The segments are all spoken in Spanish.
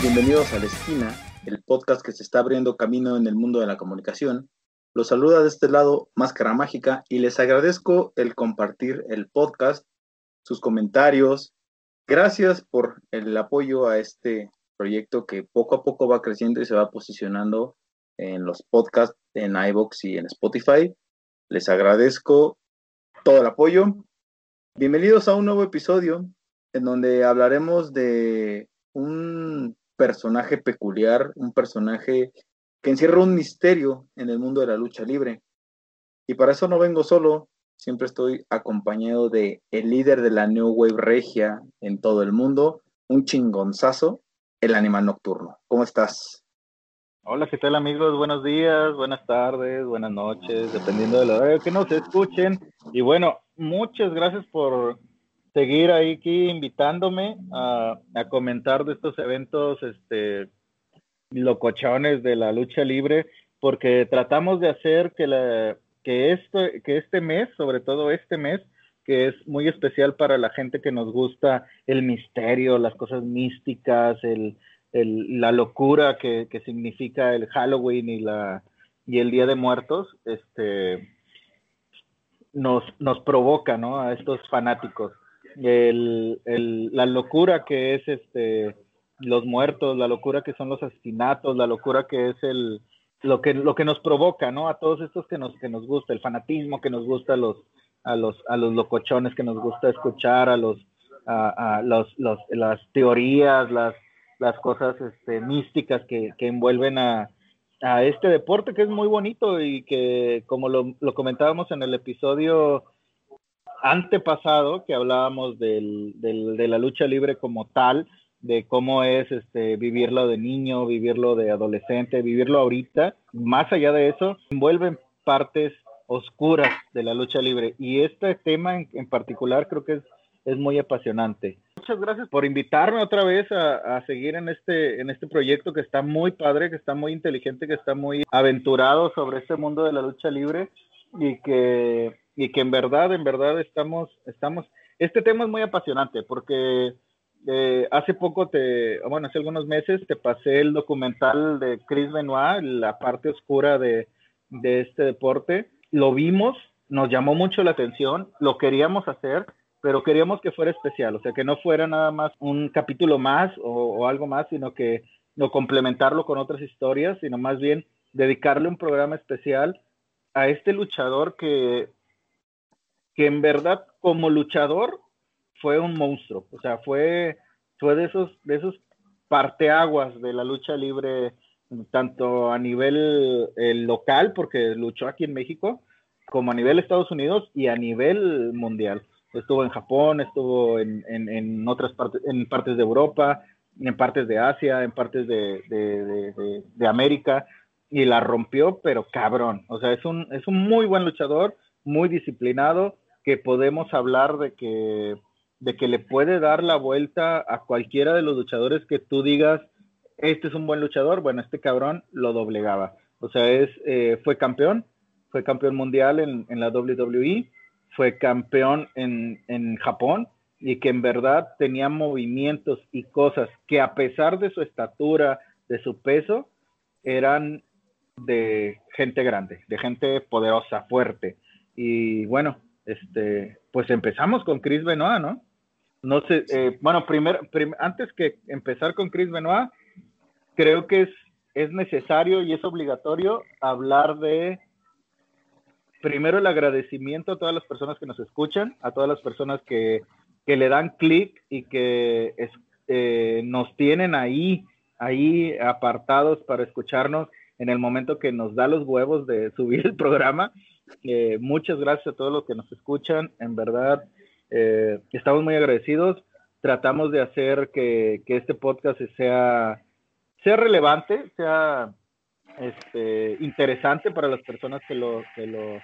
Bienvenidos a La Esquina, el podcast que se está abriendo camino en el mundo de la comunicación. Los saluda de este lado Máscara Mágica y les agradezco el compartir el podcast, sus comentarios. Gracias por el apoyo a este proyecto que poco a poco va creciendo y se va posicionando en los podcasts, en iBox y en Spotify. Les agradezco todo el apoyo. Bienvenidos a un nuevo episodio en donde hablaremos de un personaje peculiar, un personaje que encierra un misterio en el mundo de la lucha libre. Y para eso no vengo solo, siempre estoy acompañado de el líder de la New Wave Regia en todo el mundo, un chingonzazo, el animal nocturno. ¿Cómo estás? Hola, ¿qué tal amigos? Buenos días, buenas tardes, buenas noches, dependiendo de la hora que nos escuchen. Y bueno, muchas gracias por seguir ahí aquí invitándome a, comentar de estos eventos este, locochones de la lucha libre, porque tratamos de hacer que, la, que, esto, que este mes, sobre todo este mes, que es muy especial para la gente que nos gusta el misterio, las cosas místicas, el, la locura que, que, significa el Halloween y, la, y el Día de Muertos, este, nos, nos provoca ¿no? a estos fanáticos. El, la locura que es este, los muertos, la locura que son los asesinatos, la locura que es el, lo, que, lo que nos provoca, ¿no? A todos estos que nos, que nos gusta, el fanatismo que nos gusta a los, a los, a los locochones que nos gusta escuchar, a los, a, a los, los, las teorías, las, las cosas este, místicas que, que envuelven a, a, este deporte que es muy bonito y que, como lo, lo comentábamos en el episodio antepasado, que hablábamos del, del, de la lucha libre como tal, de cómo es este, vivirlo de niño, vivirlo de adolescente, vivirlo ahorita, más allá de eso, envuelven partes oscuras de la lucha libre. Y este tema en, en particular creo que es, es muy apasionante. Muchas gracias por invitarme otra vez a, a, seguir en este, en este proyecto que está muy padre, que está muy inteligente, que está muy aventurado sobre este mundo de la lucha libre y que, y que en verdad, en verdad estamos, estamos, este tema es muy apasionante porque eh, hace poco te, bueno, hace algunos meses te pasé el documental de Chris Benoit, la parte oscura de, de este deporte, lo vimos, nos llamó mucho la atención, lo queríamos hacer, pero queríamos que fuera especial, o sea, que no fuera nada más un capítulo más o, o, algo más, sino que no complementarlo con otras historias, sino más bien dedicarle un programa especial a este luchador que, que en verdad como luchador fue un monstruo, o sea, fue, fue de esos, de esos parteaguas de la lucha libre, tanto a nivel eh, local, porque luchó aquí en México, como a nivel Estados Unidos y a nivel mundial. Estuvo en Japón, estuvo en, en, en, otras partes, en partes de Europa, en partes de Asia, en partes de, de, de, de, América, y la rompió, pero cabrón. O sea, es un, es un muy buen luchador, muy disciplinado, que podemos hablar de que, de que le puede dar la vuelta a cualquiera de los luchadores que tú digas, este es un buen luchador, bueno, este cabrón lo doblegaba. O sea, es, eh, fue campeón, fue campeón mundial en, en la WWE, fue campeón en, en Japón y que en verdad tenía movimientos y cosas que a pesar de su estatura, de su peso, eran de gente grande, de gente poderosa, fuerte. Y bueno, este, pues empezamos con Chris Benoit, ¿no? No sé, eh, bueno, primero, prim antes que empezar con Chris Benoit, creo que es, es necesario y es obligatorio hablar de primero el agradecimiento a todas las personas que nos escuchan, a todas las personas que, que le dan clic y que es, eh, nos tienen ahí, ahí apartados para escucharnos en el momento que nos da los huevos de subir el programa. Eh, muchas gracias a todos los que nos escuchan, en verdad, eh, estamos muy agradecidos. tratamos de hacer que, este podcast sea, sea relevante, sea este, interesante para las personas que lo, que lo,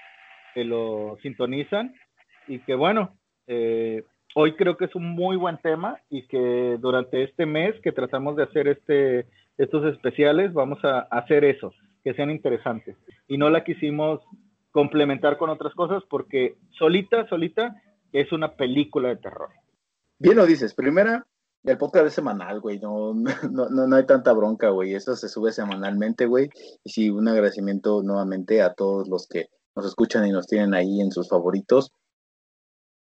que lo sintonizan y que bueno, eh, hoy creo que es un muy buen tema y que durante este mes que tratamos de hacer este, estos especiales vamos a hacer eso, que sean interesantes. Y no la quisimos complementar con otras cosas porque solita, solita es una película de terror. Bien lo dices, primera, el podcast es semanal, güey, no, no, no, hay tanta bronca, güey, eso se sube semanalmente, güey, y sí, un agradecimiento nuevamente a todos los que nos escuchan y nos tienen ahí en sus favoritos.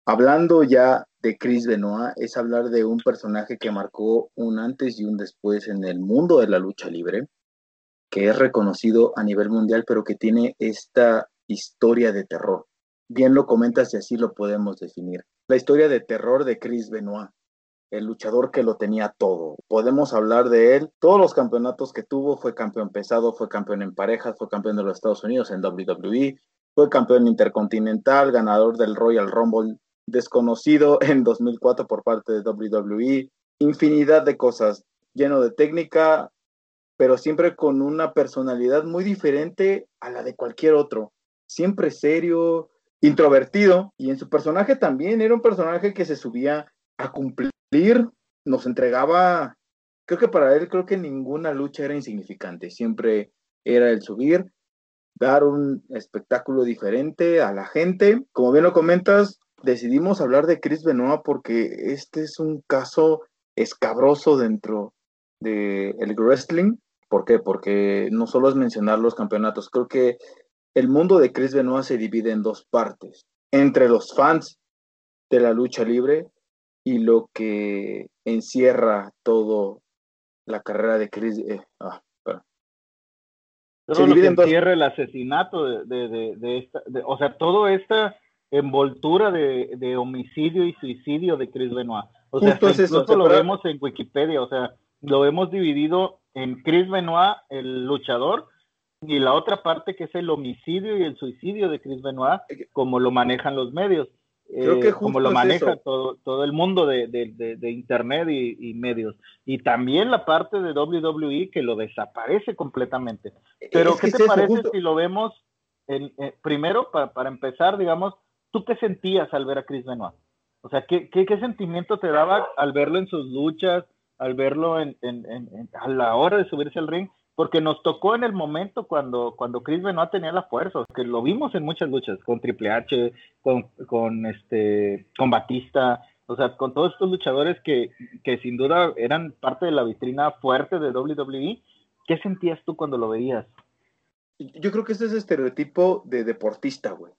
Hablando ya de Chris Benoit, es hablar de un personaje que marcó un antes y un después en el mundo de la lucha libre, que es reconocido a nivel mundial, pero que tiene esta historia de terror. Bien lo comentas y así lo podemos definir. La historia de terror de Chris Benoit, el luchador que lo tenía todo. Podemos hablar de él. Todos los campeonatos que tuvo, fue campeón pesado, fue campeón en parejas, fue campeón de los Estados Unidos en WWE, fue campeón intercontinental, ganador del Royal Rumble desconocido en 2004 por parte de WWE, infinidad de cosas, lleno de técnica, pero siempre con una personalidad muy diferente a la de cualquier otro, siempre serio, introvertido, y en su personaje también era un personaje que se subía a cumplir, nos entregaba, creo que para él creo que ninguna lucha era insignificante, siempre era el subir, dar un espectáculo diferente a la gente. Como bien lo comentas, decidimos hablar de Chris Benoit porque este es un caso escabroso dentro del el wrestling. ¿Por qué? Porque no solo es mencionar los campeonatos, creo que el mundo de Chris Benoit se divide en dos partes, entre los fans de la lucha libre y lo que encierra todo la carrera de Chris. Eh, ah, todo lo que encierra el asesinato de, de, de, esta, o sea, todo esta envoltura de, homicidio y suicidio de Chris Benoit. O sea, incluso lo vemos en Wikipedia, o sea, lo hemos dividido en Chris Benoit, el luchador, y la otra parte que es el homicidio y el suicidio de Chris Benoit, como lo manejan los medios. Creo que eh, como lo maneja todo, todo el mundo de, internet y, medios. Y también la parte de WWE que lo desaparece completamente. Pero, ¿qué te parece si lo vemos en, eh, primero, para, para empezar, digamos, ¿tú qué sentías al ver a Chris Benoit? O sea, ¿qué, sentimiento te daba al verlo en sus luchas, al verlo en, a la hora de subirse al ring? Porque nos tocó en el momento cuando, cuando Chris Benoit tenía la fuerza, que lo vimos en muchas luchas, con Triple H, con, con, este, con Batista, o sea, con todos estos luchadores que, que sin duda eran parte de la vitrina fuerte de WWE. ¿Qué sentías tú cuando lo veías? Yo creo que ese es estereotipo de deportista, güey.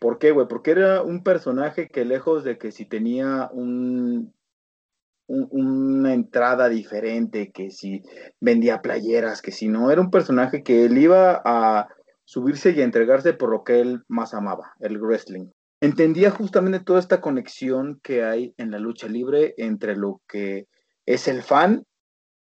¿Por qué, güey? Porque era un personaje que lejos de que si tenía un, una entrada diferente, que si vendía playeras, que si no, era un personaje que él iba a subirse y a entregarse por lo que él más amaba, el wrestling. Entendía justamente toda esta conexión que hay en la lucha libre entre lo que es el fan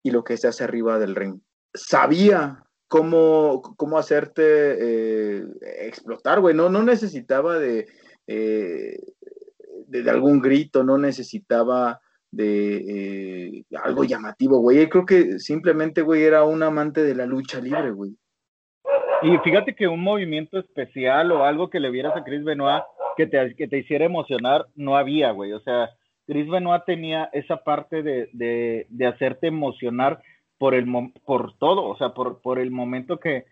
y lo que se hace arriba del ring. Sabía cómo, cómo hacerte eh, explotar, güey. No, no necesitaba de, eh, de, algún grito, no necesitaba de eh, algo llamativo, güey. Creo que simplemente, güey, era un amante de la lucha libre, güey. Y fíjate que un movimiento especial o algo que le vieras a Chris Benoit que te, que te hiciera emocionar, no había, güey. O sea, Chris Benoit tenía esa parte de, de, de hacerte emocionar por, el, por todo, o sea, por, por el momento que,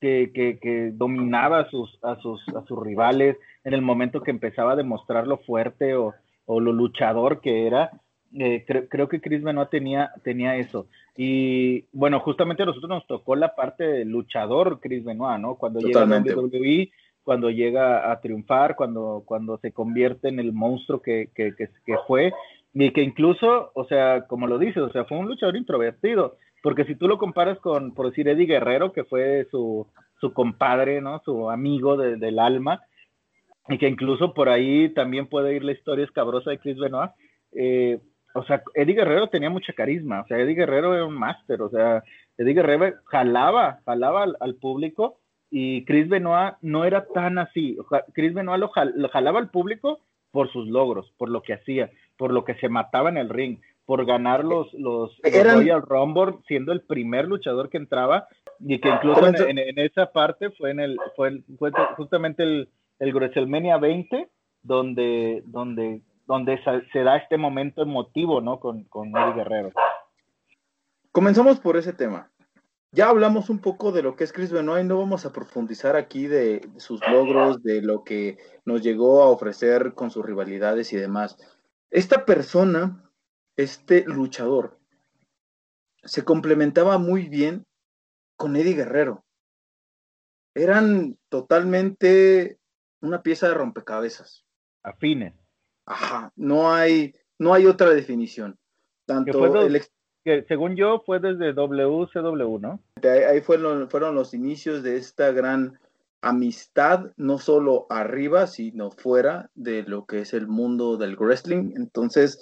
que, que, dominaba a sus, a, sus, a sus rivales, en el momento que empezaba a demostrar lo fuerte o, o lo luchador que era. Eh, creo que Chris Benoit tenía, tenía eso. Y bueno, justamente a nosotros nos tocó la parte luchador Chris Benoit, ¿no? Cuando llega a WWE, cuando llega a triunfar, cuando, cuando se convierte en el monstruo que, que, que, que fue, y que incluso, o sea, como lo dices, o sea, fue un luchador introvertido, porque si tú lo comparas con, por decir, Eddie Guerrero, que fue su, su compadre, ¿no? Su amigo del alma, y que incluso por ahí también puede ir la historia escabrosa de Chris Benoit. Eh, o sea, Eddie Guerrero tenía mucha carisma, o sea, Eddie Guerrero era un máster, o sea, Eddie Guerrero jalaba, jalaba al, público y Chris Benoit no era tan así. Chris Benoit lo, jalaba al público por sus logros, por lo que hacía, por lo que se mataba en el ring, por ganar los, los, Royal Rumble, siendo el primer luchador que entraba, y que incluso en, esa parte fue en el, fue, fue justamente el, el WrestleMania 20, donde, donde, donde se da este momento emotivo, ¿no? Con, con Eddie Guerrero. Comenzamos por ese tema. Ya hablamos un poco de lo que es Chris Benoit no vamos a profundizar aquí de sus logros, de lo que nos llegó a ofrecer con sus rivalidades y demás. Esta persona, este luchador, se complementaba muy bien con Eddie Guerrero. Eran totalmente una pieza de rompecabezas. Afines. Ajá, no hay, no hay otra definición. Tanto el, que según yo fue desde WCW, ¿no? Ahí, fueron, fueron los inicios de esta gran amistad, no solo arriba, sino fuera de lo que es el mundo del wrestling. Entonces,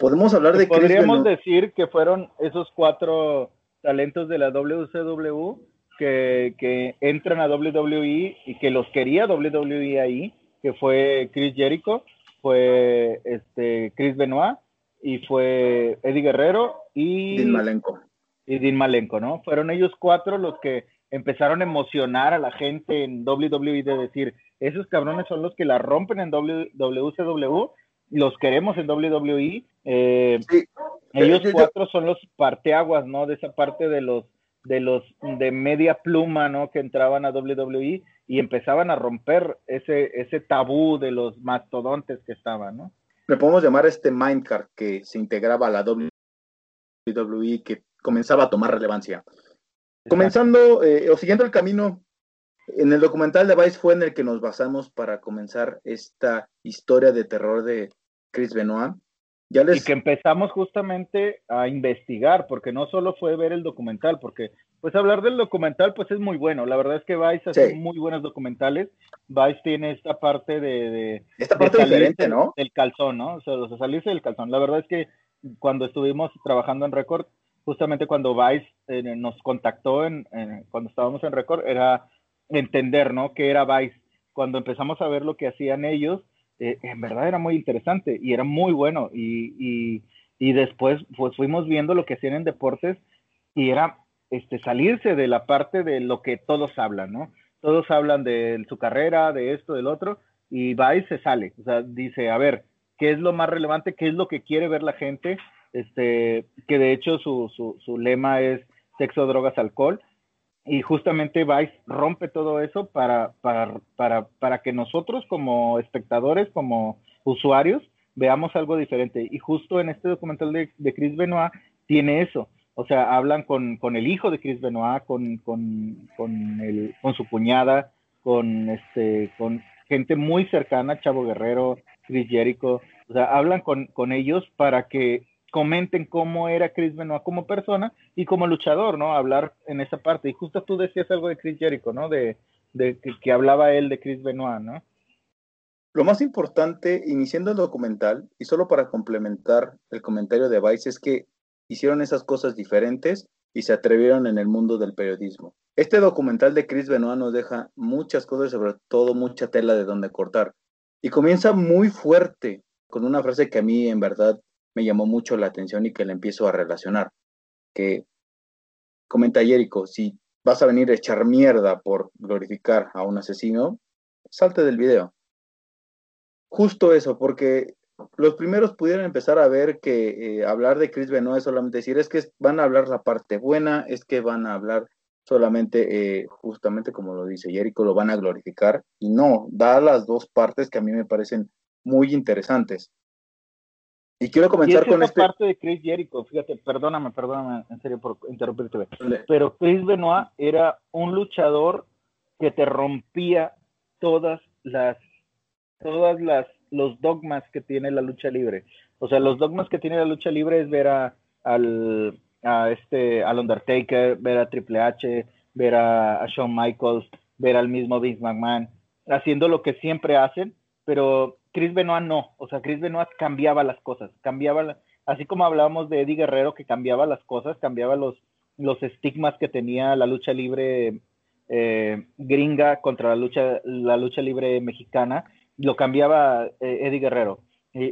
podemos hablar de... Podríamos decir que fueron esos cuatro talentos de la WCW que, que, entran a WWE y que los quería WWE ahí, que fue Chris Jericho, fue este Chris Benoit y fue Eddie Guerrero y Dean Malenko. Y Dean Malenko, ¿no? Fueron ellos cuatro los que empezaron a emocionar a la gente en WWE de decir, esos cabrones son los que la rompen en WCW, los queremos en WWE. Eh, ellos cuatro son los parteaguas, ¿no? De esa parte de los de los de media pluma, ¿no? Que entraban a WWE y empezaban a romper ese ese tabú de los mastodontes que estaban, ¿no? le podemos llamar este Mindcard que se integraba a la WWE, que comenzaba a tomar relevancia. Comenzando eh, o siguiendo el camino, en el documental de Vice fue en el que nos basamos para comenzar esta historia de terror de Chris Benoit. Ya Y que empezamos justamente a investigar, porque no solo fue ver el documental, porque pues hablar del documental pues es muy bueno. La verdad es que Vice hace muy buenos documentales. Vice tiene esta parte de... esta parte diferente, ¿no? Del calzón, ¿no? O sea, salirse del calzón. La verdad es que cuando estuvimos trabajando en Record, justamente cuando Vice eh, nos contactó en, cuando estábamos en Record, era entender, ¿no? ¿Qué era Vice? Cuando empezamos a ver lo que hacían ellos, eh, en verdad era muy interesante y era muy bueno. Y, y, y después pues fuimos viendo lo que hacían en deportes y era este, salirse de la parte de lo que todos hablan, ¿no? Todos hablan de su carrera, de esto, del otro, y va y se sale. O sea, dice, a ver, ¿qué es lo más relevante? ¿Qué es lo que quiere ver la gente? Este, que de hecho su, su, su lema es sexo, drogas, alcohol. Y justamente Vice rompe todo eso para, para, para, para que nosotros como espectadores, como usuarios, veamos algo diferente. Y justo en este documental de, de Chris Benoit tiene eso. O sea, hablan con, con el hijo de Chris Benoit, con, con, con, el, con su cuñada, con, este, con gente muy cercana, Chavo Guerrero, Chris Jericho. O sea, hablan con, con ellos para que comenten cómo era Chris Benoit como persona y como luchador, ¿no? Hablar en esa parte. Y justo tú decías algo de Chris Jericho, ¿no? De, que, que, hablaba él de Chris Benoit, ¿no? Lo más importante, iniciando el documental, y solo para complementar el comentario de Vice, es que hicieron esas cosas diferentes y se atrevieron en el mundo del periodismo. Este documental de Chris Benoit nos deja muchas cosas, sobre todo mucha tela de donde cortar. Y comienza muy fuerte con una frase que a mí en verdad me llamó mucho la atención y que la empiezo a relacionar. Que comenta Jericho, si vas a venir a echar mierda por glorificar a un asesino, salte del video. Justo eso, porque los primeros pudieron empezar a ver que eh, hablar de Chris Benoit es solamente decir, es que van a hablar la parte buena, es que van a hablar solamente, eh, justamente como lo dice Jericho, lo van a glorificar. Y no, da las dos partes que a mí me parecen muy interesantes. Y quiero comenzar con esta parte de Chris Jericho, fíjate, perdóname, perdóname, en serio por interrumpirte, pero Chris Benoit era un luchador que te rompía todas las, todas las los dogmas que tiene la lucha libre. O sea, los dogmas que tiene la lucha libre es ver a, al, a este, al Undertaker, ver a Triple H, ver a, Shawn Michaels, ver al mismo Vince McMahon, haciendo lo que siempre hacen, pero Chris Benoit no. O sea, Chris Benoit cambiaba las cosas, cambiaba, así como hablábamos de Eddie Guerrero que cambiaba las cosas, cambiaba los, los estigmas que tenía la lucha libre eh, gringa contra la lucha, la lucha libre mexicana lo cambiaba eh, Eddie Guerrero.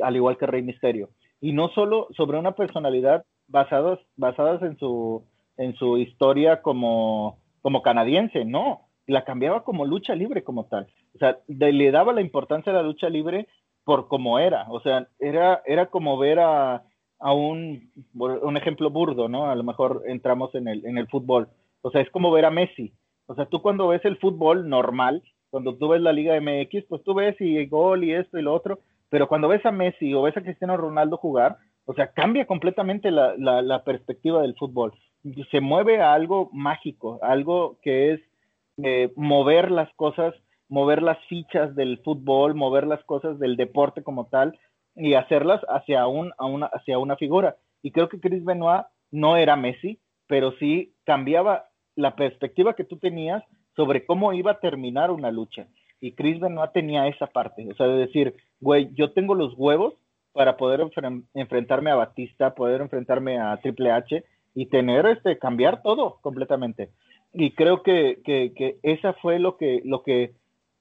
al igual que Rey Misterio. Y no solo sobre una personalidad basadas, basadas en su, en su historia como, como canadiense, no, la cambiaba como lucha libre como tal. O sea, le daba la importancia a la lucha libre por como era. O sea, era, era como ver a, a un, un ejemplo burdo, ¿no? A lo mejor entramos en el, en el fútbol. O sea, es como ver a Messi. O sea, tú cuando ves el fútbol normal, cuando tú ves la Liga MX, pues tú ves y gol y esto y lo otro, pero cuando ves a Messi o ves a Cristiano Ronaldo jugar, o sea, cambia completamente la, la, la perspectiva del fútbol. Se mueve a algo mágico, algo que es eh, mover las cosas, mover las fichas del fútbol, mover las cosas del deporte como tal y hacerlas hacia, un, a una, hacia una figura. Y creo que Chris Benoit no era Messi, pero sí cambiaba la perspectiva que tú tenías sobre cómo iba a terminar una lucha. Y Chris Benoit tenía esa parte, o sea, de decir, güey, yo tengo los huevos para poder enfrentarme a Batista, poder enfrentarme a Triple H y tener este, cambiar todo completamente y creo que, que, que, esa fue lo que, lo que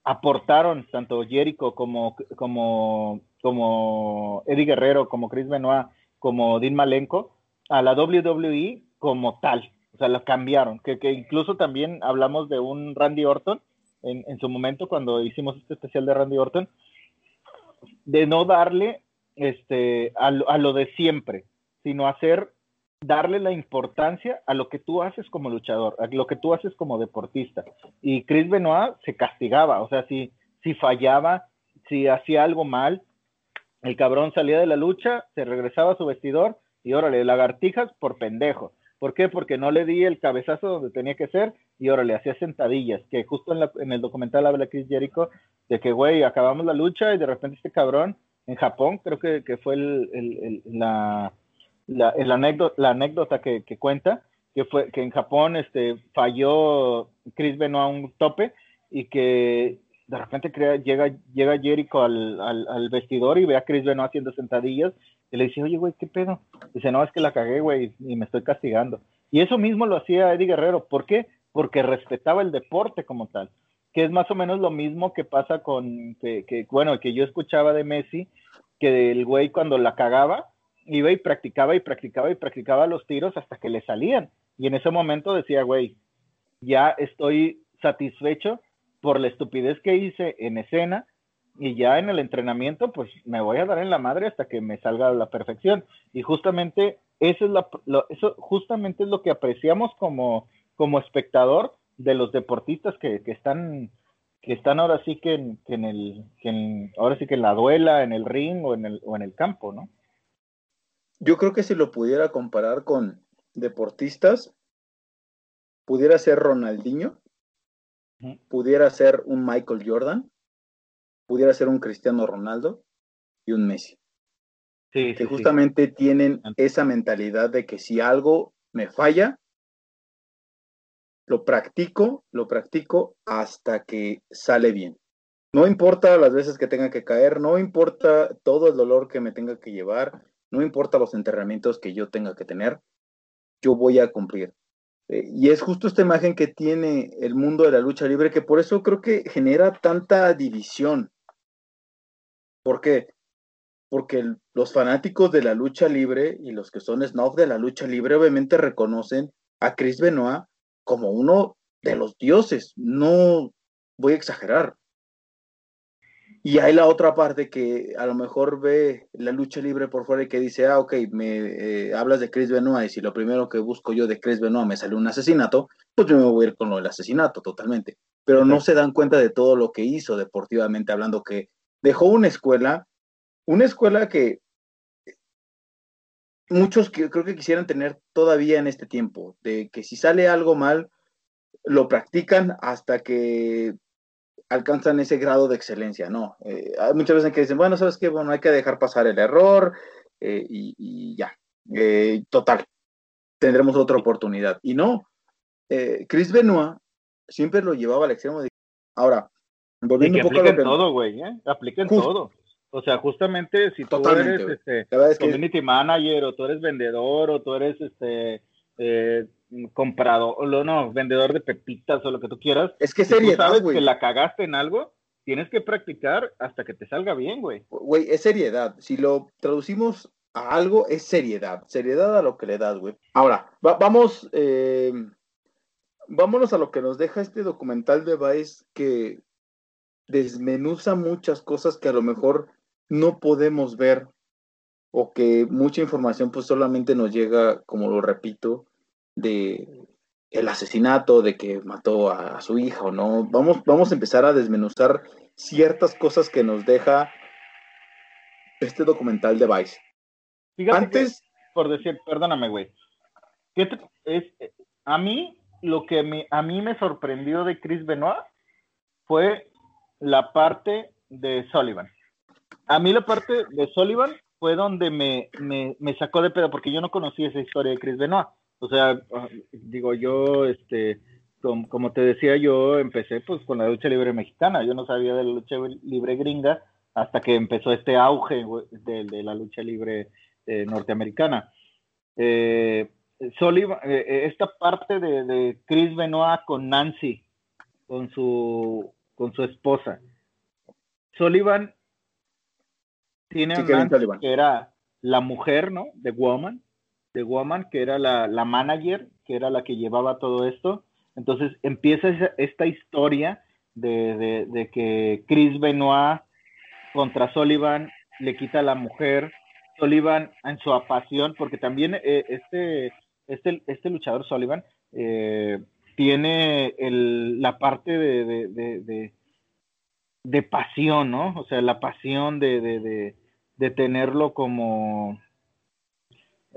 aportaron tanto Jericho como, como, como Eddie Guerrero, como Chris Benoit, como Dean Malenko a la WWE como tal. O sea, la cambiaron. Que, que incluso también hablamos de un Randy Orton en, en su momento cuando hicimos este especial de Randy Orton, de no darle este, a, a lo de siempre, sino hacer darle la importancia a lo que tú haces como luchador, a lo que tú haces como deportista. Y Chris Benoit se castigaba, o sea, si, si fallaba, si hacía algo mal, el cabrón salía de la lucha, se regresaba a su vestidor y órale, lagartijas por pendejo. ¿Por qué? Porque no le di el cabezazo donde tenía que ser y órale, hacía sentadillas, que justo en, la, el documental habla Chris Jericho de que, güey, acabamos la lucha y de repente este cabrón en Japón, creo que, que fue la, la, anécdota, la anécdota que, cuenta, que fue que en Japón este, falló Chris Benoit a un tope y que de repente llega, llega Jericho al, al, vestidor y ve a Chris Benoit haciendo sentadillas y le dice, oye, güey, ¿qué pedo? Dice, no, es que la cagué, güey, y me estoy castigando. Y eso mismo lo hacía Eddie Guerrero. ¿Por qué? Porque respetaba el deporte como tal. Que es más o menos lo mismo que pasa con, que, que bueno, que yo escuchaba de Messi, que el güey cuando la cagaba, iba y practicaba y practicaba y practicaba los tiros hasta que le salían. Y en ese momento decía, güey, ya estoy satisfecho por la estupidez que hice en escena y ya en el entrenamiento, pues me voy a dar en la madre hasta que me salga a la perfección. Y justamente eso es, lo, eso justamente es lo que apreciamos como, como espectador de los deportistas que, que están que están ahora sí que en, el que ahora sí que en la duela, en el ring o en el, o en el campo, ¿no? Yo creo que si lo pudiera comparar con deportistas, pudiera ser Ronaldinho, pudiera ser un Michael Jordan, pudiera ser un Cristiano Ronaldo y un Messi. que justamente tienen esa mentalidad de que si algo me falla, lo practico, lo practico hasta que sale bien. No importa las veces que tenga que caer, no importa todo el dolor que me tenga que llevar, no importa los enterramientos que yo tenga que tener, yo voy a cumplir. Eh, y es justo esta imagen que tiene el mundo de la lucha libre, que por eso creo que genera tanta división. ¿Por qué? Porque los fanáticos de la lucha libre y los que son snob de la lucha libre obviamente reconocen a Chris Benoit como uno de los dioses. No voy a exagerar. Y hay la otra parte que a lo mejor ve la lucha libre por fuera y que dice, ah, ok, me eh, hablas de Chris Benoit y si lo primero que busco yo de Chris Benoit me sale un asesinato, pues yo me voy a ir con lo del asesinato totalmente. Pero no se dan cuenta de todo lo que hizo deportivamente hablando, que dejó una escuela, una escuela que muchos que, creo que quisieran tener todavía en este tiempo, de que si sale algo mal, lo practican hasta que alcanzan ese grado de excelencia, ¿no? Eh, hay muchas veces que dicen, bueno, ¿sabes qué? Bueno, hay que dejar pasar el error eh, y, ya. Eh, total, tendremos otra oportunidad. Y no, Chris Benoit siempre lo llevaba al extremo de... Ahora, volviendo un poco a lo que... todo, güey, ¿eh? Apliquen todo. O sea, justamente si tú eres este, community manager o tú eres vendedor o tú eres este comprado, o no, vendedor de pepitas o lo que tú quieras. Es que sería sabes que la cagaste en algo, tienes que practicar hasta que te salga bien, güey. Güey, es seriedad. Si lo traducimos a algo, es seriedad. Seriedad a lo que le das, güey. Ahora, vamos, eh, vámonos a lo que nos deja este documental de Vice que desmenuza muchas cosas que a lo mejor no podemos ver o que mucha información pues solamente nos llega, como lo repito, de el asesinato, de que mató a, su hija o no. Vamos, vamos a empezar a desmenuzar ciertas cosas que nos deja este documental de Vice. Antes, por decir, perdóname, güey. Es, a mí, lo que me, a mí me sorprendió de Chris Benoit fue la parte de Sullivan. A mí la parte de Sullivan fue donde me, me, me sacó de pedo porque yo no conocía esa historia de Chris Benoit. O sea, ah, digo, yo, este, como, te decía, yo empecé pues con la lucha libre mexicana. Yo no sabía de la lucha libre gringa hasta que empezó este auge de, la lucha libre eh, norteamericana. Eh, eh, esta parte de, Chris Benoit con Nancy, con su, con su esposa. Sullivan tiene a Nancy, que era la mujer, ¿no? De Woman de Woman, que era la, la, manager, que era la que llevaba todo esto. Entonces empieza esta historia de, de, que Chris Benoit contra Sullivan le quita a la mujer, Sullivan en su apasión, porque también eh, este, este, este luchador Sullivan eh, tiene el, la parte de, de, de, pasión, ¿no? O sea, la pasión de, de tenerlo como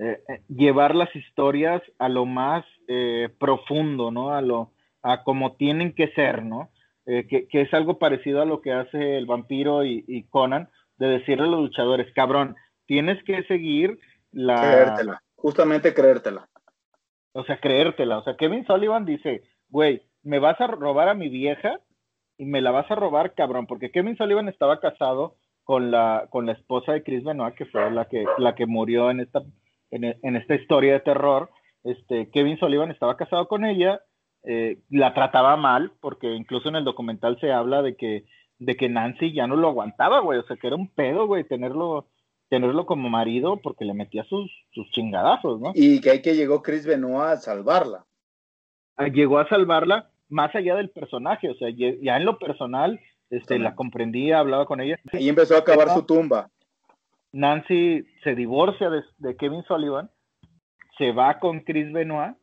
eh, eh, llevar las historias a lo más eh, profundo, ¿no? A lo, a como tienen que ser, ¿no? que, es algo parecido a lo que hace el vampiro y, Conan, de decirle a los luchadores, cabrón, tienes que seguir la... Creértela, justamente creértela. O sea, creértela. O sea, Kevin Sullivan dice, güey, me vas a robar a mi vieja y me la vas a robar, cabrón, porque Kevin Sullivan estaba casado con la, con la esposa de Chris Benoit, que fue la que, la que murió en esta en, esta historia de terror, este, Kevin Sullivan estaba casado con ella, eh, la trataba mal, porque incluso en el documental se habla de que, de que Nancy ya no lo aguantaba, güey, o sea, que era un pedo, güey, tenerlo, tenerlo como marido porque le metía sus, sus chingadazos, ¿no? Y que ahí que llegó Chris Benoit a salvarla. Ah, llegó a salvarla más allá del personaje, o sea, ya en lo personal, este, la comprendía, hablaba con ella. Y empezó a acabar su tumba. Nancy se divorcia de, Kevin Sullivan, se va con Chris Benoit,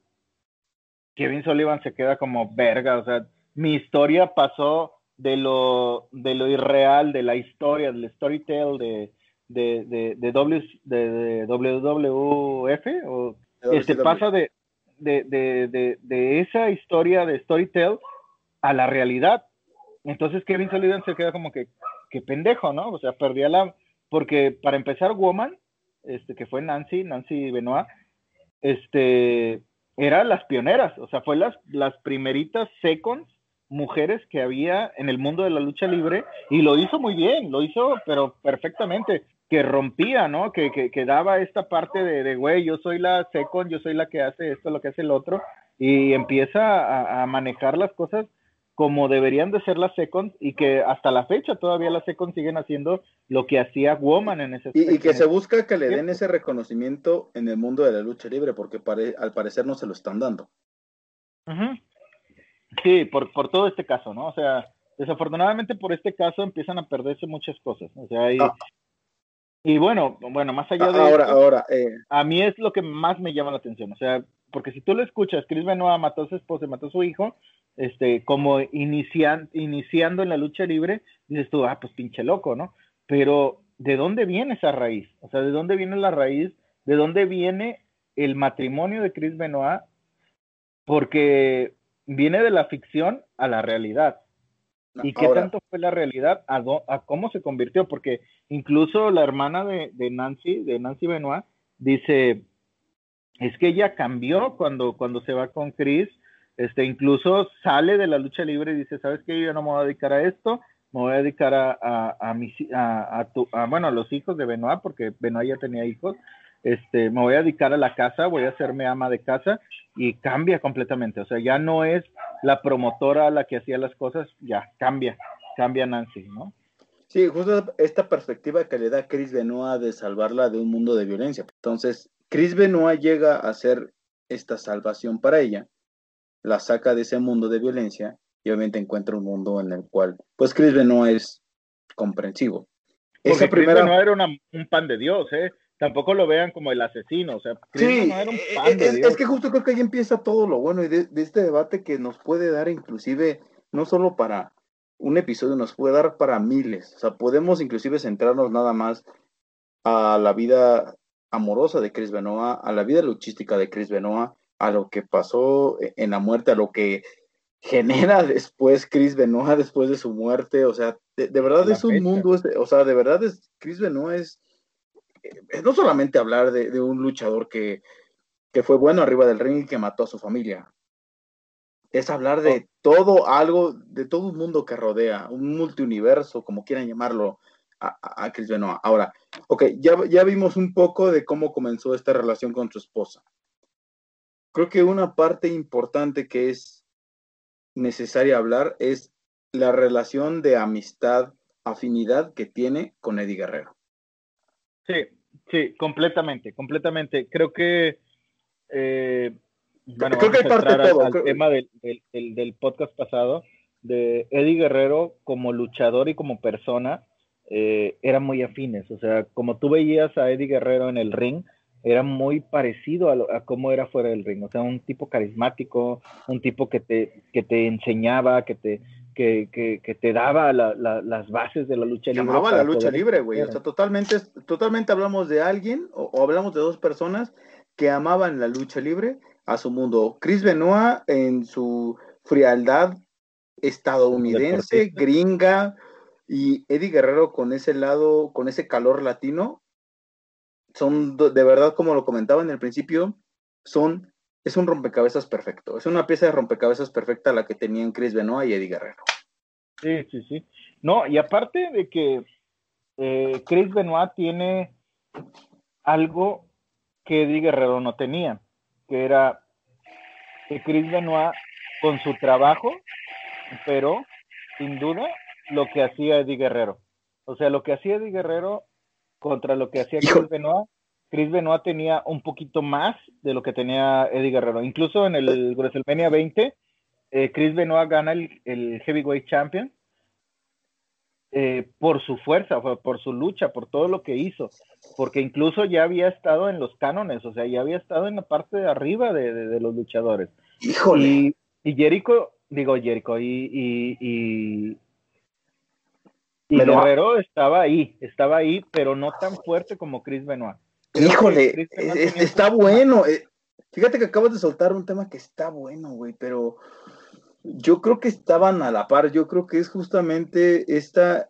Kevin Sullivan se queda como verga, o sea, mi historia pasó de lo, de lo irreal, de la historia, del storytell de, de, de, de, w, de, WWF, o este pasa de, de, de, esa historia de storytell a la realidad. Entonces Kevin Sullivan se queda como que, que pendejo, ¿no? O sea, perdía la, porque para empezar, Woman, este, que fue Nancy, Nancy Benoit, este, eran las pioneras, o sea, fue las, las primeritas seconds mujeres que había en el mundo de la lucha libre y lo hizo muy bien, lo hizo pero perfectamente, que rompía, ¿no? Que, que, daba esta parte de, güey, yo soy la second, yo soy la que hace esto, lo que hace el otro, y empieza a manejar las cosas como deberían de ser las Seconds y que hasta la fecha todavía las Seconds siguen haciendo lo que hacía Woman en ese y, y, que se busca que le den ese reconocimiento en el mundo de la lucha libre porque al parecer no se lo están dando. Sí, por, por todo este caso, ¿no? O sea, desafortunadamente por este caso empiezan a perderse muchas cosas. O sea, y, ah. y bueno, bueno, más allá de ahora, ahora, eh. a mí es lo que más me llama la atención. O sea, porque si tú lo escuchas, Chris Benoit mató a su esposa, mató a su hijo, este, como inician, iniciando en la lucha libre, dices tú, ah, pues pinche loco, ¿no? Pero, ¿de dónde viene esa raíz? O sea, ¿de dónde viene la raíz? ¿De dónde viene el matrimonio de Chris Benoit? Porque viene de la ficción a la realidad. ¿Y qué tanto fue la realidad a, a, cómo se convirtió? Porque incluso la hermana de, de, Nancy, de Nancy Benoit, dice, es que ella cambió cuando, cuando se va con Chris este, incluso sale de la lucha libre y dice, ¿sabes qué? Yo no me voy a dedicar a esto, me voy a dedicar a, a, a, mis, a, a, bueno, a los hijos de Benoit, porque Benoit ya tenía hijos, este, me voy a dedicar a la casa, voy a hacerme ama de casa y cambia completamente, o sea, ya no es la promotora la que hacía las cosas, ya cambia, cambia Nancy, ¿no? Sí, justo esta perspectiva que le da Chris Benoit de salvarla de un mundo de violencia. Entonces, Chris Benoit llega a hacer esta salvación para ella, la saca de ese mundo de violencia y obviamente encuentra un mundo en el cual, pues Chris Benoit es comprensivo. Porque Esa primera... Chris Benoit era un pan de Dios, ¿eh? Tampoco lo vean como el asesino, o sea, Chris sí, era un eh, pan de Dios. es, que justo creo que ahí empieza todo lo bueno y de, de este debate que nos puede dar inclusive, no solo para un episodio nos puede dar para miles. O sea, podemos inclusive centrarnos nada más a la vida amorosa de Chris Benoit, a la vida luchística de Chris Benoit, a lo que pasó en la muerte, a lo que genera después Chris Benoit después de su muerte. O sea, de, verdad es un mundo, o sea, de verdad es, Chris Benoit es, es no solamente hablar de, de un luchador que, que fue bueno arriba del ring y que mató a su familia es hablar de todo algo, de todo un mundo que rodea, un multiuniverso, como quieran llamarlo, a, Chris Benoit. Ahora, ok, ya, ya vimos un poco de cómo comenzó esta relación con su esposa. Creo que una parte importante que es necesaria hablar es la relación de amistad, afinidad que tiene con Eddie Guerrero. Sí, sí, completamente, completamente. Creo que eh, bueno, creo que hay parte de todo. Al, tema del, del, del, podcast pasado, de Eddie Guerrero como luchador y como persona, eh, eran muy afines. O sea, como tú veías a Eddie Guerrero en el ring, era muy parecido a, a cómo era fuera del ring. O sea, un tipo carismático, un tipo que te, que te enseñaba, que te, que, que, que, te daba la, la, las bases de la lucha libre. Llamaba la lucha libre, güey. O sea, totalmente, totalmente hablamos de alguien o, o, hablamos de dos personas que amaban la lucha libre a su mundo. Chris Benoit en su frialdad estadounidense, gringa, y Eddie Guerrero con ese lado, con ese calor latino, son de verdad, como lo comentaba en el principio, son, es un rompecabezas perfecto, es una pieza de rompecabezas perfecta la que tenían Chris Benoit y Eddie Guerrero. Sí, sí, sí. No, y aparte de que eh, Chris Benoit tiene algo que Eddie Guerrero no tenía que era que Chris Benoit con su trabajo, pero sin duda lo que hacía Eddie Guerrero. O sea, lo que hacía Eddie Guerrero contra lo que hacía Chris Benoit, Chris Benoit tenía un poquito más de lo que tenía Eddie Guerrero. Incluso en el WrestleMania 20, eh, Chris Benoit gana el, el Heavyweight Champion eh, por su fuerza, por su lucha, por todo lo que hizo, porque incluso ya había estado en los cánones, o sea, ya había estado en la parte de arriba de, los luchadores. Híjole. Y, Jericho, digo Jericho, y, y, y, Guerrero estaba ahí, estaba ahí, pero no tan fuerte como Chris Benoit. Híjole, está bueno. Eh, fíjate que acabas de soltar un tema que está bueno, güey, pero yo creo que estaban a la par, yo creo que es justamente esta,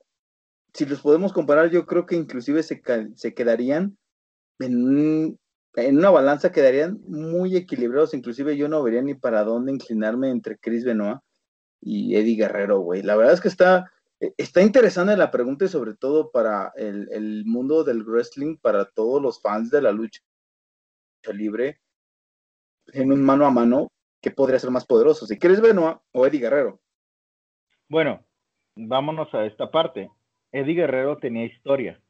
si los podemos comparar, yo creo que inclusive se, se quedarían en, en, una balanza, quedarían muy equilibrados, inclusive yo no vería ni para dónde inclinarme entre Chris Benoit y Eddie Guerrero, güey. La verdad es que está, está interesante la pregunta y sobre todo para el, el mundo del wrestling, para todos los fans de la lucha libre, en un mano a mano, ¿qué podría ser más poderoso? Si quieres Benoit o Eddie Guerrero. Bueno, vámonos a esta parte. Eddie Guerrero tenía historia.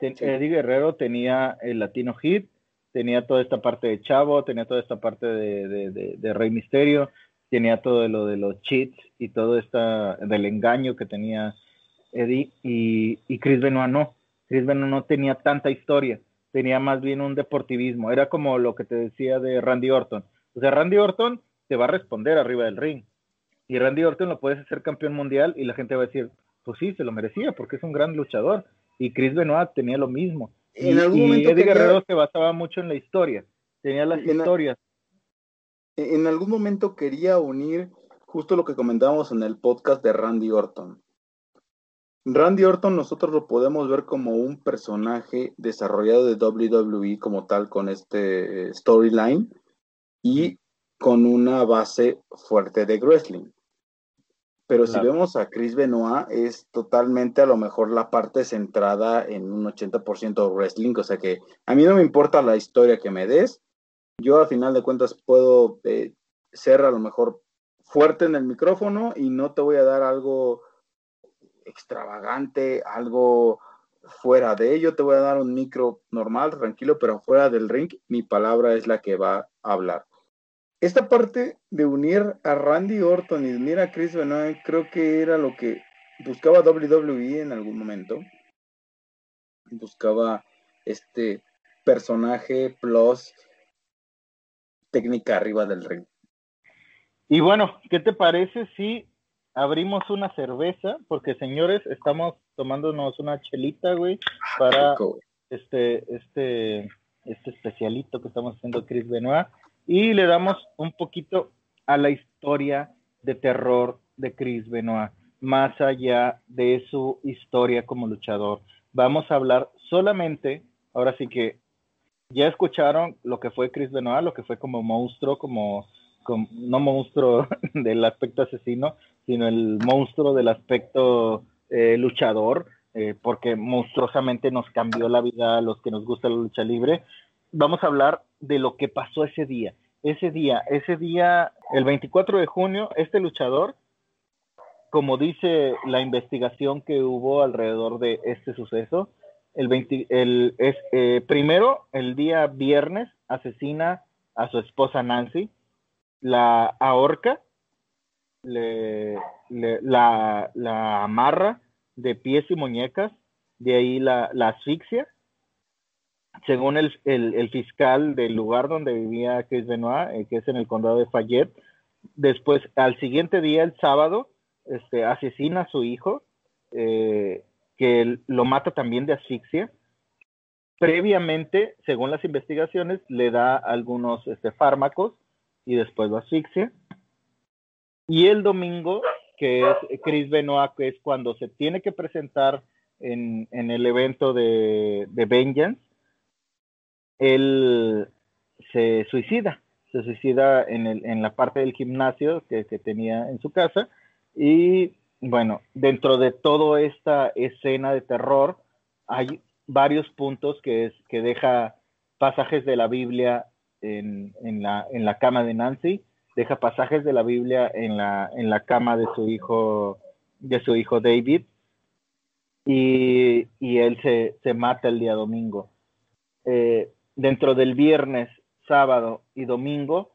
Eddie Guerrero tenía el Latino Hit, tenía toda esta parte de Chavo, tenía toda esta parte de, Rey Misterio, tenía todo lo de los cheats y todo esta del engaño que tenía Eddie y, y Chris Benoit no. Chris Benoit no tenía tanta historia, tenía más bien un deportivismo. Era como lo que te decía de Randy Orton o sea, Randy Orton te va a responder arriba del ring. Y Randy Orton lo puedes hacer campeón mundial y la gente va a decir, pues sí, se lo merecía porque es un gran luchador. Y Chris Benoit tenía lo mismo. Y, Eddie Guerrero se basaba mucho en la historia. Tenía las historias. En algún momento quería unir justo lo que comentábamos en el podcast de Randy Orton. Randy Orton nosotros lo podemos ver como un personaje desarrollado de WWE como tal con este eh, storyline y con una base fuerte de wrestling. Pero si vemos a Chris Benoit, es totalmente a lo mejor la parte centrada en un 80% de wrestling. O sea que a mí no me importa la historia que me des. Yo al final de cuentas puedo eh, ser a lo mejor fuerte en el micrófono y no te voy a dar algo extravagante, algo fuera de ello. Te voy a dar un micro normal, tranquilo, pero fuera del ring, mi palabra es la que va a hablar. Esta parte de unir a Randy Orton y unir a Chris Benoit, creo que era lo que buscaba WWE en algún momento. Buscaba este personaje plus técnica arriba del ring. Y bueno, ¿qué te parece si abrimos una cerveza? Porque señores, estamos tomándonos una chelita, güey, para este, este, este especialito que estamos haciendo Chris Benoit. Y le damos un poquito a la historia de terror de Chris Benoit, más allá de su historia como luchador. Vamos a hablar solamente, ahora sí que ya escucharon lo que fue Chris Benoit, lo que fue como monstruo, como, no monstruo del aspecto asesino, sino el monstruo del aspecto eh, luchador, eh, porque monstruosamente nos cambió la vida a los que nos gusta la lucha libre. Vamos a hablar de lo que pasó ese día. Ese día, ese día, el 24 de junio, este luchador, como dice la investigación que hubo alrededor de este suceso, el, 20, el es, eh, primero, el día viernes, asesina a su esposa Nancy, la ahorca, le, la, la, amarra de pies y muñecas, de ahí la, la asfixia. Según el, el, fiscal del lugar donde vivía Chris Benoit, eh, que es en el condado de Fayette, después, al siguiente día, el sábado, este, asesina a su hijo, eh, que lo mata también de asfixia. Previamente, según las investigaciones, le da algunos este, fármacos y después lo asfixia. Y el domingo, que es Chris Benoit, que es cuando se tiene que presentar en, el evento de, de Vengeance, él se suicida, se suicida en, el, en la parte del gimnasio que, que tenía en su casa y bueno, dentro de toda esta escena de terror hay varios puntos que, es, que deja pasajes de la Biblia en, la, en la cama de Nancy, deja pasajes de la Biblia en la, en la cama de su hijo, de su hijo David, y, él se, se, mata el día domingo. Eh, dentro del viernes, sábado y domingo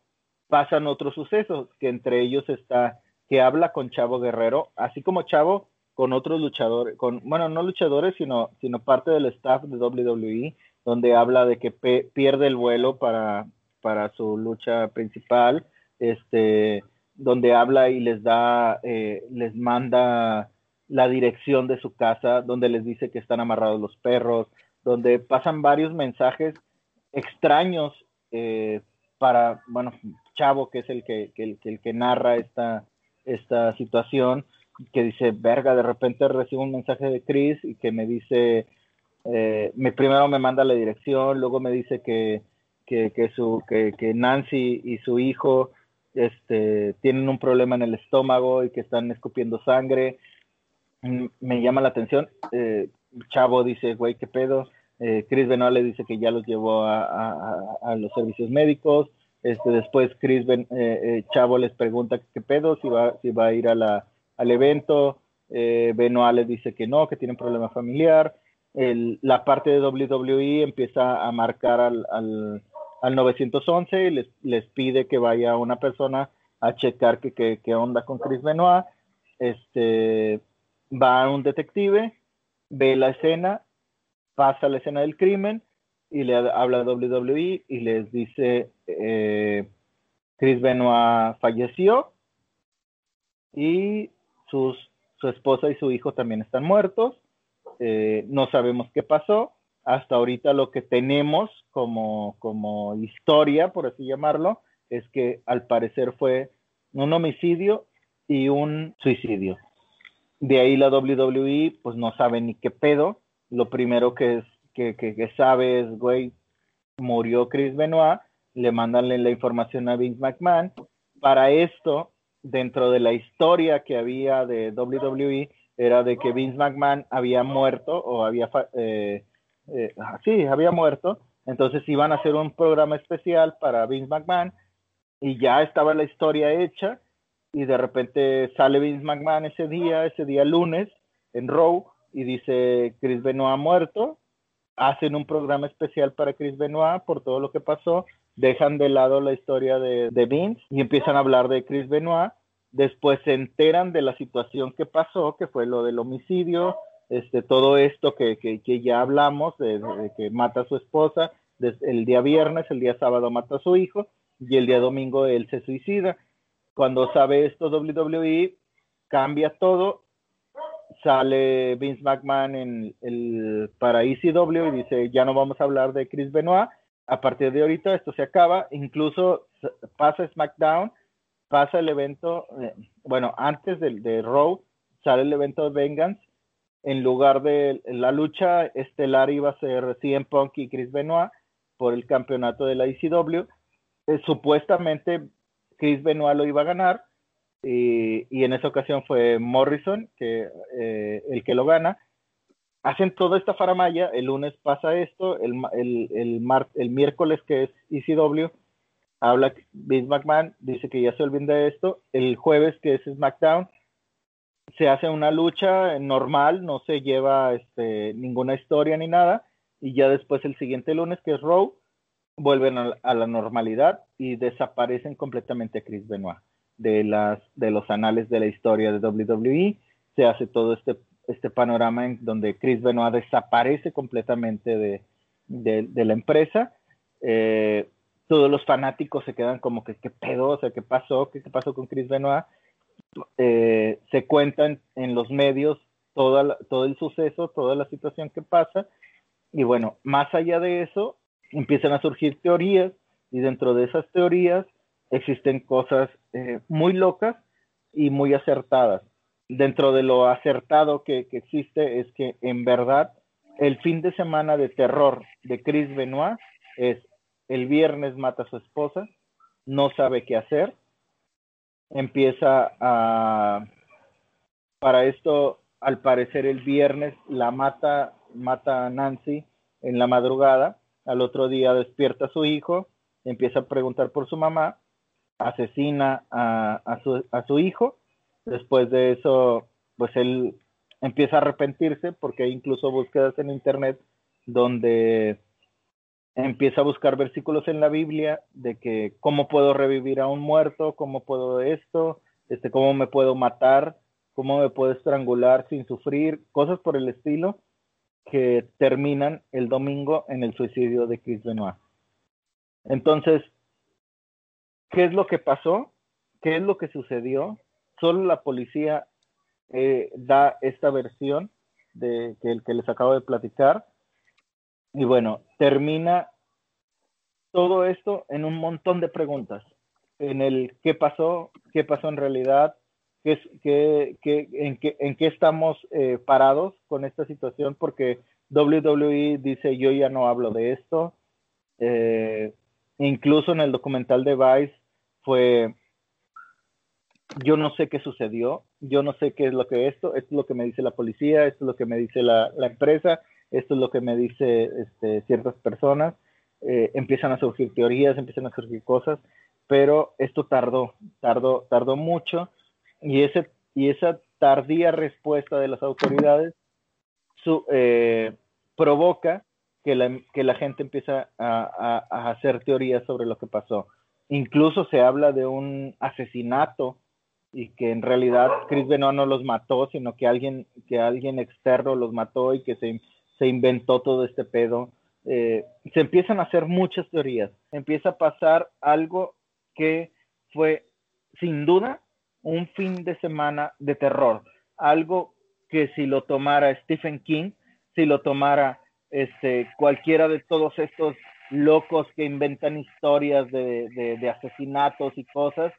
pasan otros sucesos, que entre ellos está que habla con Chavo Guerrero, así como Chavo con otros luchadores, con, bueno, no luchadores, sino, sino parte del staff de WWE, donde habla de que pierde el vuelo para, para su lucha principal, este, donde habla y les da, eh, les manda la dirección de su casa, donde les dice que están amarrados los perros, donde pasan varios mensajes extraños eh, para, bueno, Chavo, que es el que, el, el que narra esta, esta situación que dice, verga, de repente recibo un mensaje de Chris y que me dice, eh, me, primero me manda la dirección, luego me dice que, que, su, que, Nancy y su hijo este, tienen un problema en el estómago y que están escupiendo sangre. Me llama la atención. Eh, Chavo dice, güey, ¿qué pedo? Eh, Chris Benoit le dice que ya los llevó a, a los servicios médicos. Este, después Chris ben, eh, eh, Chavo les pregunta qué pedo, si va, si va a ir a al evento. Eh, Benoit les dice que no, que tiene problema familiar. La parte de WWE empieza a marcar al, al, al 911 y les, les, pide que vaya una persona a checar qué que, onda con Chris Benoit. Este, va un detective, ve la escena, pasa la escena del crimen y le habla a WWE y les dice eh, Chris Benoit falleció y su esposa y su hijo también están muertos. Eh, no sabemos qué pasó. Hasta ahorita lo que tenemos como, como historia, por así llamarlo, es que al parecer fue un homicidio y un suicidio. De ahí la WWE pues no sabe ni qué pedo. Lo primero que es que, que, sabes, güey, murió Chris Benoit, le mandan la información a Vince McMahon. Para esto, dentro de la historia que había de WWE, era de que Vince McMahon había muerto o había, eh, eh, sí, había muerto. Entonces iban a hacer un programa especial para Vince McMahon y ya estaba la historia hecha y de repente sale Vince McMahon ese día, ese día lunes, en Raw y dice Chris Benoit ha muerto. Hacen un programa especial para Chris Benoit por todo lo que pasó. Dejan de lado la historia de, Vince y empiezan a hablar de Chris Benoit. Después se enteran de la situación que pasó, que fue lo del homicidio, este, todo esto que, que, ya hablamos, de, que mata a su esposa, el día viernes, el día sábado mata a su hijo y el día domingo él se suicida. Cuando sabe esto WWE, cambia todo, sale Vince McMahon en el, para ECW y dice, ya no vamos a hablar de Chris Benoit, a partir de ahorita esto se acaba, incluso pasa SmackDown, pasa el evento, eh, bueno, antes de, de Raw, sale el evento de Vengeance, en lugar de la lucha estelar iba a ser CM Punk y Chris Benoit por el campeonato de la ECW. Eh, supuestamente Chris Benoit lo iba a ganar y, en esa ocasión fue Morrison eh, el que lo gana. Hacen toda esta faramaya, el lunes pasa esto, el, miércoles que es ECW, habla Vince McMahon, dice que ya se olvida de esto, el jueves que es SmackDown, se hace una lucha normal, no se lleva este, ninguna historia ni nada, y ya después el siguiente lunes, que es Raw, vuelven a, la normalidad y desaparecen completamente a Chris Benoit de, los anales de la historia de WWE. Se hace todo este, este panorama en donde Chris Benoit desaparece completamente de, la empresa. Eh, todos los fanáticos se quedan como que, ¿qué pedo? O sea, ¿qué pasó? ¿Qué, pasó con Chris Benoit? Eh, se cuentan en los medios toda todo el suceso, toda la situación que pasa. Y bueno, más allá de eso, empiezan a surgir teorías y dentro de esas teorías existen cosas eh, muy locas y muy acertadas. Dentro de lo acertado que, que, existe es que en verdad el fin de semana de terror de Chris Benoit es el viernes mata a su esposa, no sabe qué hacer, empieza a, para esto, al parecer el viernes la mata, mata a Nancy en la madrugada al otro día despierta a su hijo, empieza a preguntar por su mamá, asesina a, su, hijo. Después de eso, pues él empieza a arrepentirse porque hay incluso búsquedas en internet donde empieza a buscar versículos en la Biblia de que cómo puedo revivir a un muerto, cómo puedo esto, este, cómo me puedo matar, cómo me puedo estrangular sin sufrir, cosas por el estilo que terminan el domingo en el suicidio de Chris Benoit. Entonces, ¿qué es lo que pasó? ¿Qué es lo que sucedió? Solo la policía eh, da esta versión de que, el que les acabo de platicar. Y bueno, termina todo esto en un montón de preguntas. En el qué pasó, qué pasó en realidad, qué, en, qué, en qué estamos eh, parados con esta situación, porque WWE dice yo ya no hablo de esto. Eh, incluso en el documental de Vice fue, yo no sé qué sucedió, yo no sé qué es lo que esto, esto es lo que me dice la policía, esto es lo que me dice la, empresa, esto es lo que me dice este, ciertas personas. Eh, empiezan a surgir teorías, empiezan a surgir cosas, pero esto tardó, tardó, tardó mucho y, ese, y esa tardía respuesta de las autoridades su, eh, provoca que la, que la, gente empieza a, a, hacer teorías sobre lo que pasó. Incluso se habla de un asesinato y que en realidad Chris Benoit no los mató, sino que alguien, que alguien externo los mató y que se, se inventó todo este pedo. Eh, se empiezan a hacer muchas teorías. Empieza a pasar algo que fue sin duda un fin de semana de terror, algo que si lo tomara Stephen King, si lo tomara este, cualquiera de todos estos locos que inventan historias de, asesinatos y cosas,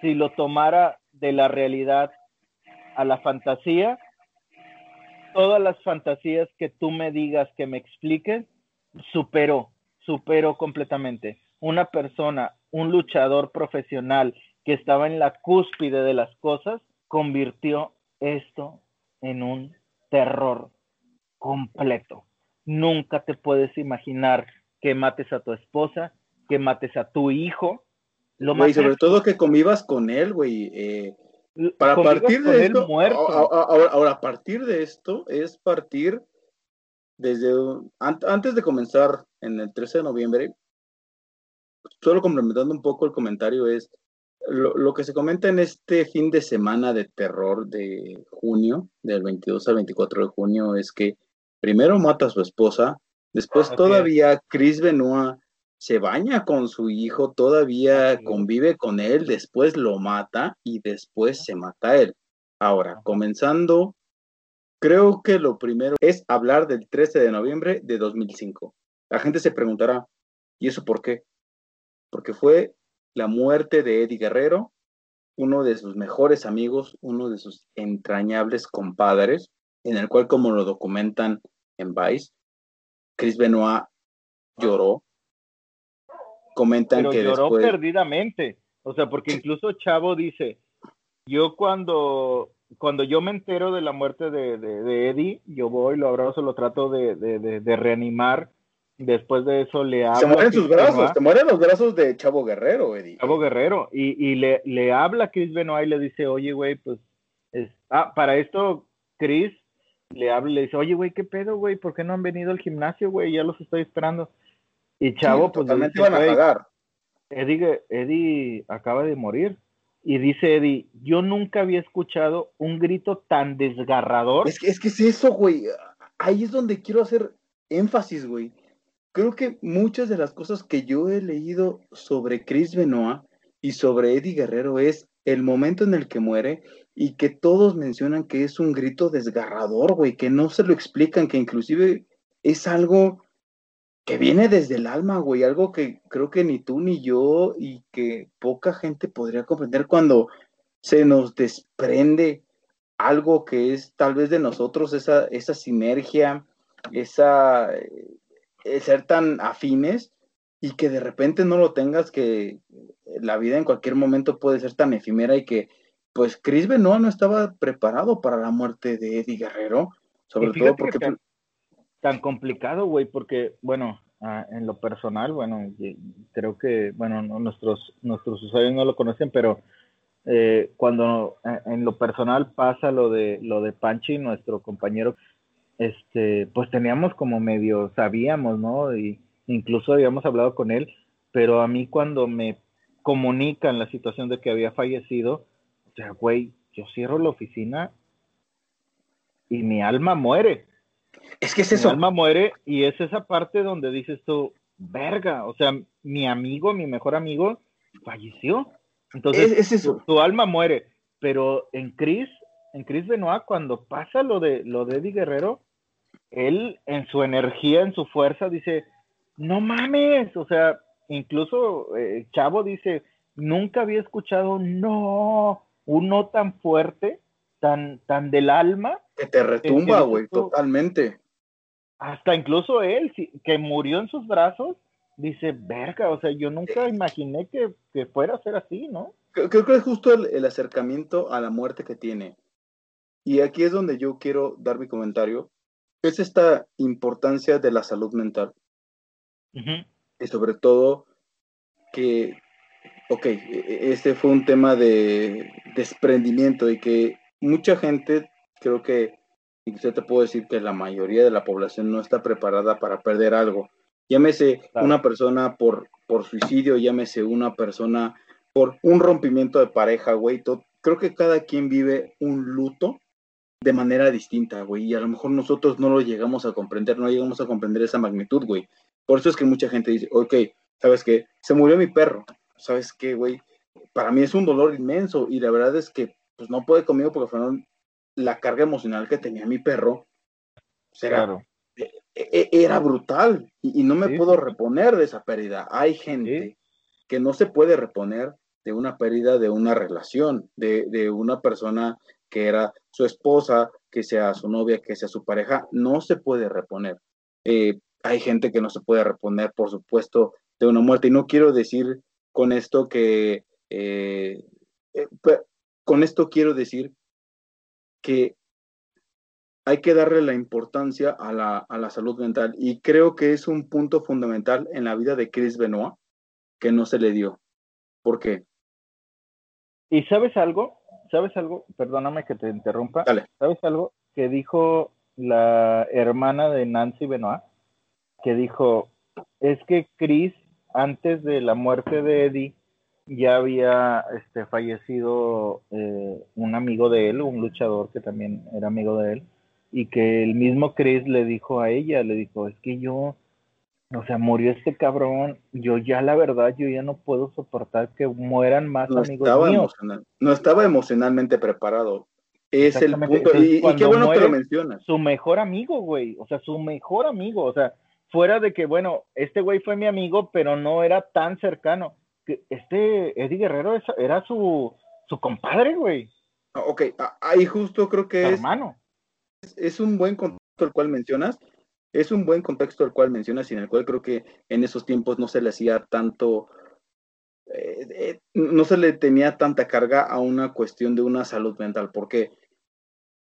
si lo tomara de la realidad a la fantasía, todas las fantasías que tú me digas que me expliquen, superó, superó completamente. Una persona, un luchador profesional que estaba en la cúspide de las cosas, convirtió esto en un terror completo. Nunca te puedes imaginar que mates a tu esposa, que mates a tu hijo. Lo sobre todo que convivas con él, güey. Eh, Para partir de esto, ahora, ahora, a partir de esto es partir desde antes de comenzar en el 13 de noviembre, solo complementando un poco el comentario es lo, que se comenta en este fin de semana de terror de junio, del 22 al 24 de junio, es que primero mata a su esposa, después todavía Chris Benoit se baña con su hijo, todavía convive con él, después lo mata y después se mata a él. Ahora, comenzando, creo que lo primero es hablar del 13 de noviembre de 2005. La gente se preguntará, ¿y eso por qué? Porque fue la muerte de Eddie Guerrero, uno de sus mejores amigos, uno de sus entrañables compadres, en el cual, como lo documentan en Vice, Chris Benoit lloró, comentan Pero que lloró perdidamente. O sea, porque incluso Chavo dice, yo cuando, cuando yo me entero de la muerte de, de, Eddie, yo voy, lo abrazo, lo trato de, de, reanimar. Después de eso le habla. Se mueren sus brazos, te mueren los brazos de Chavo Guerrero, Eddie. Chavo Guerrero. Y, y le, le habla a Chris Benoit y le dice, oye, güey, pues. Es... Ah, para esto, Chris le habla y le dice, oye, güey, ¿qué pedo, güey? ¿Por qué no han venido al gimnasio, güey? Ya los estoy esperando. Y Chavo, pues. Totalmente iban a pagar. Eddie, Eddie acaba de morir. Y dice Eddie, yo nunca había escuchado un grito tan desgarrador. Es que es, que es eso, güey. Ahí es donde quiero hacer énfasis, güey. Creo que muchas de las cosas que yo he leído sobre Chris Benoit y sobre Eddie Guerrero es el momento en el que muere y que todos mencionan que es un grito desgarrador, güey, que no se lo explican, que inclusive es algo que viene desde el alma, güey, algo que creo que ni tú ni yo y que poca gente podría comprender cuando se nos desprende algo que es tal vez de nosotros, esa, esa sinergia, esa eh, ser tan afines y que de repente no lo tengas, que la vida en cualquier momento puede ser tan efímera y que pues Chris Benoit no estaba preparado para la muerte de Eddie Guerrero, sobre todo porque tan complicado, güey, porque, bueno, ah, en lo personal, bueno, creo que, bueno, nuestros, nuestros usuarios no lo conocen, pero eh, cuando eh, en lo personal pasa lo de lo de Panchi, nuestro compañero, este, pues teníamos como medio, sabíamos, ¿no? Y incluso habíamos hablado con él, pero a mí cuando me comunican la situación de que había fallecido, o sea, güey, yo cierro la oficina y mi alma muere. Es que es eso. Mi alma muere y es esa parte donde dices tú, verga, o sea, mi amigo, mi mejor amigo, falleció. Entonces, es, Tu, alma muere. Pero en Chris, en Chris Benoit, cuando pasa lo de, lo de Eddie Guerrero, él en su energía, en su fuerza, dice, no mames, o sea, incluso eh, Chavo dice, nunca había escuchado no, un no tan fuerte, tan, tan del alma. Que te retumba, güey, totalmente hasta incluso él, que murió en sus brazos, dice, verga, o sea, yo nunca imaginé que, fuera a ser así, ¿no? Creo, que es justo el, acercamiento a la muerte que tiene. Y aquí es donde yo quiero dar mi comentario. Es esta importancia de la salud mental. Y sobre todo que, ok, este fue un tema de desprendimiento y que mucha gente creo que yo te puedo decir que la mayoría de la población no está preparada para perder algo. Llámese una persona por, por suicidio, llámese una persona por un rompimiento de pareja, güey. Creo que cada quien vive un luto de manera distinta, güey. Y a lo mejor nosotros no lo llegamos a comprender, no llegamos a comprender esa magnitud, güey. Por eso es que mucha gente dice, ok, ¿sabes qué? Se murió mi perro. ¿Sabes qué, güey? Para mí es un dolor inmenso y la verdad es que pues no puede conmigo porque fueron la carga emocional que tenía mi perro era, e, e, era brutal y, no me puedo reponer de esa pérdida. Hay gente que no se puede reponer de una pérdida de una relación, de, una persona que era su esposa, que sea su novia, que sea su pareja, no se puede reponer. Eh, hay gente que no se puede reponer, por supuesto, de una muerte. Y no quiero decir con esto que, eh, eh, con esto quiero decir que hay que darle la importancia a la, salud mental y creo que es un punto fundamental en la vida de Chris Benoit que no se le dio. ¿Por qué? ¿Y sabes algo? ¿sabes algo? Perdóname que te interrumpa. Dale. ¿Sabes algo que dijo la hermana de Nancy Benoit? Que dijo, es que Chris, antes de la muerte de Eddie, ya había este, fallecido eh, un amigo de él, un luchador que también era amigo de él, y que el mismo Chris le dijo a ella, le dijo, es que yo, o sea, murió este cabrón, yo ya la verdad, yo ya no puedo soportar que mueran más No amigos estaba, míos. no estaba emocionalmente preparado. Es el punto. Y, Entonces, y qué bueno que lo mencionas. Su mejor amigo, güey, o sea, su mejor amigo, o sea, fuera de que, bueno, este güey fue mi amigo, pero no era tan cercano. Este Eddie Guerrero era su, su compadre, güey, Ah, Ok, ahí justo creo que es, hermano. es un buen contexto el cual mencionas. Es un buen contexto el cual mencionas y en el cual creo que en esos tiempos no se le hacía tanto, eh, eh, no se le tenía tanta carga a una cuestión de una salud mental. ¿Por qué?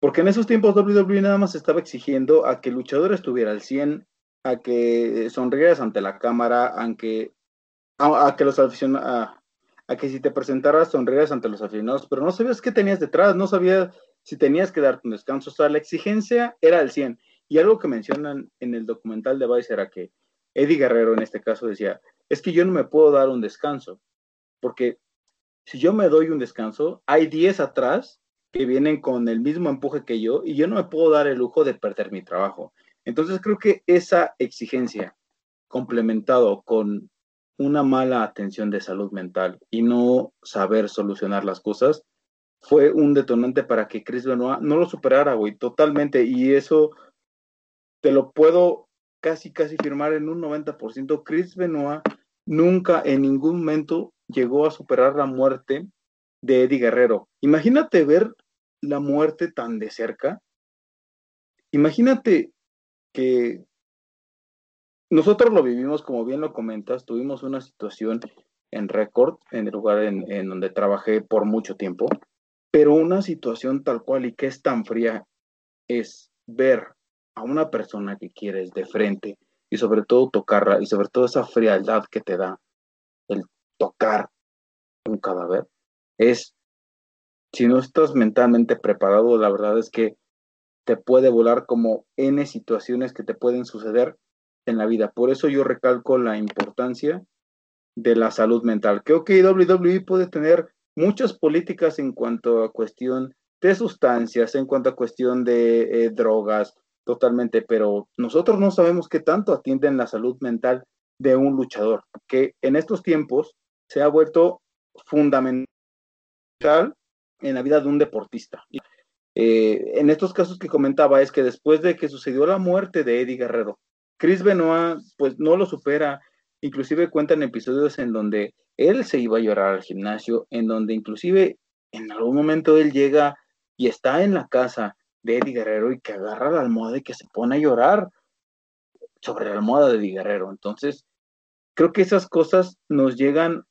Porque en esos tiempos WWE nada más estaba exigiendo a que el luchador estuviera al 100, a que sonrieras ante la cámara, aunque, a, a que los aficionados, a, que si te presentaras sonrieras ante los aficionados, pero no sabías qué tenías detrás, no sabías si tenías que darte un descanso, o sea, la exigencia era al 100. Y algo que mencionan en el documental de Vice era que Eddie Guerrero en este caso decía, es que yo no me puedo dar un descanso, porque si yo me doy un descanso, hay 10 atrás que vienen con el mismo empuje que yo y yo no me puedo dar el lujo de perder mi trabajo. Entonces creo que esa exigencia complementado con una mala atención de salud mental y no saber solucionar las cosas fue un detonante para que Chris Benoit no lo superara, güey, totalmente. Y eso te lo puedo casi, casi firmar en un 90%. Chris Benoit nunca en ningún momento llegó a superar la muerte de Eddie Guerrero. Imagínate ver la muerte tan de cerca. Imagínate que nosotros lo vivimos, como bien lo comentas, tuvimos una situación en récord, en el lugar en, en donde trabajé por mucho tiempo, pero una situación tal cual y que es tan fría es ver a una persona que quieres de frente y sobre todo tocarla y sobre todo esa frialdad que te da el tocar un cadáver es si no estás mentalmente preparado la verdad es que te puede volar como n situaciones que te pueden suceder en la vida por eso yo recalco la importancia de la salud mental creo que WWE puede tener muchas políticas en cuanto a cuestión de sustancias en cuanto a cuestión de eh, drogas totalmente, pero nosotros no sabemos qué tanto atienden la salud mental de un luchador, que en estos tiempos se ha vuelto fundamental en la vida de un deportista. Eh, en estos casos que comentaba es que después de que sucedió la muerte de Eddie Guerrero, Chris Benoit pues no lo supera, inclusive cuentan episodios en donde él se iba a llorar al gimnasio, en donde inclusive en algún momento él llega y está en la casa de Eddie Guerrero y que agarra la almohada y que se pone a llorar sobre la almohada de Eddie Guerrero. Entonces, creo que esas cosas nos llegan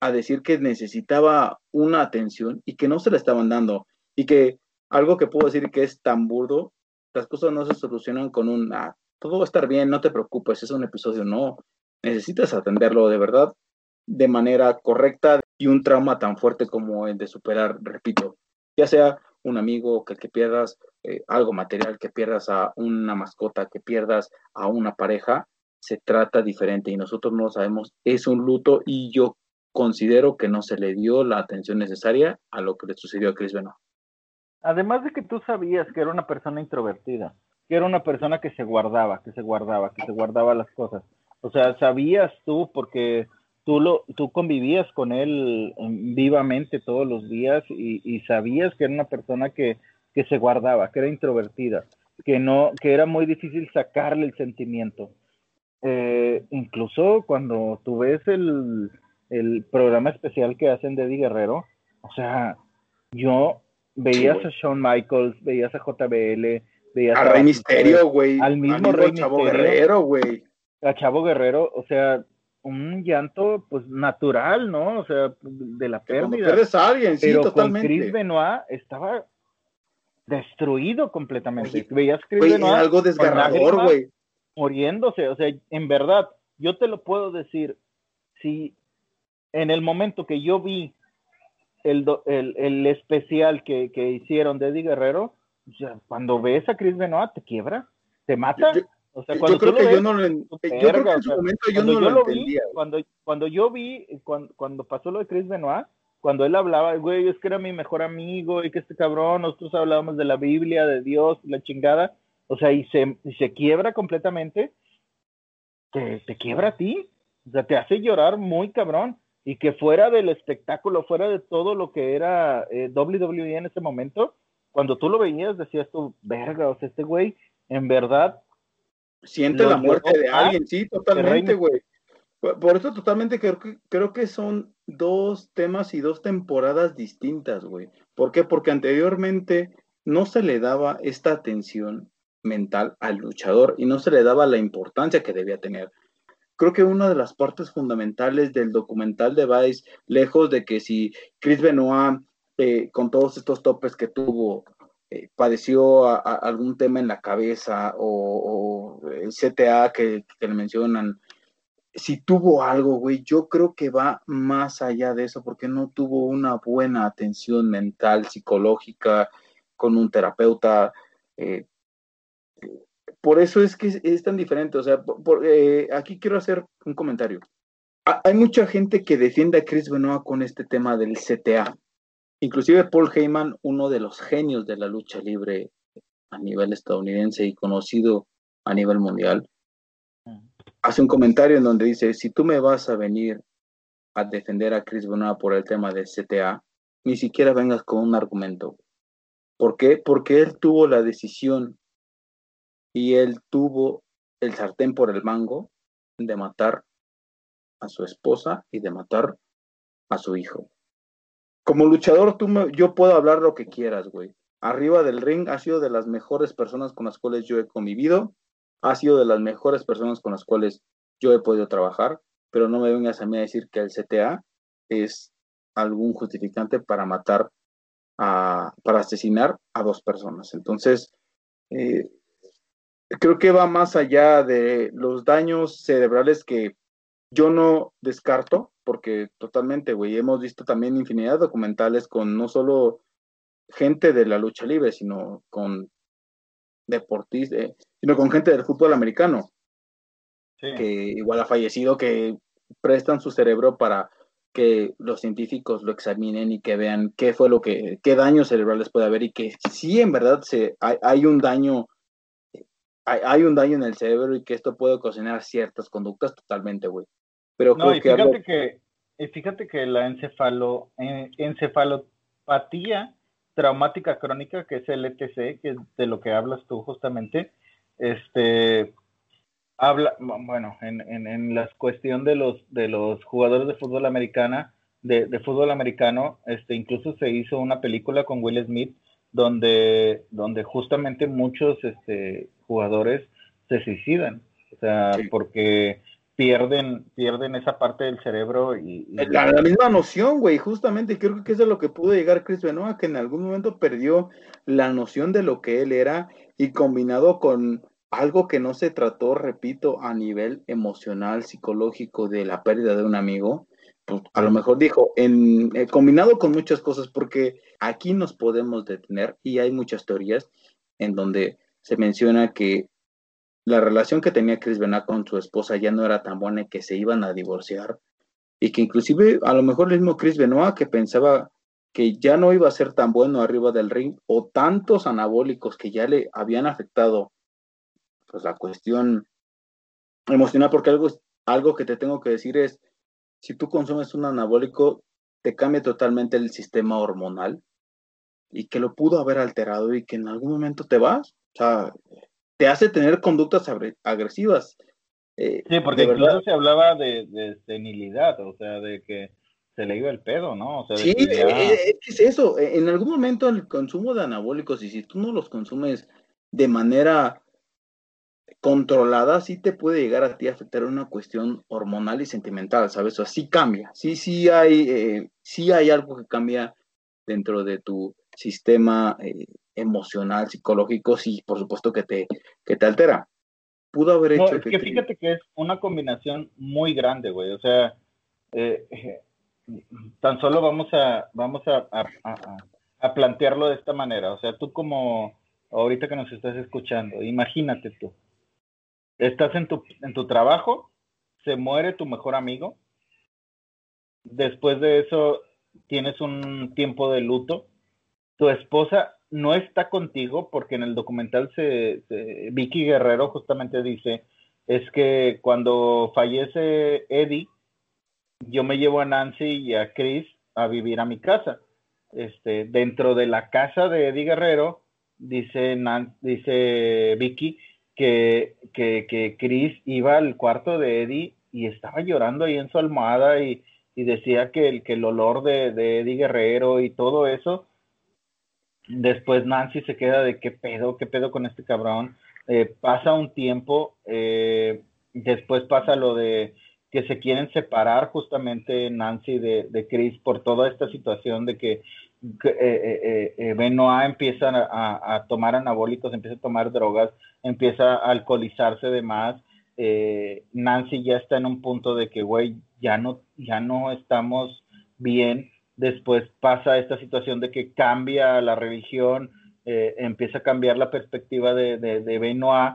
a decir que necesitaba una atención y que no se la estaban dando. Y que algo que puedo decir que es tan burdo, las cosas no se solucionan con un, ah, todo va a estar bien, no te preocupes, es un episodio, no. Necesitas atenderlo de verdad de manera correcta y un trauma tan fuerte como el de superar, repito, ya sea un amigo, que, pierdas eh, algo material, que pierdas a una mascota, que pierdas a una pareja, se trata diferente y nosotros no lo sabemos, es un luto y yo considero que no se le dio la atención necesaria a lo que le sucedió a Chris Benoit. Además de que tú sabías que era una persona introvertida, que era una persona que se guardaba, que se guardaba, que se guardaba las cosas. O sea, sabías tú porque tú lo, tú convivías con él mm, vivamente todos los días y, y sabías que era una persona que, que, se guardaba, que era introvertida, que no, que era muy difícil sacarle el sentimiento. Eh, incluso cuando tú ves el, el, programa especial que hacen de Eddie Guerrero, o sea, yo veías sí, a Shawn Michaels, veías a JBL, veías a, a Rey Misterio, güey, al mismo Rey Chavo Misterio, Guerrero, güey, a Chavo Guerrero, o sea, un llanto pues natural, ¿no? O sea, de la pérdida. Pierdes a alguien, sí, Pero totalmente. con Chris Benoit estaba destruido completamente. Oye, Veías Chris Güey, Benoit algo desgarrador, güey. muriéndose, o sea, en verdad, yo te lo puedo decir, si en el momento que yo vi el, el, el especial que, que, hicieron de Eddie Guerrero, sea, cuando ves a Chris Benoit, te quiebra, te mata. o sea, cuando yo creo que yo no lo, yo creo que en su momento yo no lo, entendía. Vi, cuando, cuando yo vi, cuando, cuando pasó lo de Chris Benoit, cuando él hablaba, güey, es que era mi mejor amigo y que este cabrón, nosotros hablábamos de la Biblia, de Dios, la chingada, o sea, y se, y se quiebra completamente, te, te quiebra a ti, o sea, te hace llorar muy cabrón, y que fuera del espectáculo, fuera de todo lo que era eh, WWE en ese momento, cuando tú lo veías decías tú, verga, o sea, este güey, en verdad... Siente la muerte de alguien, sí, totalmente, güey. Por eso totalmente creo que, creo que son dos temas y dos temporadas distintas, güey. ¿Por qué? Porque anteriormente no se le daba esta atención mental al luchador y no se le daba la importancia que debía tener. Creo que una de las partes fundamentales del documental de Vice, lejos de que si Chris Benoit, eh, con todos estos topes que tuvo, eh, padeció algún tema en la cabeza o, el CTA que, que le mencionan, si tuvo algo, güey, yo creo que va más allá de eso, porque no tuvo una buena atención mental, psicológica, con un terapeuta. Eh, por eso es que es, tan diferente. O sea, eh, aquí quiero hacer un comentario. hay mucha gente que defiende a Chris Benoit con este tema del CTA. Inclusive Paul Heyman, uno de los genios de la lucha libre a nivel estadounidense y conocido a nivel mundial, hace un comentario en donde dice, si tú me vas a venir a defender a Chris Benoit por el tema de CTA, ni siquiera vengas con un argumento. ¿Por qué? Porque él tuvo la decisión y él tuvo el sartén por el mango de matar a su esposa y de matar a su hijo. Como luchador, tú yo puedo hablar lo que quieras, güey. Arriba del ring ha sido de las mejores personas con las cuales yo he convivido ha sido de las mejores personas con las cuales yo he podido trabajar, pero no me vengas a mí a decir que el CTA es algún justificante para matar, a, para asesinar a dos personas. Entonces, eh, creo que va más allá de los daños cerebrales que yo no descarto, porque totalmente, güey, hemos visto también infinidad de documentales con no solo gente de la lucha libre, sino con deportistas, eh, sino con gente del fútbol americano, que igual ha fallecido, que prestan su cerebro para que los científicos lo examinen y que vean qué fue lo que, qué daños cerebrales puede haber y que sí en verdad se, hay, un daño, hay, un daño en el cerebro y que esto puede ocasionar ciertas conductas totalmente, güey. Pero no, y fíjate que, fíjate que la encefalo, eh, encefalopatía traumática crónica, que es el ETC, que es de lo que hablas tú justamente, este, habla, bueno, en, en, en la cuestión de los, de los jugadores de fútbol americana, de, de, fútbol americano, este, incluso se hizo una película con Will Smith donde, donde justamente muchos este, jugadores se suicidan, o sea, porque pierden, pierden esa parte del cerebro y... La, misma noción, güey, justamente, creo que eso es lo que pudo llegar Chris Benoit, que en algún momento perdió la noción de lo que él era y combinado con algo que no se trató, repito, a nivel emocional, psicológico de la pérdida de un amigo, pues a lo mejor dijo, en, eh, combinado con muchas cosas, porque aquí nos podemos detener y hay muchas teorías en donde se menciona que la relación que tenía Chris Benoit con su esposa ya no era tan buena y que se iban a divorciar. Y que inclusive a lo mejor el mismo Chris Benoit que pensaba que ya no iba a ser tan bueno arriba del ring o tantos anabólicos que ya le habían afectado pues la cuestión emocional porque algo algo que te tengo que decir es si tú consumes un anabólico te cambia totalmente el sistema hormonal y que lo pudo haber alterado y que en algún momento te vas o sea te hace tener conductas agresivas. Eh, sí, porque incluso se hablaba de, senilidad, o sea, de que se le iba el pedo, ¿no? sí, eh, eh, es eso. En algún momento el consumo de anabólicos, y si tú no los consumes de manera controlada, sí te puede llegar a ti a afectar una cuestión hormonal y sentimental, ¿sabes? O sea, sí cambia, sí, sí hay, sí hay algo que cambia dentro de tu sistema emocional, psicológico, sí, por supuesto que te, que te altera. Pudo haber hecho... que, fíjate que es una combinación muy grande, güey. O sea, eh, tan solo vamos a, vamos a, a, plantearlo de esta manera. O sea, tú como ahorita que nos estás escuchando, imagínate tú, estás en tu, en tu trabajo, se muere tu mejor amigo, después de eso tienes un tiempo de luto, tu esposa no está contigo porque en el documental se, Vicky Guerrero justamente dice es que cuando fallece Eddie yo me llevo a Nancy y a Chris a vivir a mi casa este dentro de la casa de Eddie Guerrero dice dice Vicky que, que, Chris iba al cuarto de Eddie y estaba llorando ahí en su almohada y, decía que el, que el olor de, de Eddie Guerrero y todo eso Después Nancy se queda de qué pedo, qué pedo con este cabrón. Eh, pasa un tiempo, eh, después pasa lo de que se quieren separar justamente Nancy de, de Chris por toda esta situación de que, eh, Benoit empieza a, a, tomar anabólicos, empieza a tomar drogas, empieza a alcoholizarse de más. Nancy ya está en un punto de que, güey, ya no, ya no estamos bien después pasa esta situación de que cambia la religión, eh, empieza a cambiar la perspectiva de, de, Benoit,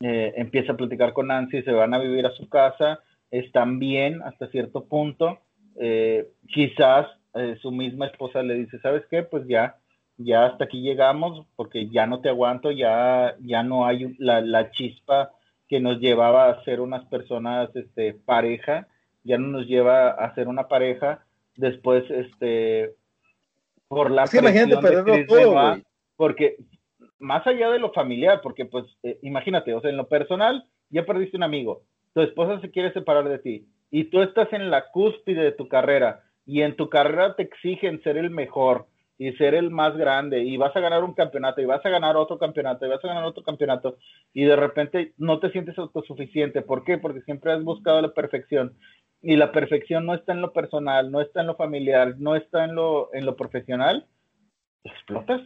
eh, empieza a platicar con Nancy, se van a vivir a su casa, están bien hasta cierto punto, eh, quizás su misma esposa le dice, ¿sabes qué? Pues ya, ya hasta aquí llegamos porque ya no te aguanto, ya, ya no hay la, la chispa que nos llevaba a ser unas personas este, pareja, ya no nos lleva a ser una pareja, después este por la imagínate perderlo todo, porque más allá de lo familiar, porque pues eh, imagínate, o sea, en lo personal ya perdiste un amigo, tu esposa se quiere separar de ti y tú estás en la cúspide de tu carrera y en tu carrera te exigen ser el mejor y ser el más grande y vas a ganar un campeonato y vas a ganar otro campeonato y vas a ganar otro campeonato y de repente no te sientes autosuficiente. ¿Por qué? Porque siempre has buscado la perfección y la perfección no está en lo personal, no está en lo familiar, no está en lo, en lo profesional, explotas.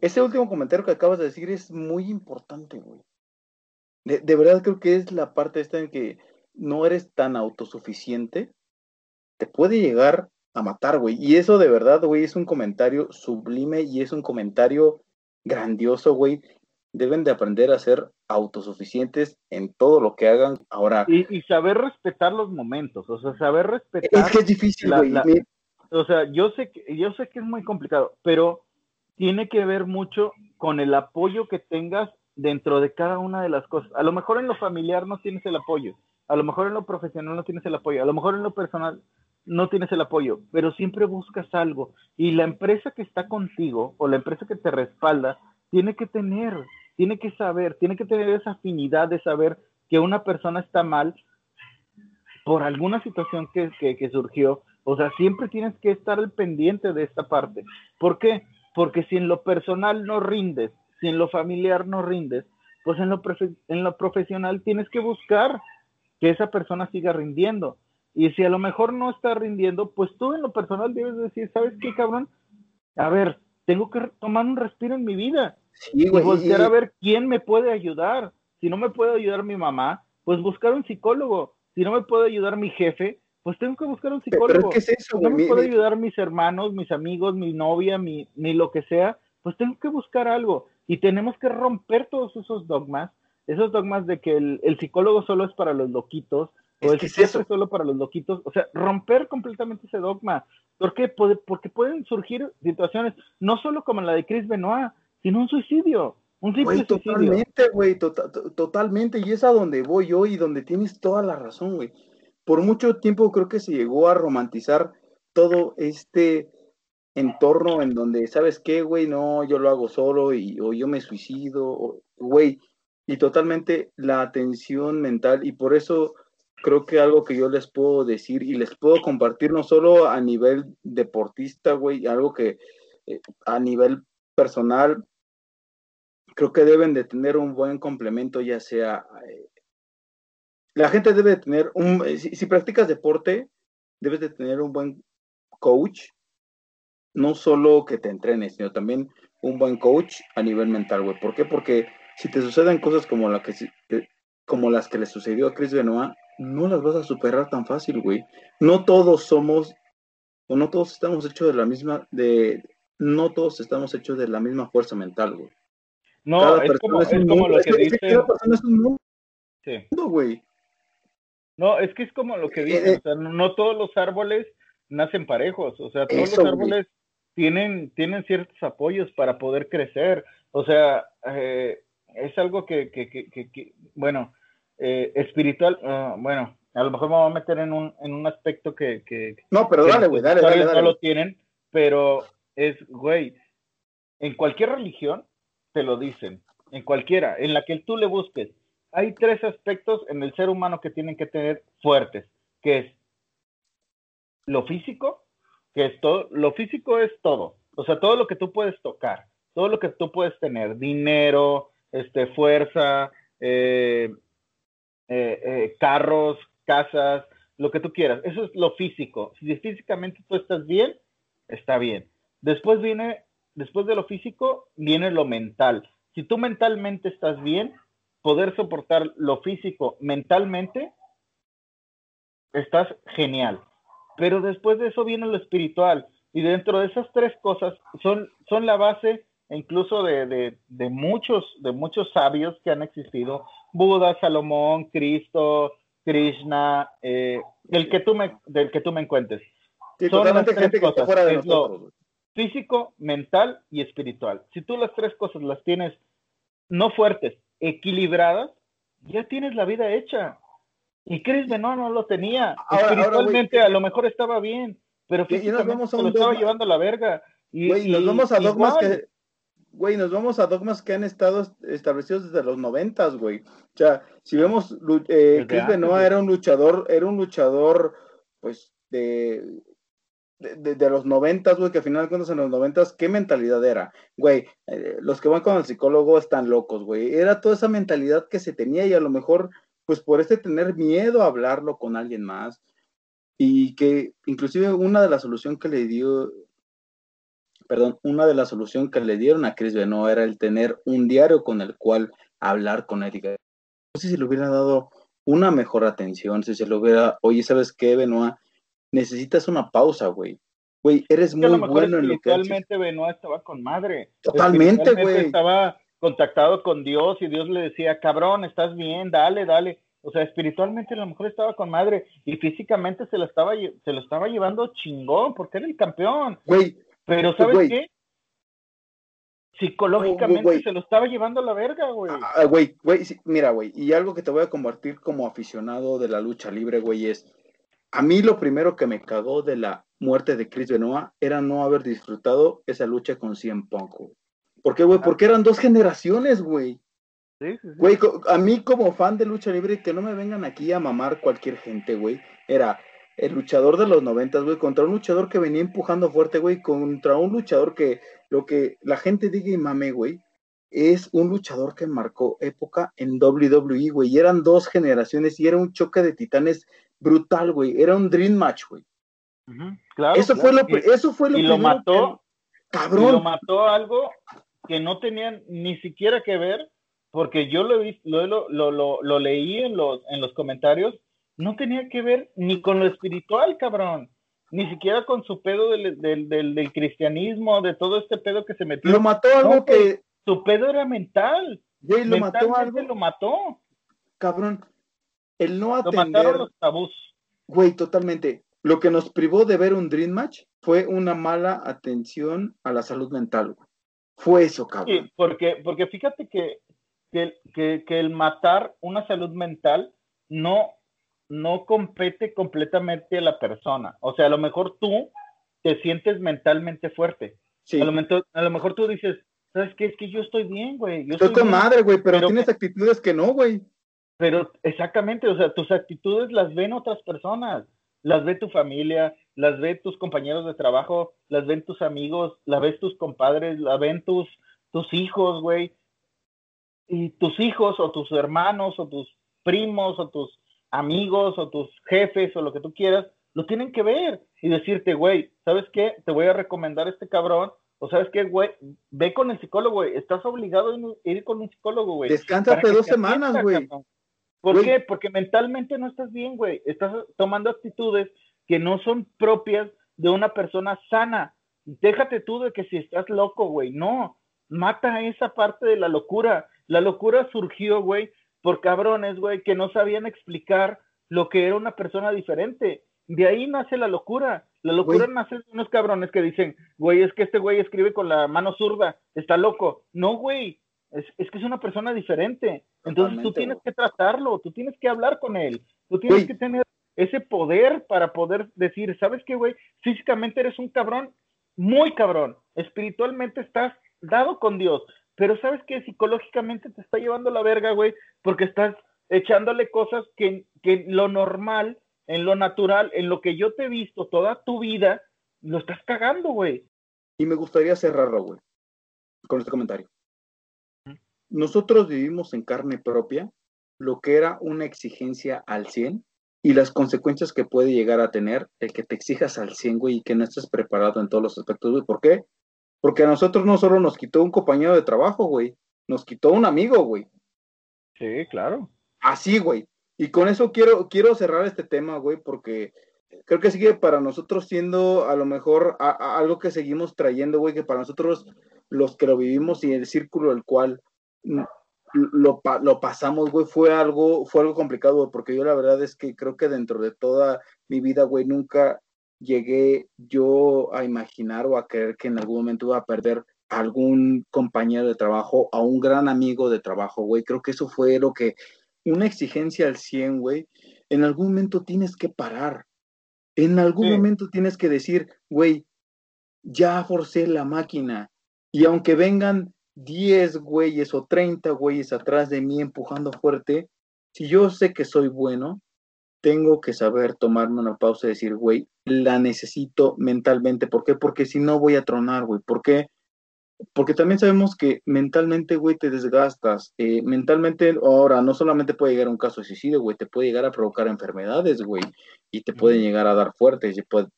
Ese último comentario que acabas de decir es muy importante, güey. De, de, verdad creo que es la parte esta en que no eres tan autosuficiente, te puede llegar a matar, güey. Y eso de verdad, güey, es un comentario sublime y es un comentario grandioso, güey, deben de aprender a ser autosuficientes en todo lo que hagan ahora. Y, saber respetar los momentos, o sea, saber respetar. Es que es difícil, güey. O sea, yo sé, que, yo sé que es muy complicado, pero tiene que ver mucho con el apoyo que tengas dentro de cada una de las cosas. A lo mejor en lo familiar no tienes el apoyo, a lo mejor en lo profesional no tienes el apoyo, a lo mejor en lo personal no tienes el apoyo, pero siempre buscas algo. Y la empresa que está contigo o la empresa que te respalda tiene que tener tiene que saber, tiene que tener esa afinidad de saber que una persona está mal por alguna situación que, surgió. O sea, siempre tienes que estar al pendiente de esta parte. ¿Por qué? Porque si en lo personal no rindes, si en lo familiar no rindes, pues en lo, en lo profesional tienes que buscar que esa persona siga rindiendo. Y si a lo mejor no está rindiendo, pues tú en lo personal debes decir, ¿sabes qué, cabrón? A ver, tengo que tomar un respiro en mi vida. Y voltear a ver quién me puede ayudar. Si no me puede ayudar mi mamá, pues buscar un psicólogo. Si no me puede ayudar mi jefe, pues tengo que buscar un psicólogo. ¿Pero es eso, no me puede ayudar mis hermanos, mis amigos, mi novia, mi, ni lo que sea, pues tengo que buscar algo. Y tenemos que romper todos esos dogmas, esos dogmas de que el, el psicólogo solo es para los loquitos, o el psiquiatra es solo para los loquitos. O sea, romper completamente ese dogma. ¿Por qué? Porque pueden surgir situaciones, no solo como la de Chris Benoit, sino un suicidio. Un simple Totalmente, güey, tota-, totalmente. Y es a donde voy yo y donde tienes toda la razón, güey. Por mucho tiempo creo que se llegó a romantizar todo este entorno en donde, ¿sabes qué, güey? No, yo lo hago solo y, o yo me suicido, güey. Y totalmente la atención mental y por eso creo que algo que yo les puedo decir y les puedo compartir no solo a nivel deportista, güey, algo que eh, a nivel personal, creo que deben de tener un buen complemento, ya sea... Eh, la gente debe de tener un... Eh, si, practicas deporte, debes de tener un buen coach, no solo que te entrenes, sino también un buen coach a nivel mental, güey. ¿Por qué? Porque si te suceden cosas como, la que, como las que le sucedió a Chris Benoit, no las vas a superar tan fácil, güey. No todos somos o no todos estamos hechos de la misma, de, no todos estamos hechos de la misma fuerza mental, güey. No, es como, es, como lo que. Cada persona es un mundo, sí. güey. No, es que es como lo que dicen, eh, o sea, no todos los árboles nacen parejos, o sea, todos los árboles tienen, tienen ciertos apoyos para poder crecer, o sea, eh, es algo que, que, que, que bueno, eh, espiritual, uh, bueno, a lo mejor me voy a meter en un, en un aspecto que... que no, pero dale, güey, dale, dale, dale. No lo tienen, pero es, güey, en cualquier religión te lo dicen, en cualquiera, en la que tú le busques, hay tres aspectos en el ser humano que tienen que tener fuertes, que es lo físico, que es todo, lo físico es todo, o sea, todo lo que tú puedes tocar, todo lo que tú puedes tener, dinero, este, fuerza, eh, eh, eh, carros, casas, lo que tú quieras, eso es lo físico. Si físicamente tú estás bien, está bien. Después viene, después de lo físico, viene lo mental. Si tú mentalmente estás bien, poder soportar lo físico mentalmente, estás genial. Pero después de eso viene lo espiritual. Y dentro de esas tres cosas son, son la base incluso de, de, muchos, de muchos sabios que han existido. Buda, Salomón, Cristo, Krishna, eh, el que tú me, del que tú me encuentres. son las tres cosas, es lo físico, mental y espiritual. Si tú las tres cosas las tienes no fuertes, equilibradas, ya tienes la vida hecha. Y Chris Benoit no lo tenía. Espiritualmente a lo mejor estaba bien, pero físicamente lo estaba llevando a la verga. Y, nos vamos a dogmas que güey, nos vamos a dogmas que han estado establecidos desde los noventas, güey. O sea, si vemos, eh, Chris Benoit era un luchador, era un luchador, pues, de, de, los noventas, güey, que al final de cuentas en los noventas, ¿qué mentalidad era? Güey, eh, los que van con el psicólogo están locos, güey. Era toda esa mentalidad que se tenía y a lo mejor, pues por este tener miedo a hablarlo con alguien más. Y que inclusive una de las soluciones que le dio, perdón, una de las soluciones que le dieron a Chris Benoit era el tener un diario con el cual hablar con él. No sé si le hubiera dado una mejor atención, si se lo hubiera, oye, ¿sabes qué, Benoit? Necesitas una pausa, güey. Güey, eres muy bueno en lo que Espiritualmente Benoit estaba con madre. Totalmente, güey. Estaba contactado con Dios y Dios le decía, cabrón, estás bien, dale, dale. O sea, espiritualmente a lo mejor estaba con madre y físicamente se lo estaba, se lo estaba llevando chingón porque era el campeón. Güey. Pero ¿sabes qué? Psicológicamente se lo estaba llevando a la verga, güey. Ah, ah, güey, güey, mira, güey, y algo que te voy a compartir como aficionado de la lucha libre, güey, es a mí lo primero que me cagó de la muerte de Chris Benoit era no haber disfrutado esa lucha con CM Punk, güey. ¿Por qué, güey? Porque eran dos generaciones, güey. Sí, sí, sí. Güey, a mí como fan de lucha libre, que no me vengan aquí a mamar cualquier gente, güey. Era el luchador de los noventas, güey, contra un luchador que venía empujando fuerte, güey, contra un luchador que lo que la gente diga y mame, güey, es un luchador que marcó época en WWE, güey. Y eran dos generaciones y era un choque de titanes brutal, güey. Era un dream match, güey. claro, eso, Fue lo, eso fue lo y lo mató, cabrón. lo mató algo que no tenían ni siquiera que ver, porque yo lo, lo, lo, lo, lo leí en los, en los comentarios, no tenía que ver ni con lo espiritual, cabrón ni siquiera con su pedo del, del, del, cristianismo, de todo este pedo que se metió. Lo mató algo que... Su pedo era mental. Güey, lo mató algo. lo mató. Cabrón, el no atender. los tabús. Güey, totalmente. Lo que nos privó de ver un Dream Match fue una mala atención a la salud mental, güey. Fue eso, cabrón. Sí, porque, porque fíjate que, que, el matar una salud mental no, no compete completamente a la persona. O sea, a lo mejor tú te sientes mentalmente fuerte. Sí. Lo a lo mejor tú dices, ¿sabes qué? Es que yo estoy bien, güey. Yo estoy con madre, güey, pero, tienes actitudes que no, güey. Pero exactamente, o sea, tus actitudes las ven otras personas, las ve tu familia, las ve tus compañeros de trabajo, las ven tus amigos, las ves tus compadres, las ven tus, tus hijos, güey. Y tus hijos o tus hermanos o tus primos o tus amigos o tus jefes o lo que tú quieras, lo tienen que ver y decirte, güey, ¿sabes qué? Te voy a recomendar este cabrón. O sabes qué, güey, ve con el psicólogo, güey. Estás obligado a ir con un psicólogo, güey. Descánsate dos semanas, güey. ¿Por qué? Porque mentalmente no estás bien, güey. Estás tomando actitudes que no son propias de una persona sana. Déjate tú de que si estás loco, güey, no, mata esa parte de la locura. La locura surgió, güey, por cabrones, güey, que no sabían explicar lo que era una persona diferente. De ahí nace la locura. La locura nace de unos cabrones que dicen, güey, es que este güey escribe con la mano zurda, está loco. No, güey, es, que es una persona diferente. Entonces tú tienes que tratarlo, tú tienes que hablar con él, tú tienes que tener ese poder para poder decir, ¿sabes qué, güey? Físicamente eres un cabrón, muy cabrón. Espiritualmente estás dado con Dios, pero ¿sabes qué? Psicológicamente te está llevando la verga, güey, porque estás echándole cosas que, que lo normal, en lo natural, en lo que yo te he visto toda tu vida, lo estás cagando, güey. Y me gustaría cerrarlo, güey, con este comentario. Nosotros vivimos en carne propia lo que era una exigencia al 100 y las consecuencias que puede llegar a tener el que te exijas al 100, güey, y que no estés preparado en todos los aspectos, güey. ¿Por qué? Porque a nosotros no solo nos quitó un compañero de trabajo, güey, nos quitó un amigo, güey. Sí, claro. Así, güey. Y con eso quiero, quiero cerrar este tema, güey, porque creo que sigue para nosotros siendo a lo mejor algo que seguimos trayendo, güey, que para nosotros los que lo vivimos y el círculo del cual lo, pasamos, güey, fue algo, fue algo complicado, porque yo la verdad es que creo que dentro de toda mi vida, güey, nunca llegué yo a imaginar o a creer que en algún momento iba a perder algún compañero de trabajo, a un gran amigo de trabajo, güey. Creo que eso fue lo que una exigencia al 100, güey, en algún momento tienes que parar. En algún momento tienes que decir, güey, ya forcé la máquina. Y aunque vengan 10 güeyes o 30 güeyes atrás de mí empujando fuerte, si yo sé que soy bueno, tengo que saber tomarme una pausa y decir, güey, la necesito mentalmente. ¿Por qué? Porque si no voy a tronar, güey. ¿Por qué? Porque también sabemos que mentalmente, güey, te desgastas. Eh, mentalmente, ahora, no solamente puede llegar a un caso de suicidio, güey, te puede llegar a provocar enfermedades, güey, y te puede llegar a dar fuerte,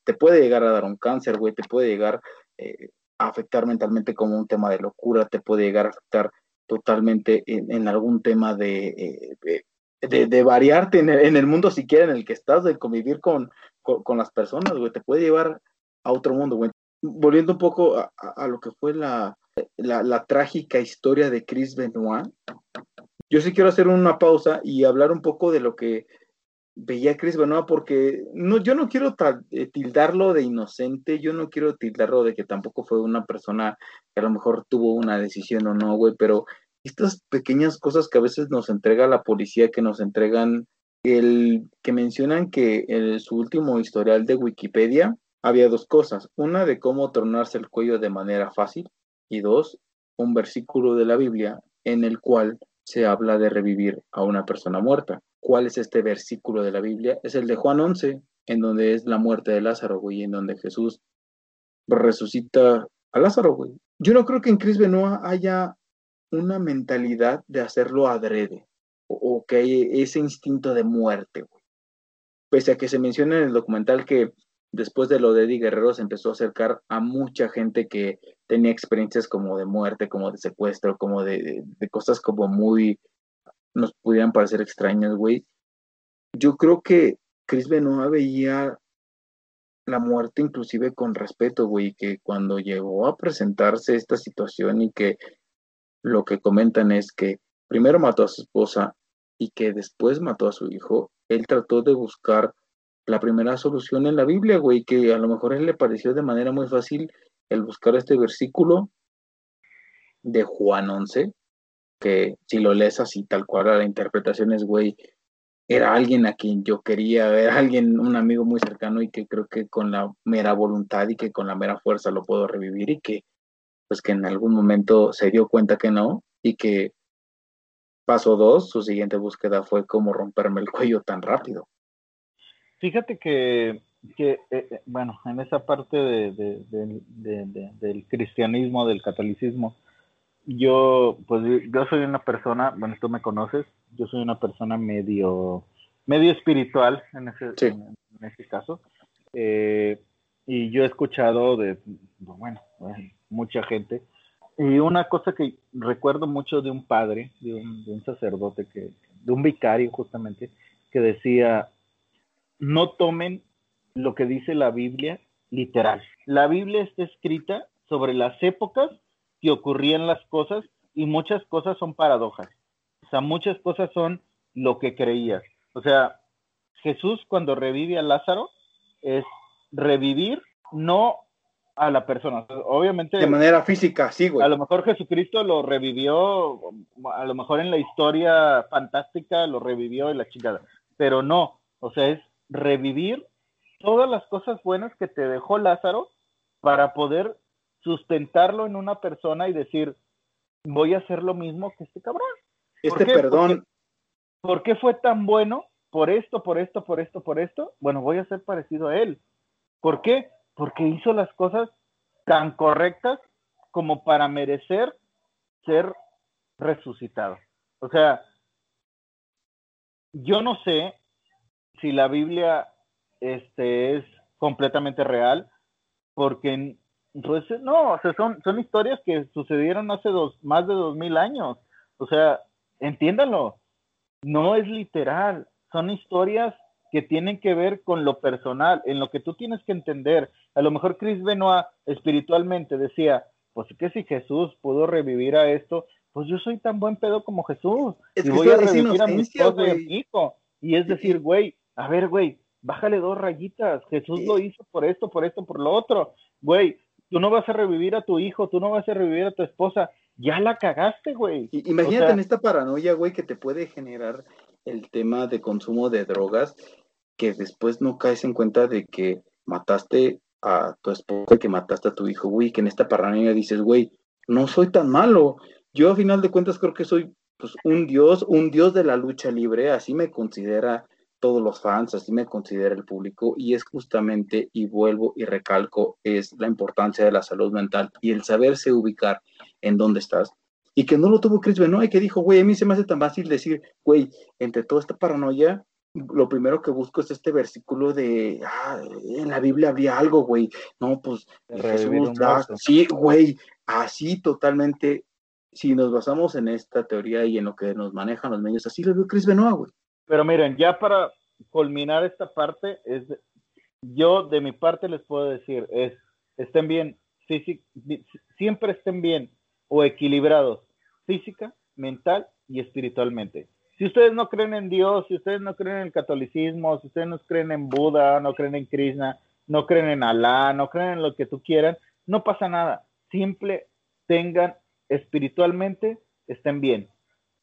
te puede, llegar a dar un cáncer, güey, te puede llegar eh, a afectar mentalmente como un tema de locura, te puede llegar a afectar totalmente en, algún tema de, eh, de, variarte en el, mundo siquiera en el que estás, de convivir con, con, con las personas, güey, te puede llevar a otro mundo, güey volviendo un poco a, lo que fue la, la, trágica historia de Chris Benoit, yo sí quiero hacer una pausa y hablar un poco de lo que veía Chris Benoit, porque no, yo no quiero eh, tildarlo de inocente, yo no quiero tildarlo de que tampoco fue una persona que a lo mejor tuvo una decisión o no, güey, pero estas pequeñas cosas que a veces nos entrega la policía, que nos entregan, el que mencionan que el, su último historial de Wikipedia, había dos cosas, una de cómo tornarse el cuello de manera fácil y dos, un versículo de la Biblia en el cual se habla de revivir a una persona muerta. ¿Cuál es este versículo de la Biblia? Es el de Juan 11, en donde es la muerte de Lázaro, güey, en donde Jesús resucita a Lázaro, güey. Yo no creo que en Cris Benoit haya una mentalidad de hacerlo adrede o, o que hay ese instinto de muerte, güey. Pese a que se menciona en el documental que después de lo de Eddie Guerrero se empezó a acercar a mucha gente que tenía experiencias como de muerte, como de secuestro, como de, cosas como muy, nos pudieran parecer extrañas, güey. Yo creo que Chris Benoit veía la muerte inclusive con respeto, güey, que cuando llegó a presentarse esta situación y que lo que comentan es que primero mató a su esposa y que después mató a su hijo, él trató de buscar la primera solución en la Biblia, güey, que a lo mejor a él le pareció de manera muy fácil el buscar este versículo de Juan 11, que si lo lees así tal cual la interpretación es, güey, era alguien a quien yo quería, era alguien, un amigo muy cercano y que creo que con la mera voluntad y que con la mera fuerza lo puedo revivir y que pues que en algún momento se dio cuenta que no y que paso dos, su siguiente búsqueda fue como romperme el cuello tan rápido. Fíjate que, que eh, eh, bueno, en esa parte de, del cristianismo, del catolicismo, yo, pues yo soy una persona, bueno, tú me conoces, yo soy una persona medio, medio espiritual en ese, en, ese caso. Eh, y yo he escuchado de, bueno, mucha gente. Y una cosa que recuerdo mucho de un padre, de un, de un sacerdote, que, de un vicario justamente, que decía, no tomen lo que dice la Biblia literal. La Biblia está escrita sobre las épocas que ocurrían las cosas y muchas cosas son paradojas. O sea, muchas cosas son lo que creías. O sea, Jesús cuando revive a Lázaro es revivir no a la persona. Obviamente. De manera física, sí, güey. A lo mejor Jesucristo lo revivió, a lo mejor en la historia fantástica lo revivió y la chingada. Pero no, o sea, es revivir todas las cosas buenas que te dejó Lázaro para poder sustentarlo en una persona y decir, voy a hacer lo mismo que este cabrón. Este perdón. ¿Por qué fue tan bueno? Por esto, por esto, por esto, por esto. Bueno, voy a ser parecido a él. ¿Por qué? Porque hizo las cosas tan correctas como para merecer ser resucitado. O sea, yo no sé si la Biblia este, es completamente real, porque pues, no, o sea, son, son historias que sucedieron hace dos, más de dos mil años. O sea, entiéndanlo, no es literal, son historias que tienen que ver con lo personal, en lo que tú tienes que entender. A lo mejor Chris Benoit espiritualmente decía, pues que si Jesús pudo revivir a esto, pues yo soy tan buen pedo como Jesús y voy a revivir a mi esposo y a mi hijo. Y es decir, güey, a ver, güey, bájale dos rayitas. Jesús lo hizo por esto, por esto, por lo otro. Güey, tú no vas a revivir a tu hijo, tú no vas a revivir a tu esposa. Ya la cagaste, güey. Imagínate en esta paranoia, güey, que te puede generar el tema de consumo de drogas, que después no caes en cuenta de que mataste a tu esposa, que mataste a tu hijo, güey, que en esta paranoia dices, güey, no soy tan malo. Yo a final de cuentas creo que soy pues, un dios, un dios de la lucha libre, así me considera todos los fans, así me considera el público, y es justamente, y vuelvo y recalco, es la importancia de la salud mental y el saberse ubicar en dónde estás. Y que no lo tuvo Chris Benoit, que dijo, güey, a mí se me hace tan fácil decir, güey, entre toda esta paranoia, lo primero que busco es este versículo de, ah, en la Biblia habría algo, güey. No, pues, Jesús, sí, güey, así totalmente, si nos basamos en esta teoría y en lo que nos manejan los medios, así lo veo Chris Benoit, güey. Pero miren, ya para culminar esta parte, es yo de mi parte les puedo decir, es estén bien, siempre estén bien o equilibrados, física, mental y espiritualmente. Si ustedes no creen en Dios, si ustedes no creen en el catolicismo, si ustedes no creen en Buda, no creen en Krishna, no creen en Alá, no creen en lo que tú quieras, no pasa nada. Simple tengan espiritualmente, estén bien.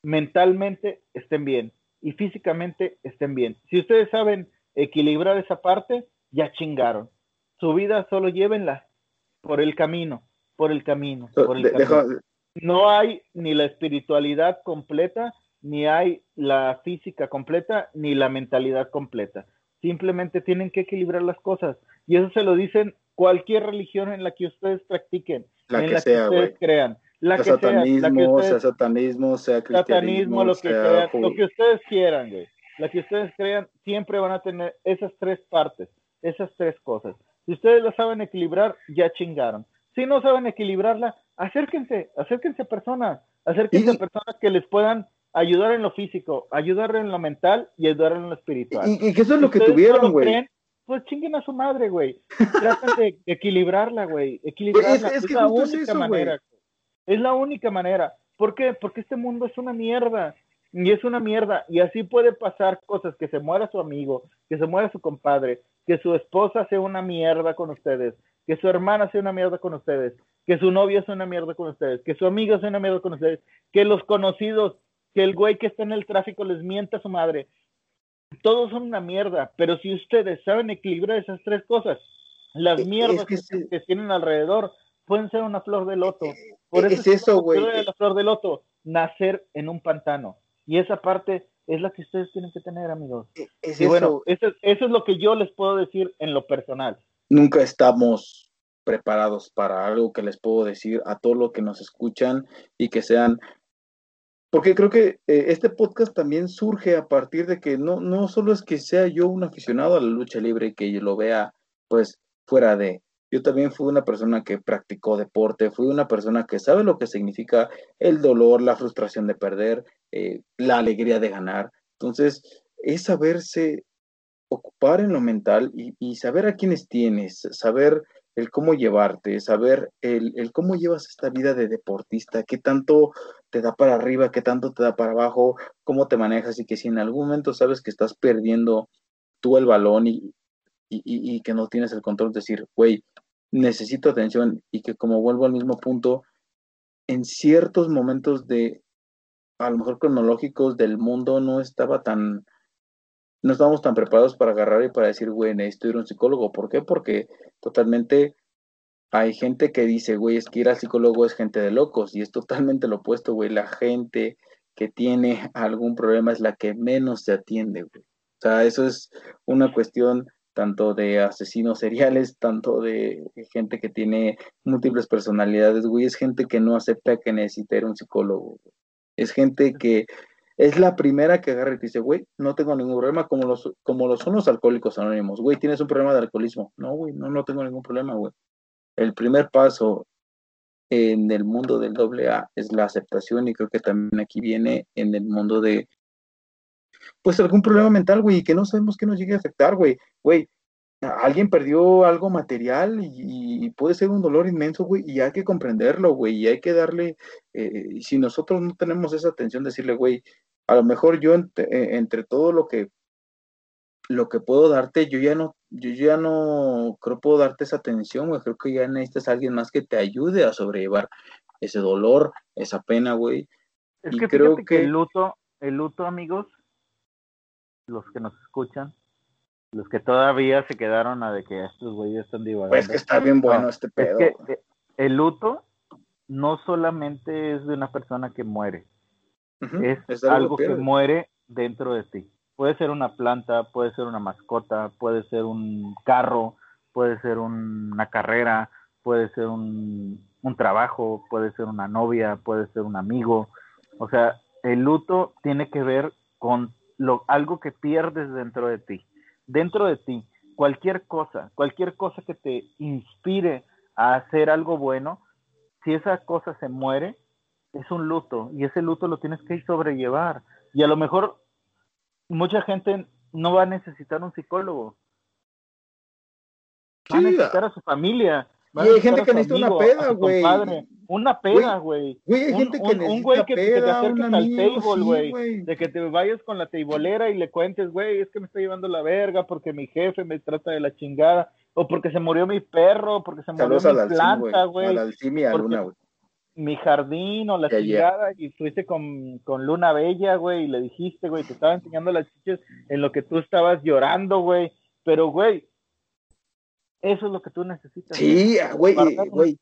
Mentalmente, estén bien y físicamente estén bien. Si ustedes saben equilibrar esa parte, ya chingaron. Su vida solo llévenla por el camino, por el camino, por el camino. No hay ni la espiritualidad completa, ni hay la física completa, ni la mentalidad completa. Simplemente tienen que equilibrar las cosas. Y eso se lo dicen cualquier religión en la que ustedes practiquen, en la que ustedes crean la que satanismo, sea, satanismo, sea cristianismo, lo que sea, lo que ustedes quieran, güey. La que ustedes crean, siempre van a tener esas tres partes, esas tres cosas. Si ustedes la saben equilibrar, ya chingaron. Si no saben equilibrarla, acérquense, acérquense a personas, acérquense a personas que les puedan ayudar en lo físico, ayudar en lo mental y ayudar en lo espiritual. Y, que eso es lo que tuvieron, güey. pues chinguen a su madre, güey. Traten de equilibrarla, güey. Equilibrarla. Es, la única manera. Es la única manera. ¿Por qué? Porque este mundo es una mierda. Y es una mierda. Y así puede pasar cosas, que se muera su amigo, que se muera su compadre, que su esposa sea una mierda con ustedes, que su hermana sea una mierda con ustedes, que su novia sea una mierda con ustedes, que su amigo sea una mierda con ustedes, que los conocidos, que el güey que está en el tráfico les mienta a su madre. Todos son una mierda, pero si ustedes saben equilibrar esas tres cosas, las mierdas que tienen alrededor pueden ser una flor de loto. Por eso es eso, güey. La flor de loto, nacer en un pantano. Y esa parte es la que ustedes tienen que tener, amigos. E, y bueno, eso, eso es lo que yo les puedo decir en lo personal. Nunca estamos preparados para algo que les puedo decir a todos los que nos escuchan y que sean porque creo que eh, este podcast también surge a partir de que no, no solo es que sea yo un aficionado a la lucha libre y que yo lo vea pues fuera de, yo también fui una persona que practicó deporte, fui una persona que sabe lo que significa el dolor, la frustración de perder, eh, la alegría de ganar. Entonces, es saberse ocupar en lo mental y, saber a quiénes tienes, saber el cómo llevarte, saber el, el, cómo llevas esta vida de deportista, qué tanto te da para arriba, qué tanto te da para abajo, cómo te manejas y que si en algún momento sabes que estás perdiendo tú el balón y, y, que no tienes el control, decir, güey, necesito atención y que como vuelvo al mismo punto, en ciertos momentos de, a lo mejor cronológicos del mundo, no estaba tan, no estábamos tan preparados para agarrar y para decir, güey, necesito ir a un psicólogo. ¿Por qué? Porque totalmente hay gente que dice, güey, es que ir al psicólogo es gente de locos y es totalmente lo opuesto, güey. La gente que tiene algún problema es la que menos se atiende, güey. O sea, eso es una cuestión tanto de asesinos seriales, tanto de gente que tiene múltiples personalidades, güey, es gente que no acepta que necesita ir a un psicólogo. Es gente que es la primera que agarra y dice, güey, no tengo ningún problema, como los, como los son los alcohólicos anónimos, güey, tienes un problema de alcoholismo. No, güey, no, no tengo ningún problema, güey. El primer paso en el mundo del doble A es la aceptación y creo que también aquí viene en el mundo de pues algún problema mental, güey, que no sabemos que nos llegue a afectar, güey. Güey, alguien perdió algo material y, puede ser un dolor inmenso, güey, y hay que comprenderlo, güey, y hay que darle, eh, si nosotros no tenemos esa atención, decirle, güey, a lo mejor yo eh, entre, todo lo que lo que puedo darte, yo ya no, yo ya no creo puedo darte esa atención, güey, creo que ya necesitas a alguien más que te ayude a sobrellevar ese dolor, esa pena, güey. Es que creo que el luto, el luto, amigos, los que nos escuchan, los que todavía se quedaron a de que estos güeyes están divagando. Pues que está bien bueno este pedo. Es que el luto no solamente es de una persona que muere, es, algo, que muere dentro de ti. Puede ser una planta, puede ser una mascota, puede ser un carro, puede ser una carrera, puede ser un, un trabajo, puede ser una novia, puede ser un amigo. O sea, el luto tiene que ver con algo que pierdes dentro de ti. Dentro de ti, cualquier cosa, cualquier cosa que te inspire a hacer algo bueno, si esa cosa se muere, es un luto y ese luto lo tienes que sobrellevar. Y a lo mejor mucha gente no va a necesitar un psicólogo. Va a necesitar a su familia, y hay gente que necesita una peda, güey. Una peda, güey. Güey, hay gente que necesita un güey que, te acerques al table, güey. de que te vayas con la teibolera y le cuentes, güey, es que me está llevando la verga porque mi jefe me trata de la chingada. O porque se murió mi perro, porque se murió mi planta, güey. Mi jardín o la chingada. Y fuiste con, con Luna Bella, güey, y le dijiste, güey, te estaba enseñando las chiches en lo que tú estabas llorando, güey. Pero, güey, eso es lo que tú necesitas. Sí, ah, güey, güey.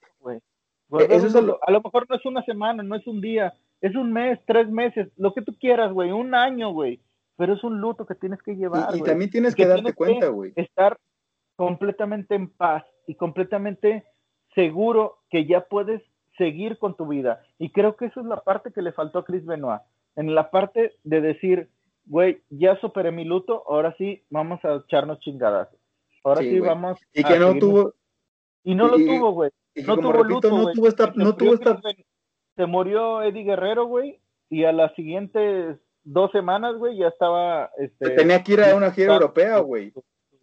E, a lo mejor no es una semana, no es un día, es un mes, tres meses, lo que tú quieras, güey, un año, güey. Pero es un luto que tienes que llevar. Y, también tienes que, darte cuenta, güey. Estar completamente en paz y completamente seguro que ya puedes seguir con tu vida. Y creo que eso es la parte que le faltó a Chris Benoit. En la parte de decir, güey, ya superé mi luto, ahora sí vamos a echarnos chingadas. Ahora sí, vamos. Y que no tuvo. Y no lo tuvo, güey. No tuvo luto, no tuvo esta. No tuvo esta... Se murió Eddie Guerrero, güey. Y a las siguientes dos semanas, güey, ya estaba. Este, tenía que ir a una gira europea, güey.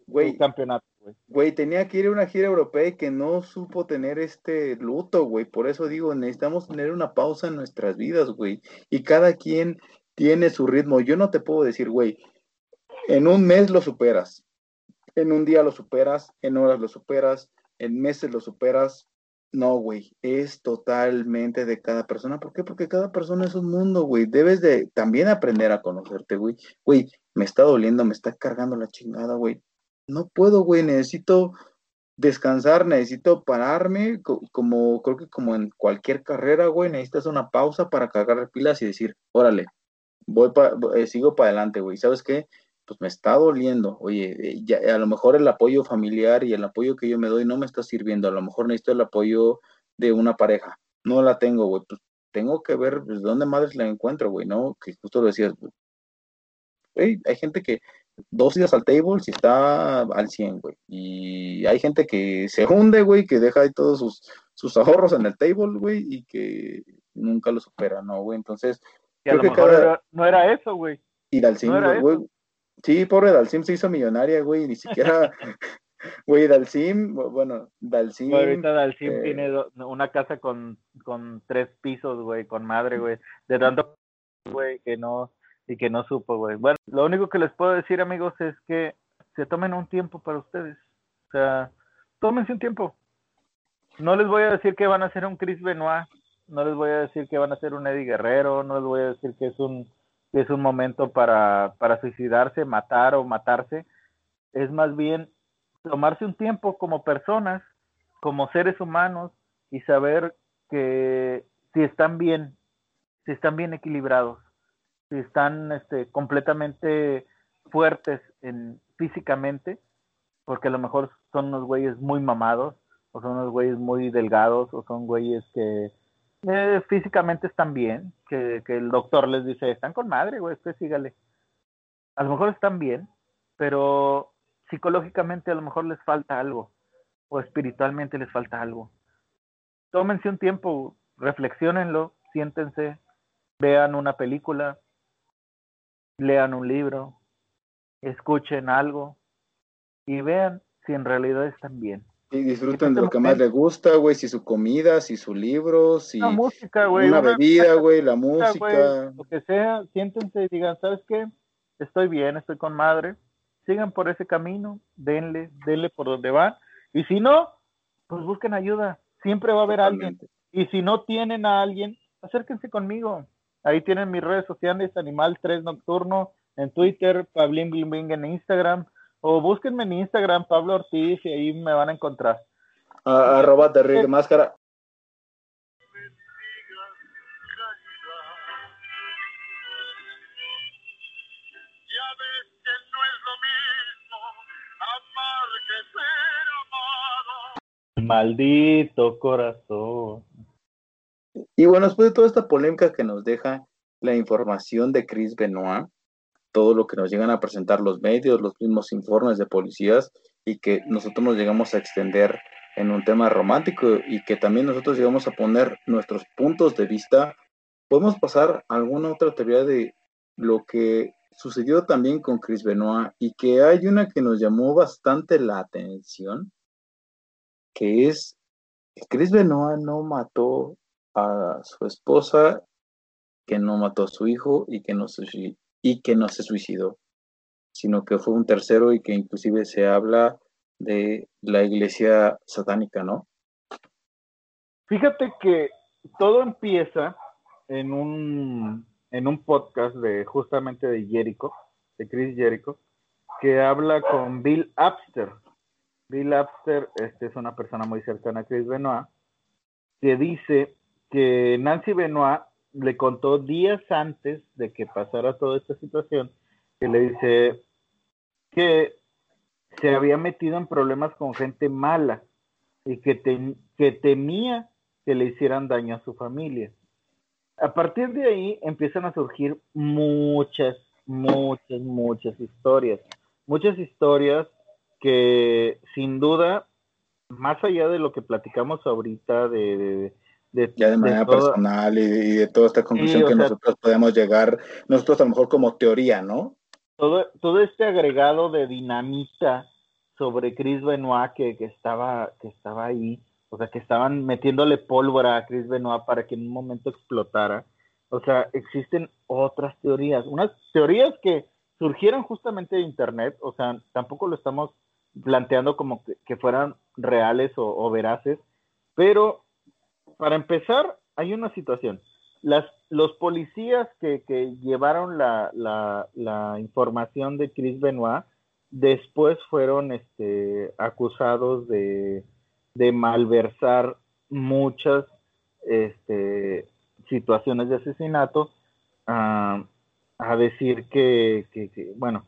Güey. Campeonato, güey. Güey, tenía que ir a una gira europea y que no supo tener este luto, güey. Por eso digo, necesitamos tener una pausa en nuestras vidas, güey. Y cada quien tiene su ritmo. Yo no te puedo decir, güey, en un mes lo superas en un día lo superas, en horas lo superas, en meses lo superas. No, güey, es totalmente de cada persona. ¿Por qué? Porque cada persona es un mundo, güey. Debes de también aprender a conocerte, güey. Güey, me está doliendo, me está cargando la chingada, güey. No puedo, güey, necesito descansar, necesito pararme, como creo que como en cualquier carrera, güey, necesitas una pausa para cargar pilas y decir, órale, voy pa, eh, sigo para adelante, güey. ¿Sabes qué? Pues me está doliendo. Oye, eh, ya, a lo mejor el apoyo familiar y el apoyo que yo me doy no me está sirviendo. A lo mejor necesito el apoyo de una pareja. No la tengo, güey. Pues tengo que ver pues, dónde madres la encuentro, güey, ¿no? Que justo lo decías. Güey, hay gente que dos días al table si está al 100, güey. Y hay gente que se hunde, güey, que deja ahí todos sus, sus ahorros en el table, güey, y que nunca lo supera, ¿no, güey? Entonces, a lo mejor no era eso, güey. Ir al 100, güey Sí, pobre Dalsim se hizo millonaria, güey, ni siquiera, güey, Dalsim, bueno, Dalsim. ahorita Dalsim eh, tiene una casa con, con tres pisos, güey, con madre, güey, de tanto, güey, que no, y que no supo, güey. Bueno, lo único que les puedo decir, amigos, es que se tomen un tiempo para ustedes. O sea, tómense un tiempo. No les voy a decir que van a ser un Chris Benoit, no les voy a decir que van a ser un Eddie Guerrero, no les voy a decir que es un es un momento para, para suicidarse, matar o matarse, es más bien tomarse un tiempo como personas, como seres humanos y saber que si están bien, si están bien equilibrados, si están este, completamente fuertes en, físicamente, porque a lo mejor son unos güeyes muy mamados, o son unos güeyes muy delgados, o son güeyes que eh, físicamente están bien, que, el doctor les dice, están con madre, güey, usted sígale. A lo mejor están bien, pero psicológicamente a lo mejor les falta algo, o espiritualmente les falta algo. Tómense un tiempo, reflexionenlo, siéntense, vean una película, lean un libro, escuchen algo y vean si en realidad están bien. Y disfruten de lo que más les gusta, güey, si su comida, si su libro, si la música, güey, una, bebida, güey, la música. lo que sea, siéntense y digan, ¿sabes qué? Estoy bien, estoy con madre. Sigan por ese camino, denle, denle por donde van. Y si no, pues busquen ayuda. Siempre va a haber alguien. Y si no tienen a alguien, acérquense conmigo. Ahí tienen mis redes sociales, Animal 3 Nocturno, en Twitter, Pablín Bling Bling en Instagram o búsquenme en Instagram, Pablo Ortiz, y ahí me van a encontrar. Uh, arroba terrible máscara. Maldito corazón. Y bueno, después de toda esta polémica que nos deja la información de Chris Benoit, todo lo que nos llegan a presentar los medios, los mismos informes de policías y que nosotros nos llegamos a extender en un tema romántico y que también nosotros llegamos a poner nuestros puntos de vista, podemos pasar a alguna otra teoría de lo que sucedió también con Chris Benoit y que hay una que nos llamó bastante la atención, que es que Chris Benoit no mató a su esposa, que no mató a su hijo y que no, y que no se suicidó, sino que fue un tercero y que inclusive se habla de la iglesia satánica, ¿no? Fíjate que todo empieza en un, en un podcast de justamente de Jericho, de Chris Jericho, que habla con Bill Apster. Bill Apster este, es una persona muy cercana a Chris Benoit, que dice que Nancy Benoit le contó días antes de que pasara toda esta situación, que le dice que se había metido en problemas con gente mala y que, que temía que le hicieran daño a su familia. A partir de ahí empiezan a surgir muchas, muchas, muchas historias. Muchas historias que sin duda, más allá de lo que platicamos ahorita de ya de manera personal y de, toda esta conclusión que nosotros podemos llegar, nosotros a lo mejor como teoría, ¿no? Todo, todo este agregado de dinamita sobre Chris Benoit que, que, estaba, que estaba ahí, o sea, que estaban metiéndole pólvora a Chris Benoit para que en un momento explotara. O sea, existen otras teorías, unas teorías que surgieron justamente de Internet, o sea, tampoco lo estamos planteando como que, fueran reales o, o veraces, pero para empezar, hay una situación. Las, los policías que, llevaron la, información de Chris Benoit después fueron este, acusados de, malversar muchas este, situaciones de asesinato, a decir que, bueno,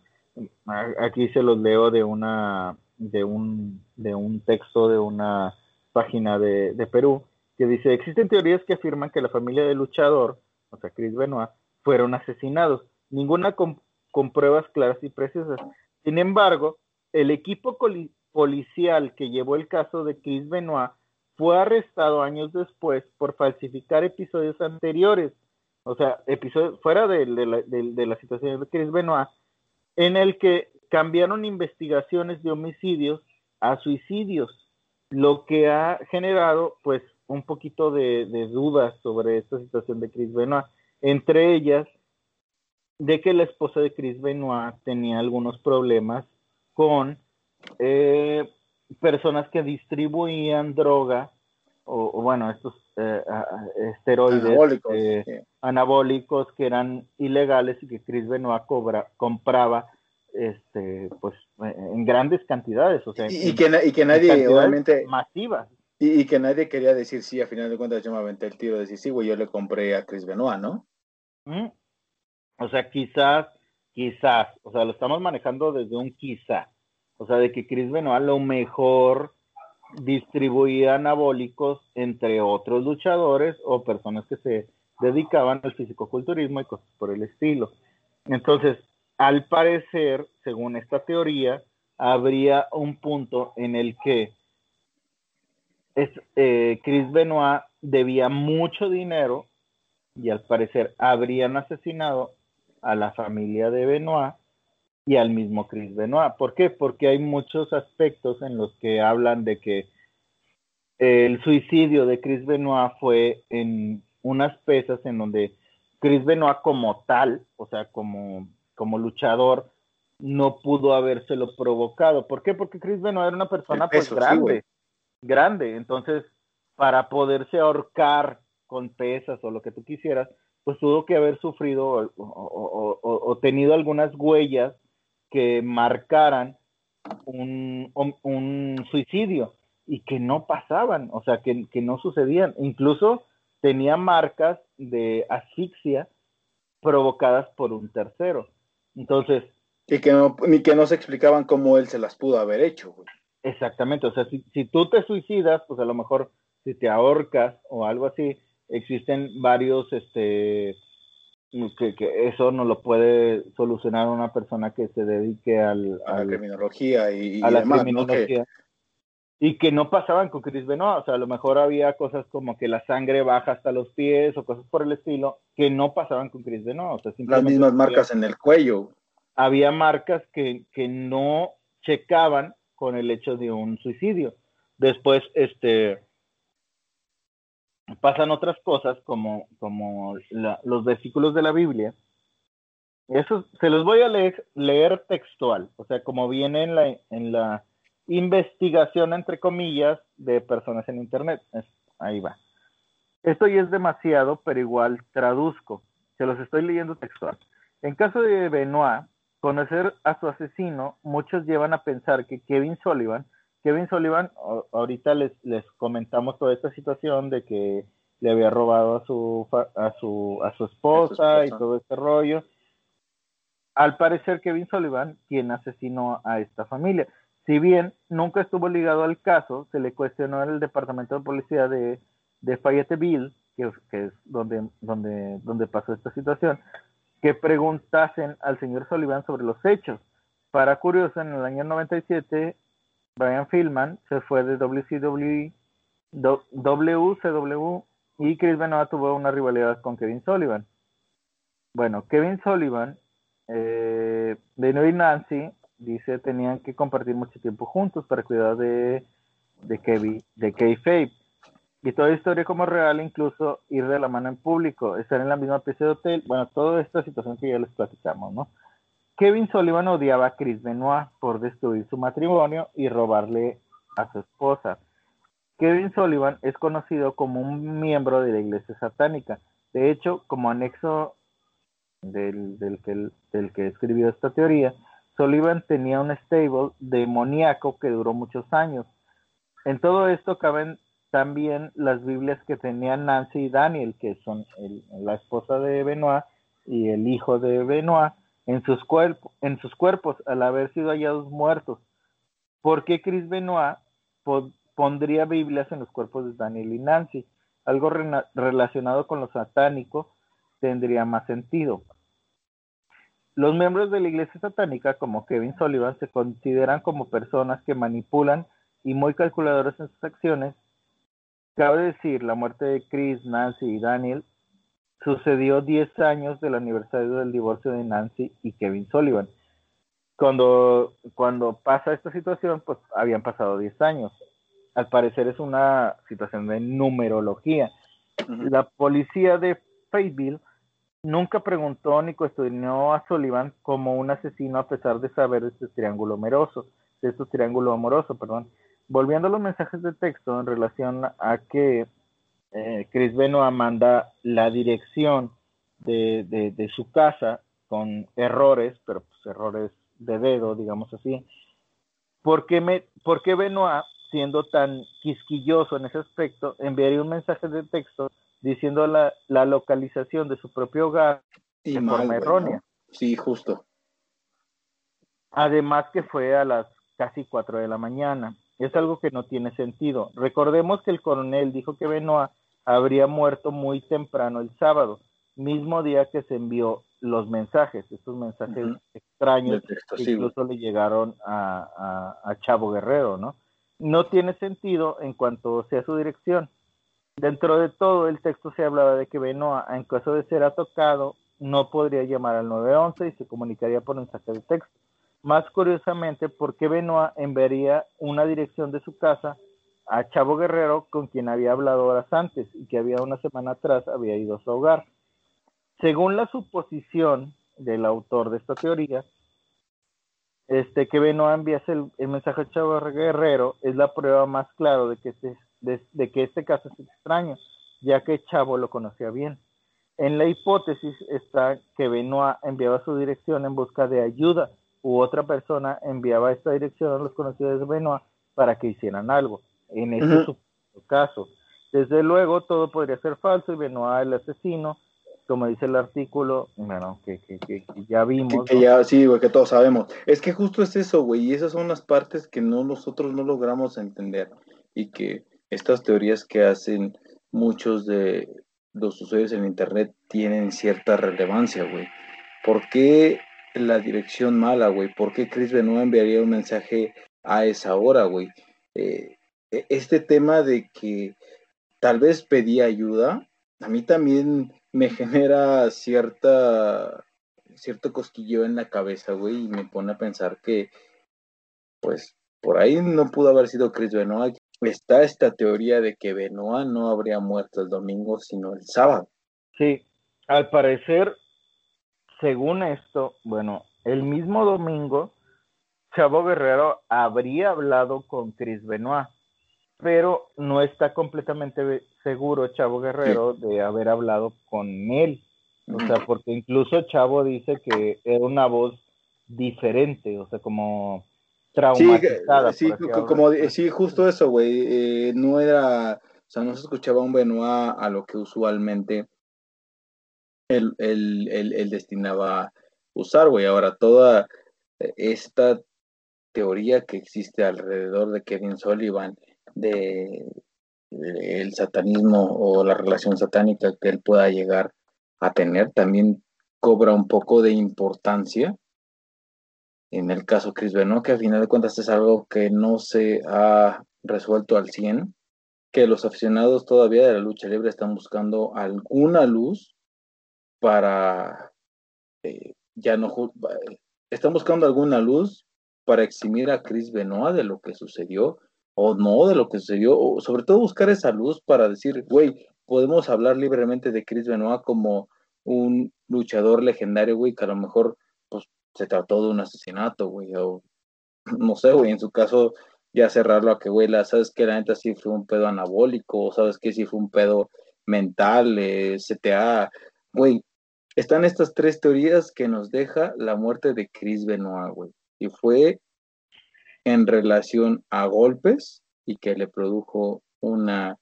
aquí se los leo de una de un, de un texto de una página de, de Perú, que dice, existen teorías que afirman que la familia del luchador, o sea, Chris Benoit, fueron asesinados, ninguna con, pruebas claras y precisas. Sin embargo, el equipo policial que llevó el caso de Chris Benoit fue arrestado años después por falsificar episodios anteriores, o sea, episodios fuera de, la, situación de Chris Benoit, en el que cambiaron investigaciones de homicidios a suicidios, lo que ha generado pues un poquito de, dudas sobre esta situación de Chris Benoit, entre ellas de que la esposa de Chris Benoit tenía algunos problemas con eh, personas que distribuían droga o, bueno, estos eh, esteroides eh, anabólicos, que eran ilegales y que Chris Benoit cobra, compraba este pues en grandes cantidades, o sea, y, que, y que nadie obviamente masivas. Y, que nadie quería decir sí, a final de cuentas yo me aventé el tiro de decir sí, güey, yo le compré a Chris Benoit, ¿no? O sea, quizás, quizás, o sea, lo estamos manejando desde un quizá. O sea, de que Chris Benoit a lo mejor distribuía anabólicos entre otros luchadores o personas que se dedicaban al fisicoculturismo y cosas por el estilo. Entonces, al parecer, según esta teoría, habría un punto en el que es, eh, Chris Benoit debía mucho dinero y al parecer habrían asesinado a la familia de Benoit y al mismo Chris Benoit. ¿Por qué? Porque hay muchos aspectos en los que hablan de que el suicidio de Chris Benoit fue en unas pesas en donde Chris Benoit como tal, o sea, como, como luchador, no pudo habérselo provocado. ¿Por qué? Porque Chris Benoit era una persona pues grande, grande. Entonces, para poderse ahorcar con pesas o lo que tú quisieras, pues tuvo que haber sufrido o, tenido algunas huellas que marcaran un, un, suicidio y que no pasaban, o sea, que, que, no sucedían. Incluso tenía marcas de asfixia provocadas por un tercero. Entonces... Y que no, ni que no se explicaban cómo él se las pudo haber hecho. Exactamente, o sea, si, si tú te suicidas, pues a lo mejor si te ahorcas o algo así, existen varios, este, que, que, eso no lo puede solucionar una persona que se dedique al, a la criminología y, a la criminología. Y que no pasaban con Chris Benoit, o sea, a lo mejor había cosas como que la sangre baja hasta los pies o cosas por el estilo, que no pasaban con Chris Benoit. O sea, Las mismas marcas en el cuello. Había marcas que, que no checaban con el hecho de un suicidio. Después, este, pasan otras cosas como, como los versículos de la Biblia. Eso se los voy a leer, textual, o sea, como viene en la, en la investigación, entre comillas, de personas en Internet. ahí va. Esto ya es demasiado, pero igual traduzco. Se los estoy leyendo textual. En caso de Benoit, conocer a su asesino, muchos llevan a pensar que Kevin Sullivan Kevin Sullivan, ahorita les, les comentamos toda esta situación de que le había robado a su, a su, a su esposa, y todo este rollo. Al parecer, Kevin Sullivan, quien asesinó a esta familia. Si bien nunca estuvo ligado al caso, se le cuestionó en el departamento de policía de, de Fayetteville, que, que es donde, donde, donde pasó esta situación, que preguntasen al señor Sullivan sobre los hechos. Para curioso, en el año 97 Brian Fillman se fue de WCW, WCW y Chris Benoit tuvo una rivalidad con Kevin Sullivan. Bueno, Kevin Sullivan, eh, Benoit y Nancy, dice, tenían que compartir mucho tiempo juntos para cuidar de, de Kevin, de Kayfabe. Y toda historia como real, incluso ir de la mano en público, estar en la misma pieza de hotel, bueno, toda esta situación que ya les platicamos, ¿no? Kevin Sullivan odiaba a Chris Benoit por destruir su matrimonio y robarle a su esposa. Kevin Sullivan es conocido como un miembro de la iglesia satánica. De hecho, como anexo del, que, del que escribió esta teoría, Sullivan tenía un stable demoníaco que duró muchos años. En todo esto caben también las Biblias que tenían Nancy y Daniel, que son la esposa de Benoit y el hijo de Benoit, en sus, en sus cuerpos al haber sido hallados muertos. ¿Por qué Chris Benoit pondría Biblias en los cuerpos de Daniel y Nancy? Algo relacionado con lo satánico tendría más sentido. Los miembros de la iglesia satánica, como Kevin Sullivan, se consideran como personas que manipulan y muy calculadores en sus acciones. Cabe decir, la muerte de Chris, Nancy y Daniel sucedió 10 años del aniversario del divorcio de Nancy y Kevin Sullivan. cuando, cuando pasa esta situación, pues habían pasado 10 años. Al parecer es una situación de numerología. La policía de Fayetteville nunca preguntó ni cuestionó a Sullivan como un asesino a pesar de saber de este triángulo amoroso, de este triángulo amoroso, perdón. Volviendo a los mensajes de texto en relación a que eh, Chris Benoit manda la dirección de, de, su casa con errores, pero pues errores de dedo, digamos así. ¿Por qué, me, ¿Por qué Benoit, siendo tan quisquilloso en ese aspecto, enviaría un mensaje de texto diciendo la, la localización de su propio hogar de forma errónea? Sí, justo. Además que fue a las casi 4 de la mañana. Es algo que no tiene sentido. Recordemos que el coronel dijo que Benoit habría muerto muy temprano el sábado, mismo día que se envió los mensajes, estos mensajes extraños que incluso le llegaron a, a, Chavo Guerrero, ¿no? No tiene sentido en cuanto sea su dirección. Dentro de todo el texto se hablaba de que Benoit, en caso de ser atacado, no podría llamar al 911 y se comunicaría por mensaje de texto. Más curiosamente, ¿por qué Benoit enviaría una dirección de su casa a Chavo Guerrero, con quien había hablado horas antes y que había una semana atrás había ido a su hogar? Según la suposición del autor de esta teoría, este, que Benoit enviase el, mensaje a Chavo Guerrero es la prueba más clara de que, este, de, que este caso es extraño, ya que Chavo lo conocía bien. En la hipótesis está que Benoit enviaba su dirección en busca de ayuda u otra persona enviaba esta dirección a los conocidos de Benoit para que hicieran algo. En este caso, desde luego todo podría ser falso y Benoit el asesino como dice el artículo, bueno, que, que, que ya vimos. Que, ya, sí, güey, que todos sabemos. Es que justo es eso, güey, y esas son las partes que no nosotros no logramos entender y que estas teorías que hacen muchos de los usuarios en Internet tienen cierta relevancia, güey. ¿Por qué la dirección mala, güey? ¿Por qué Chris Benoit enviaría un mensaje a esa hora, güey? Eh, e, este tema de que tal vez pedía ayuda, a mí también me genera cierta cierto cosquillo en la cabeza, güey, y me pone a pensar que, pues, por ahí no pudo haber sido Chris Benoit. Está esta teoría de que Benoit no habría muerto el domingo, sino el sábado. Sí, al parecer, según esto, bueno, el mismo domingo, Chavo Guerrero habría hablado con Chris Benoit pero no está completamente seguro Chavo Guerrero de haber hablado con él. O sea, porque incluso Chavo dice que era una voz diferente, o sea, como traumatizada. Sí, como, sí justo eso, güey. Eh, no era, o sea, no se escuchaba un Benoit a lo que usualmente él, él destinaba usar, güey. Ahora, toda esta teoría que existe alrededor de Kevin Sullivan de, el satanismo o la relación satánica que él pueda llegar a tener también cobra un poco de importancia en el caso Chris Benoit, que al final de cuentas es algo que no se ha resuelto al 100, que los aficionados todavía de la lucha libre están buscando alguna luz para eh, ya no están buscando alguna luz para eximir a Chris Benoit de lo que sucedió o no de lo que sucedió, o sobre todo buscar esa luz para decir, güey, podemos hablar libremente de Chris Benoit como un luchador legendario, güey, que a lo mejor pues, se trató de un asesinato, güey, o no sé, güey, en su caso ya cerrarlo a que, güey, la, sabes que la neta sí fue un pedo anabólico, sabes que sí fue un pedo mental, eh, CTA, güey, están estas tres teorías que nos deja la muerte de Chris Benoit, güey, y fue en relación a golpes y que le produjo una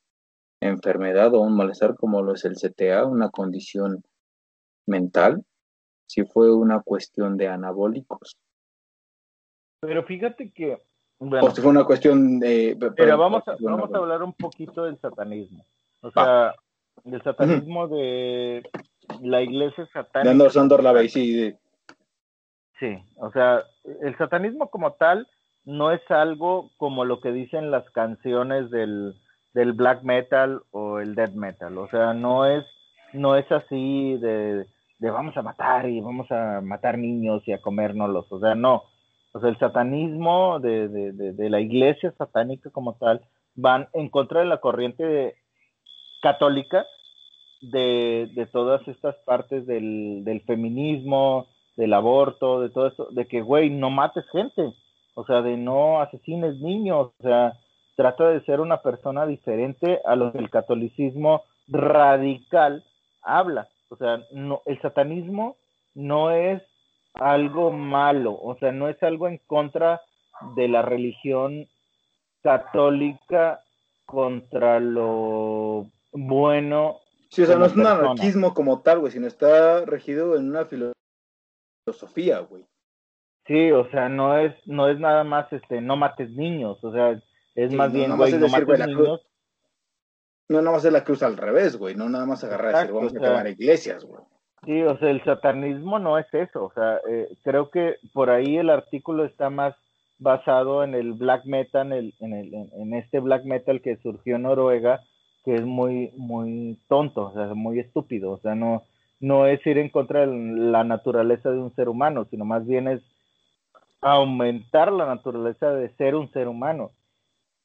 enfermedad o un malestar como lo es el CTA, una condición mental, si fue una cuestión de anabólicos. Pero fíjate que... o si fue una cuestión de... Pero vamos, a, vamos a hablar un poquito del satanismo. O sea, del satanismo de la iglesia satánica. De Andor la sí. Sí, o sea, el satanismo como tal no es algo como lo que dicen las canciones del, black metal o el death metal. O sea, no es, no es así de, de, vamos a matar y vamos a matar niños y a comérnoslos. O sea, no. O sea, el satanismo de, de, de, la iglesia satánica como tal van en contra de la corriente católica de, de, todas estas partes del, del, feminismo, del aborto, de todo esto, de que, güey, no mates gente, o sea, de no asesines niños, o sea, trata de ser una persona diferente a lo que el catolicismo radical habla. O sea, no, el satanismo no es algo malo, o sea, no es algo en contra de la religión católica contra lo bueno. Sí, o sea, no es un anarquismo como tal, güey, sino está regido en una filosofía, güey. Sí, o sea, no es, no es nada más, este, no mates niños, o sea, es más bien, güey, no mates niños. no, no va a ser la cruz al revés, güey, no nada más agarrar y decir, vamos a quemar iglesias, güey. Sí, o sea, el satanismo no es eso, o sea, eh, creo que por ahí el artículo está más basado en el black metal, en, el, en, el, en este black metal que surgió en Noruega, que es muy, muy tonto, o sea, muy estúpido, o sea, no, no es ir en contra de la naturaleza de un ser humano, sino más bien es aumentar la naturaleza de ser un ser humano.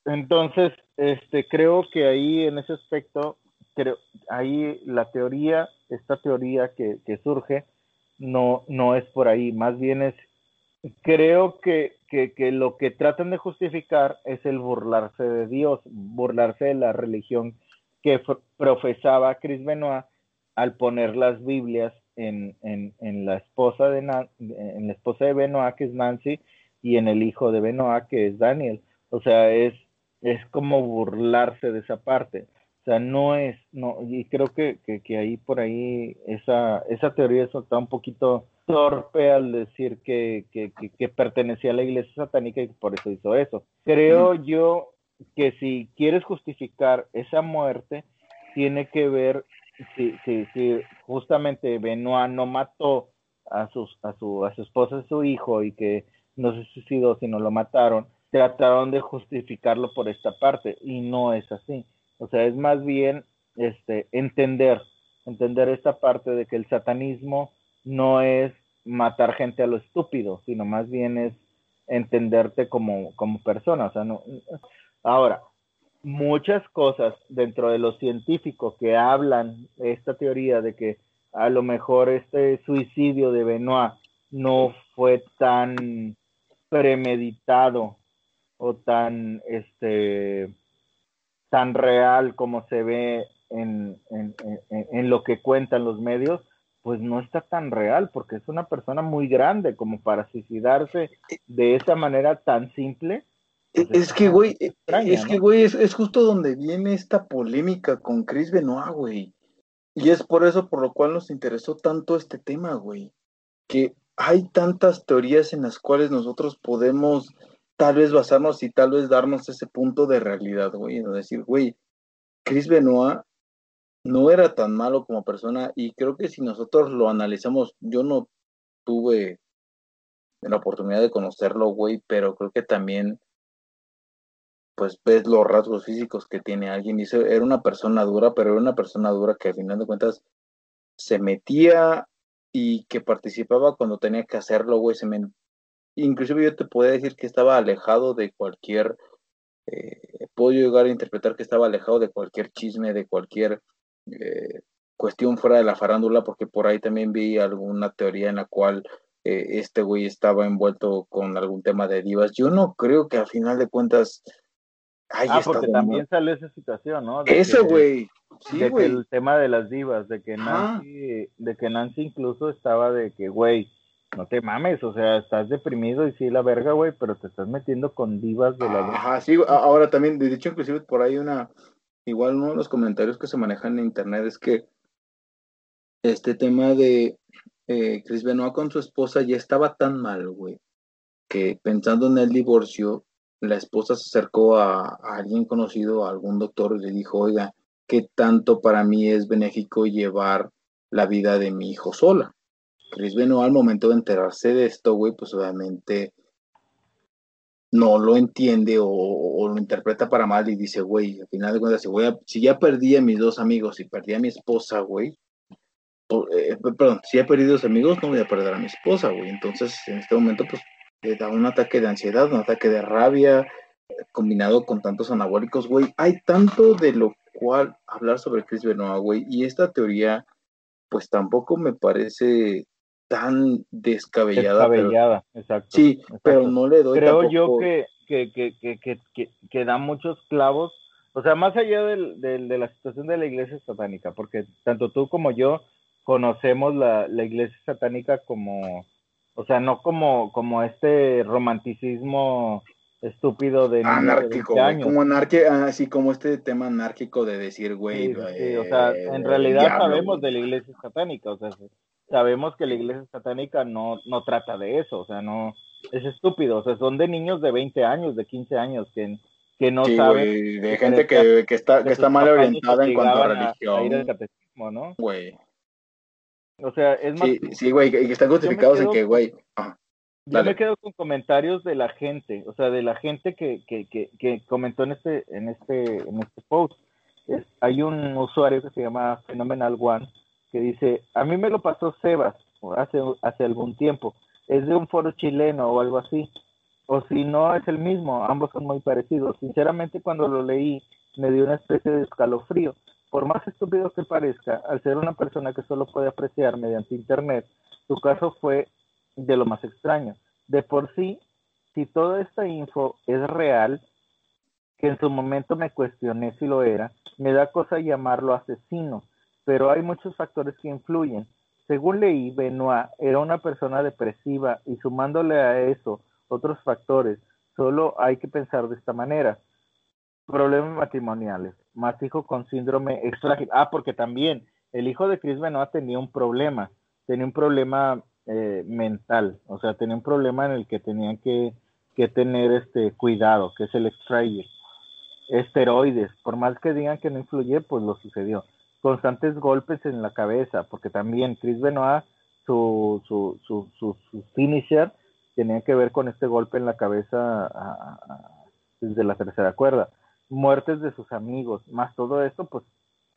Entonces, este, creo que ahí en ese aspecto, creo, ahí la teoría, esta teoría que, que surge, no, no es por ahí, más bien es, creo que, que, que, lo que tratan de justificar es el burlarse de Dios, burlarse de la religión que profesaba Chris Benoit al poner las Biblias en, en, en la esposa de en la esposa de Benoit, que es Nancy, y en el hijo de Benoit, que es Daniel. O sea, es, es como burlarse de esa parte. O sea, no es, no, y creo que, que, ahí por ahí esa, esa teoría está un poquito torpe al decir que, que, que, pertenecía a la iglesia satánica y por eso hizo eso. Creo yo que si quieres justificar esa muerte, tiene que ver si, si, si justamente Benoit no mató a, sus, a, su, a su esposa y su hijo y que no se suicidó, sino lo mataron, trataron de justificarlo por esta parte y no es así. O sea, es más bien este, entender, entender esta parte de que el satanismo no es matar gente a lo estúpido, sino más bien es entenderte como, como persona. O sea, no, ahora, muchas cosas dentro de los científicos que hablan esta teoría de que a lo mejor este suicidio de Benoit no fue tan premeditado o tan este tan real como se ve en, en, en, lo que cuentan los medios, pues no está tan real, porque es una persona muy grande como para suicidarse de esa manera tan simple es que, güey, e, es que, güey, es, justo donde viene esta polémica con Chris Benoit, güey. Y es por eso por lo cual nos interesó tanto este tema, güey. Que hay tantas teorías en las cuales nosotros podemos tal vez basarnos y tal vez darnos ese punto de realidad, güey. Es decir, güey, Chris Benoit no era tan malo como persona y creo que si nosotros lo analizamos, yo no tuve la oportunidad de conocerlo, güey, pero creo que también pues ves los rasgos físicos que tiene alguien. Dice, era una persona dura, pero era una persona dura que al final de cuentas se metía y que participaba cuando tenía que hacerlo, güey. Se Inclusive yo te podía decir que estaba alejado de cualquier... Eh, puedo llegar a interpretar que estaba alejado de cualquier chisme, de cualquier eh, cuestión fuera de la farándula, porque por ahí también vi alguna teoría en la cual eh, este güey estaba envuelto con algún tema de divas. Yo no creo que al final de cuentas ah, porque también sale esa situación, ¿no? Eso, güey. Sí, de que el tema de las divas, de que Nancy, de que Nancy incluso estaba de que, güey, no te mames, o sea, estás deprimido y sí la verga, güey, pero te estás metiendo con divas de la Ajá, sí, ahora también, de dicho inclusive por ahí una, igual uno de los comentarios que se manejan en internet es que este tema de eh, Chris Benoit con su esposa ya estaba tan mal, güey, que pensando en el divorcio, la esposa se acercó a, alguien conocido, a algún doctor, y le dijo, oiga, ¿qué tanto para mí es benéfico llevar la vida de mi hijo sola? Chris Benoit al momento de enterarse de esto, güey, pues obviamente no lo entiende o, lo interpreta para mal y dice, güey, al final de cuentas, si, voy a, si ya perdí a mis dos amigos y perdí a mi esposa, güey, eh, perdón, si he perdido dos amigos, no voy a perder a mi esposa, güey. Entonces, en este momento, pues da un ataque de ansiedad, un ataque de rabia, combinado con tantos anabólicos, güey. Hay tanto de lo cual hablar sobre Chris Benoit, güey, y esta teoría, pues tampoco me parece tan descabellada. Descabellada, exacto. Sí, pero no le doy Creo yo que, que, que, que, que, da muchos clavos, o sea, más allá del, de la situación de la iglesia satánica, porque tanto tú como yo conocemos la, la iglesia satánica como, o sea, no como, como este romanticismo estúpido de anárquico, como anarquía, así como este tema anárquico de decir, güey, sí, o sea, en realidad sabemos de la iglesia satánica, o sea, sabemos que la iglesia satánica no, no trata de eso, o sea, no, es estúpido, o sea, son de niños de 20 años, de 15 años, que, que no saben. de gente que, que, está, que está mal orientada en cuanto a religión. ¿no? Güey. O sea, es más. Sí, güey, que están justificados en que, güey. Yo me quedo con comentarios de la gente, o sea, de la gente que, que, que, que comentó en este, en este, en este post. hay un usuario que se llama Phenomenal One que dice, a mí me lo pasó Sebas hace, hace algún tiempo, es de un foro chileno o algo así, o si no es el mismo, ambos son muy parecidos. Sinceramente cuando lo leí me dio una especie de escalofrío. Por más estúpido que parezca, al ser una persona que solo puede apreciar mediante internet, su caso fue de lo más extraño. De por sí, si toda esta info es real, que en su momento me cuestioné si lo era, me da cosa llamarlo asesino, pero hay muchos factores que influyen. Según leí, Benoit era una persona depresiva y sumándole a eso otros factores, solo hay que pensar de esta manera. Problemas matrimoniales, más hijo con síndrome extrágil. Ah, porque también el hijo de Chris Benoit tenía un problema, tenía un problema eh, mental, o sea, tenía un problema en el que tenían que, que tener este cuidado, que es el extraer esteroides, por más que digan que no influye, pues lo sucedió. Constantes golpes en la cabeza, porque también Chris Benoit, su, su, su, su, su finisher, tenía que ver con este golpe en la cabeza desde la tercera cuerda. Muertes de sus amigos, más todo esto, pues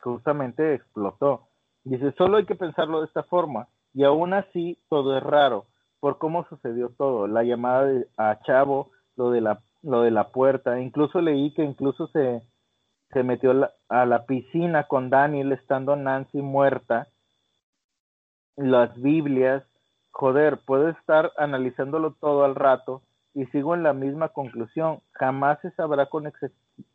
justamente explotó. Dice, solo hay que pensarlo de esta forma. Y aún así, todo es raro, por cómo sucedió todo. La llamada a Chavo, lo de la, lo de la puerta, incluso leí que incluso se, se metió a la piscina con Daniel estando Nancy muerta, las Biblias, joder, puedo estar analizándolo todo al rato y sigo en la misma conclusión. Jamás se sabrá con,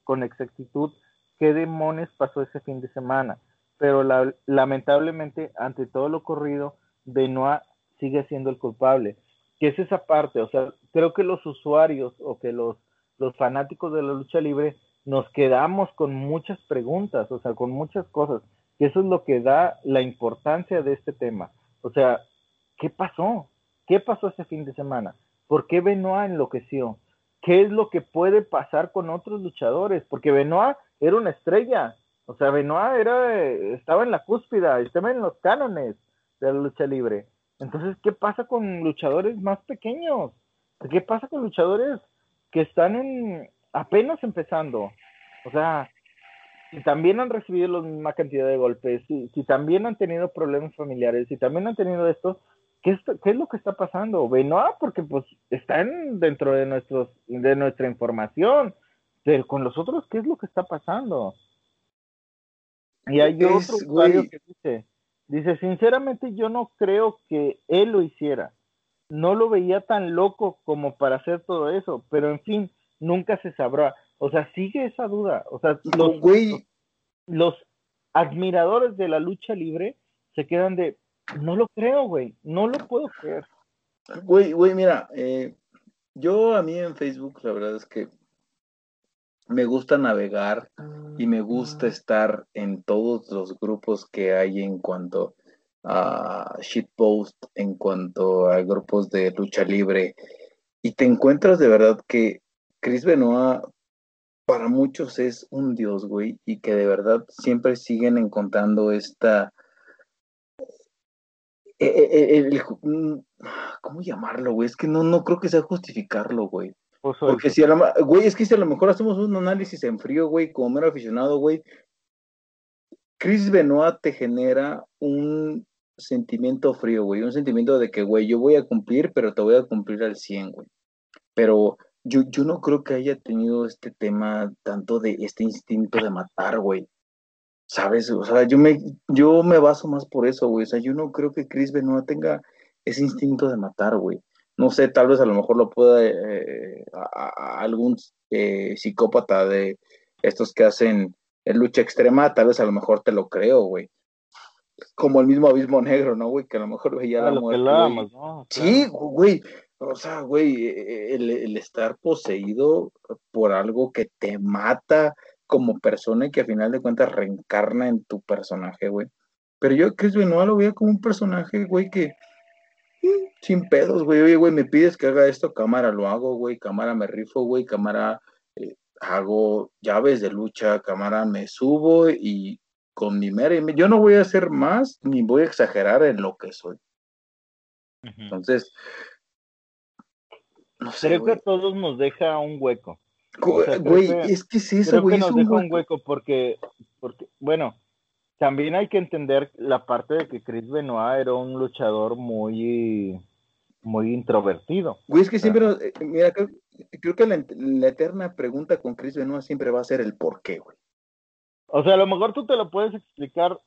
con exactitud qué demonios pasó ese fin de semana, pero lamentablemente ante todo lo ocurrido, Benoit sigue siendo el culpable. ¿Qué es esa parte? O sea, creo que los usuarios o que los, los fanáticos de la lucha libre nos quedamos con muchas preguntas, o sea, con muchas cosas. Y eso es lo que da la importancia de este tema. O sea, ¿qué pasó? ¿Qué pasó ese fin de semana? ¿Por qué Benoit enloqueció? ¿Qué es lo que puede pasar con otros luchadores? Porque Benoit era una estrella. O sea, Benoit era, estaba en la cúspida, estaba en los cánones de la lucha libre. Entonces, ¿qué pasa con luchadores más pequeños? ¿Qué pasa con luchadores que están en, apenas empezando? O sea, si también han recibido la misma cantidad de golpes, si, si también han tenido problemas familiares, si también han tenido esto, ¿qué es, qué es lo que está pasando? Benoit, porque pues están dentro de, nuestros, de nuestra información, pero con los otros, ¿qué es lo que está pasando? Y hay otro usuario que dice, Dice, sinceramente yo no creo que él lo hiciera. No lo veía tan loco como para hacer todo eso, pero en fin, nunca se sabrá. O sea, sigue esa duda. O sea, los, los admiradores de la lucha libre se quedan de, no lo creo, güey, no lo puedo creer. Güey, güey, mira, eh, yo a mí en Facebook, la verdad es que me gusta navegar y me gusta estar en todos los grupos que hay en cuanto a shitpost, en cuanto a grupos de lucha libre. Y te encuentras de verdad que Chris Benoit para muchos es un dios, güey, y que de verdad siempre siguen encontrando esta... Eh, eh, eh, ¿Cómo llamarlo, güey? Es que no, no creo que sea justificarlo, güey. Porque si a lo, güey, es que si a lo mejor hacemos un análisis en frío, güey, como mero aficionado, güey, Chris Benoit te genera un sentimiento frío, güey, un sentimiento de que, güey, yo voy a cumplir, pero te voy a cumplir al 100, güey. pero yo, yo no creo que haya tenido este tema tanto de este instinto de matar, güey. ¿Sabes? O sea, yo me, yo me baso más por eso, güey. O sea, yo no creo que Chris Benoit tenga ese instinto de matar, güey. No sé, tal vez a lo mejor lo pueda eh, algún eh, psicópata de estos que hacen lucha extrema, tal vez a lo mejor te lo creo, güey. Como el mismo abismo negro, ¿no, güey? Que a lo mejor veía la muerte. Sí, güey. O sea, güey, e, e, el, estar poseído por algo que te mata como persona y que a final de cuentas reencarna en tu personaje, güey. Pero yo Chris Benoit lo veía como un personaje, güey, que mm, sin pedos, güey. Oye, güey, me pides que haga esto, cámara, lo hago, güey. Cámara, me rifo, güey. Cámara, eh, hago llaves de lucha, cámara, me subo y con mi mera. Yo no voy a hacer más ni voy a exagerar en lo que soy. Entonces, no sé. Creo que a todos nos deja un hueco. Güey, es que sí, eso, creo que nos deja un hueco porque, porque, bueno, también hay que entender la parte de que Chris Benoit era un luchador muy, muy introvertido. Güey, es que siempre, eh, mira, creo, que la, eterna pregunta con Chris Benoit siempre va a ser el por qué, güey. O sea, a lo mejor tú te lo puedes explicar,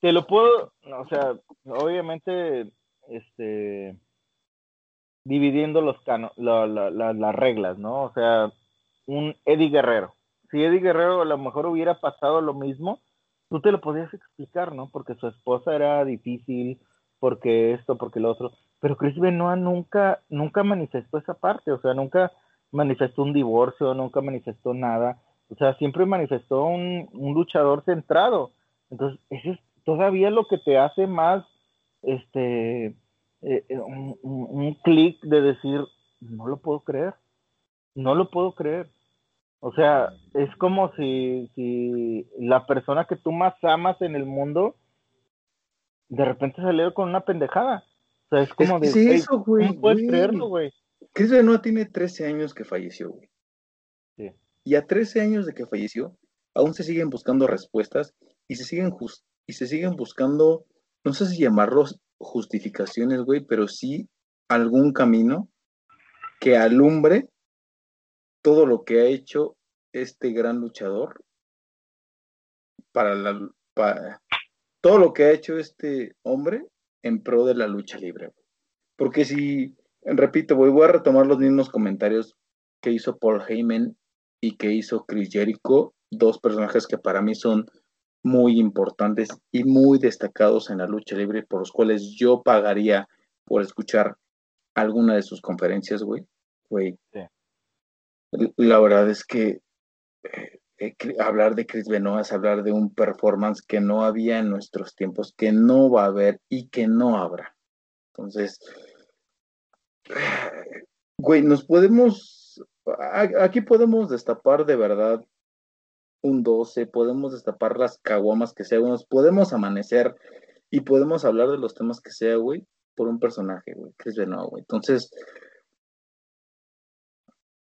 te lo puedo, o sea, obviamente, este, dividiendo los cano las reglas, ¿no? O sea, un Eddie Guerrero. Si Eddie Guerrero a lo mejor hubiera pasado lo mismo, tú te lo podías explicar, ¿no? Porque su esposa era difícil, porque esto, porque lo otro. Pero Chris Benoit nunca, nunca manifestó esa parte, o sea, nunca manifestó un divorcio, nunca manifestó nada. O sea, siempre manifestó un, un luchador centrado. Entonces, eso es todavía lo que te hace más, este, eh, eh, un, un, clic de decir, no lo puedo creer, no lo puedo creer. O sea, es como si, si la persona que tú más amas en el mundo de repente salió con una pendejada. O sea, es como de. eso, güey. ¿Cómo puedes creerlo, güey? Chris Benoit tiene 13 años que falleció, güey. Sí. Y a 13 años de que falleció, aún se siguen buscando respuestas y se siguen, y se siguen buscando, no sé si llamarlos justificaciones, güey, pero sí algún camino que alumbre todo lo que ha hecho este gran luchador para la todo lo que ha hecho este hombre en pro de la lucha libre. Porque si, repito, voy a retomar los mismos comentarios que hizo Paul Heyman y que hizo Chris Jericho, dos personajes que para mí son muy importantes y muy destacados en la lucha libre, por los cuales yo pagaría por escuchar alguna de sus conferencias, güey. Güey. La verdad es que eh, eh, hablar de Chris Benoit es hablar de un performance que no había en nuestros tiempos, que no va a haber y que no habrá. Entonces, güey, nos podemos, aquí podemos destapar de verdad un 12, podemos destapar las caguamas que sea, nos podemos amanecer y podemos hablar de los temas que sea, güey, por un personaje, güey, Chris Benoit, güey. Entonces,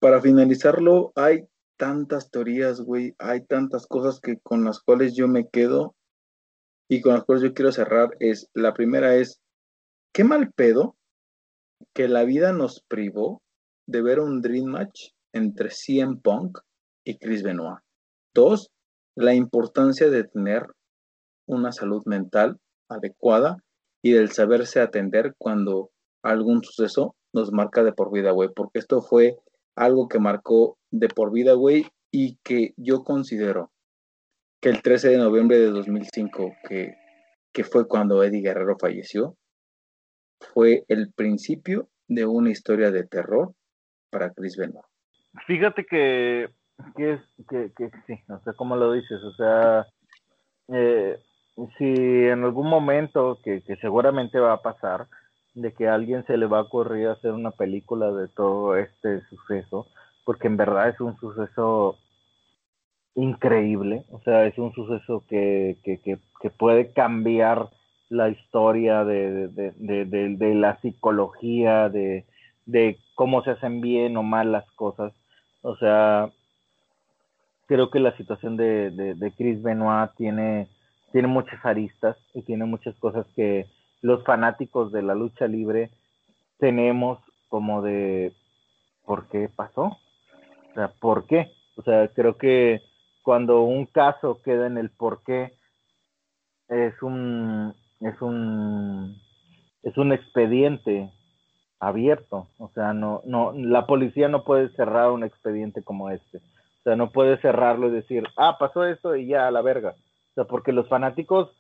para finalizarlo, hay tantas teorías, güey, hay tantas cosas que con las cuales yo me quedo y con las cuales yo quiero cerrar es, la primera es, qué mal pedo que la vida nos privó de ver un Dream Match entre CM Punk y Chris Benoit. Dos, la importancia de tener una salud mental adecuada y del saberse atender cuando algún suceso nos marca de por vida, güey, porque esto fue algo que marcó de por vida, güey, y que yo considero que el 13 de noviembre de 2005, que, que fue cuando Eddie Guerrero falleció, fue el principio de una historia de terror para Chris Benoit. Fíjate que, que, que, que sí, no sé cómo lo dices, o sea, eh, si en algún momento, que, que seguramente va a pasar, de que a alguien se le va a ocurrir hacer una película de todo este suceso, porque en verdad es un suceso increíble, o sea, es un suceso que, que, que, puede cambiar la historia de, de, de, de, la psicología, de, de cómo se hacen bien o mal las cosas. O sea, creo que la situación de, de, Chris Benoit tiene, tiene muchas aristas y tiene muchas cosas que los fanáticos de la lucha libre tenemos como de por qué pasó. O sea, ¿por qué? O sea, creo que cuando un caso queda en el por qué, es un, es un, es un expediente abierto. O sea, no, no, la policía no puede cerrar un expediente como este. O sea, no puede cerrarlo y decir, ah, pasó esto y ya a la verga. O sea, porque los fanáticos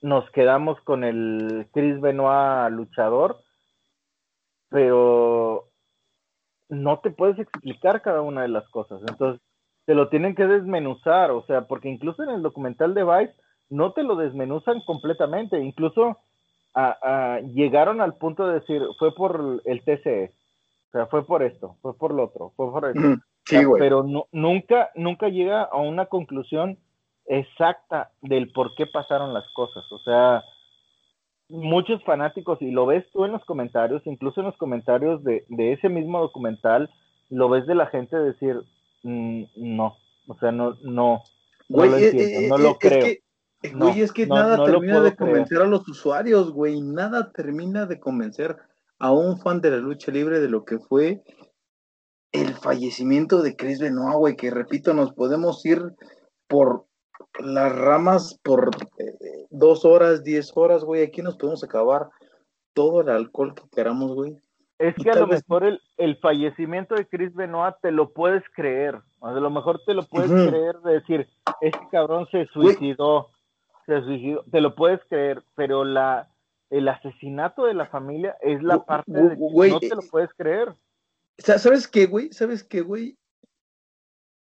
nos quedamos con el Chris Benoit luchador, pero no te puedes explicar cada una de las cosas. Entonces, te lo tienen que desmenuzar, o sea, porque incluso en el documental de Vice no te lo desmenuzan completamente, incluso a, llegaron al punto de decir, fue por el TCE, o sea, fue por esto, fue por lo otro, fue por esto. Sí, pero no, nunca, nunca llega a una conclusión exacta del por qué pasaron las cosas. O sea, muchos fanáticos, y lo ves tú en los comentarios, incluso en los comentarios de, ese mismo documental, lo ves de la gente decir, mm, no, o sea, no, no, no lo entiendo, eh, no lo creo. güey, es que nada termina de convencer a los usuarios, güey, nada termina de convencer a un fan de la lucha libre de lo que fue el fallecimiento de Chris Benoit, güey, que repito, nos podemos ir por las ramas por eh, dos horas, diez horas, güey. Aquí nos podemos acabar todo el alcohol que queramos, güey. Es que a lo mejor el, el, fallecimiento de Chris Benoit te lo puedes creer. A lo mejor te lo puedes creer de decir, este cabrón se suicidó, se suicidó. Te lo puedes creer, pero la el asesinato de la familia es la parte de que no te lo eh, puedes creer. ¿Sabes qué, güey? ¿Sabes qué, güey?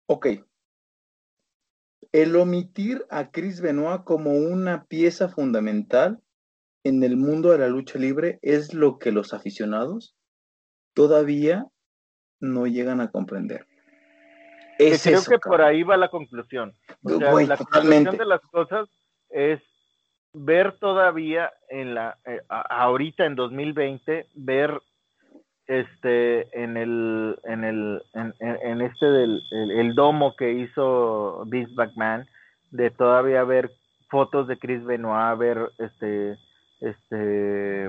Ok, el omitir a Chris Benoit como una pieza fundamental en el mundo de la lucha libre es lo que los aficionados todavía no llegan a comprender. creo que por ahí va la conclusión. la conclusión de las cosas es ver todavía en la eh, ahorita en 2020 ver este en el en el en, este del el, domo que hizo Vince McMahon de todavía ver fotos de Chris Benoit ver este este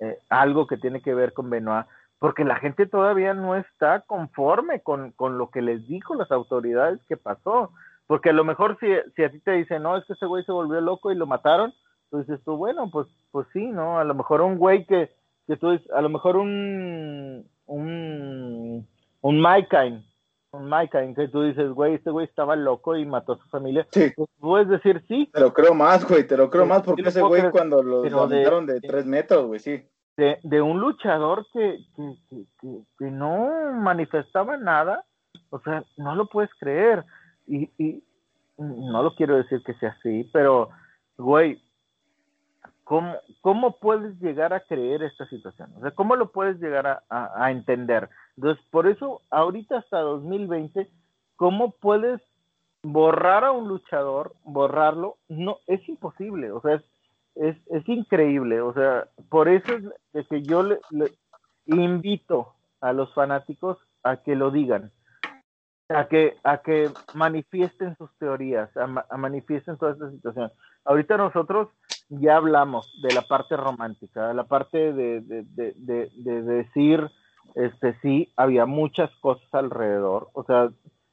eh, algo que tiene que ver con Benoit porque la gente todavía no está conforme con, con lo que les dijo las autoridades que pasó. Porque a lo mejor si, si a ti te dicen no es que ese güey se volvió loco y lo mataron tú dices tú bueno pues pues sí no a lo mejor un güey que que tú a lo mejor un un un Mike un Mike que tú dices, güey, este güey estaba loco y mató a su familia. Sí. Pues puedes decir sí. Te lo creo más, güey, te lo creo más porque ese güey cuando lo mataron de, tres metros, güey, sí. De, de, un luchador que, que, que, que, no manifestaba nada, o sea, no lo puedes creer. Y, y no lo quiero decir que sea así, pero, güey, ¿Cómo, ¿Cómo puedes llegar a creer esta situación? O sea, ¿cómo lo puedes llegar a, entender? Entonces, por eso, ahorita hasta 2020, ¿cómo puedes borrar a un luchador, borrarlo? No, es imposible, o sea, es, es, es increíble, o sea, por eso es que yo le, invito a los fanáticos a que lo digan, a que, a que manifiesten sus teorías, a, a manifiesten toda esta situación. Ahorita nosotros ya hablamos de la parte romántica, de la parte de, de, decir, este, sí, había muchas cosas alrededor, o sea,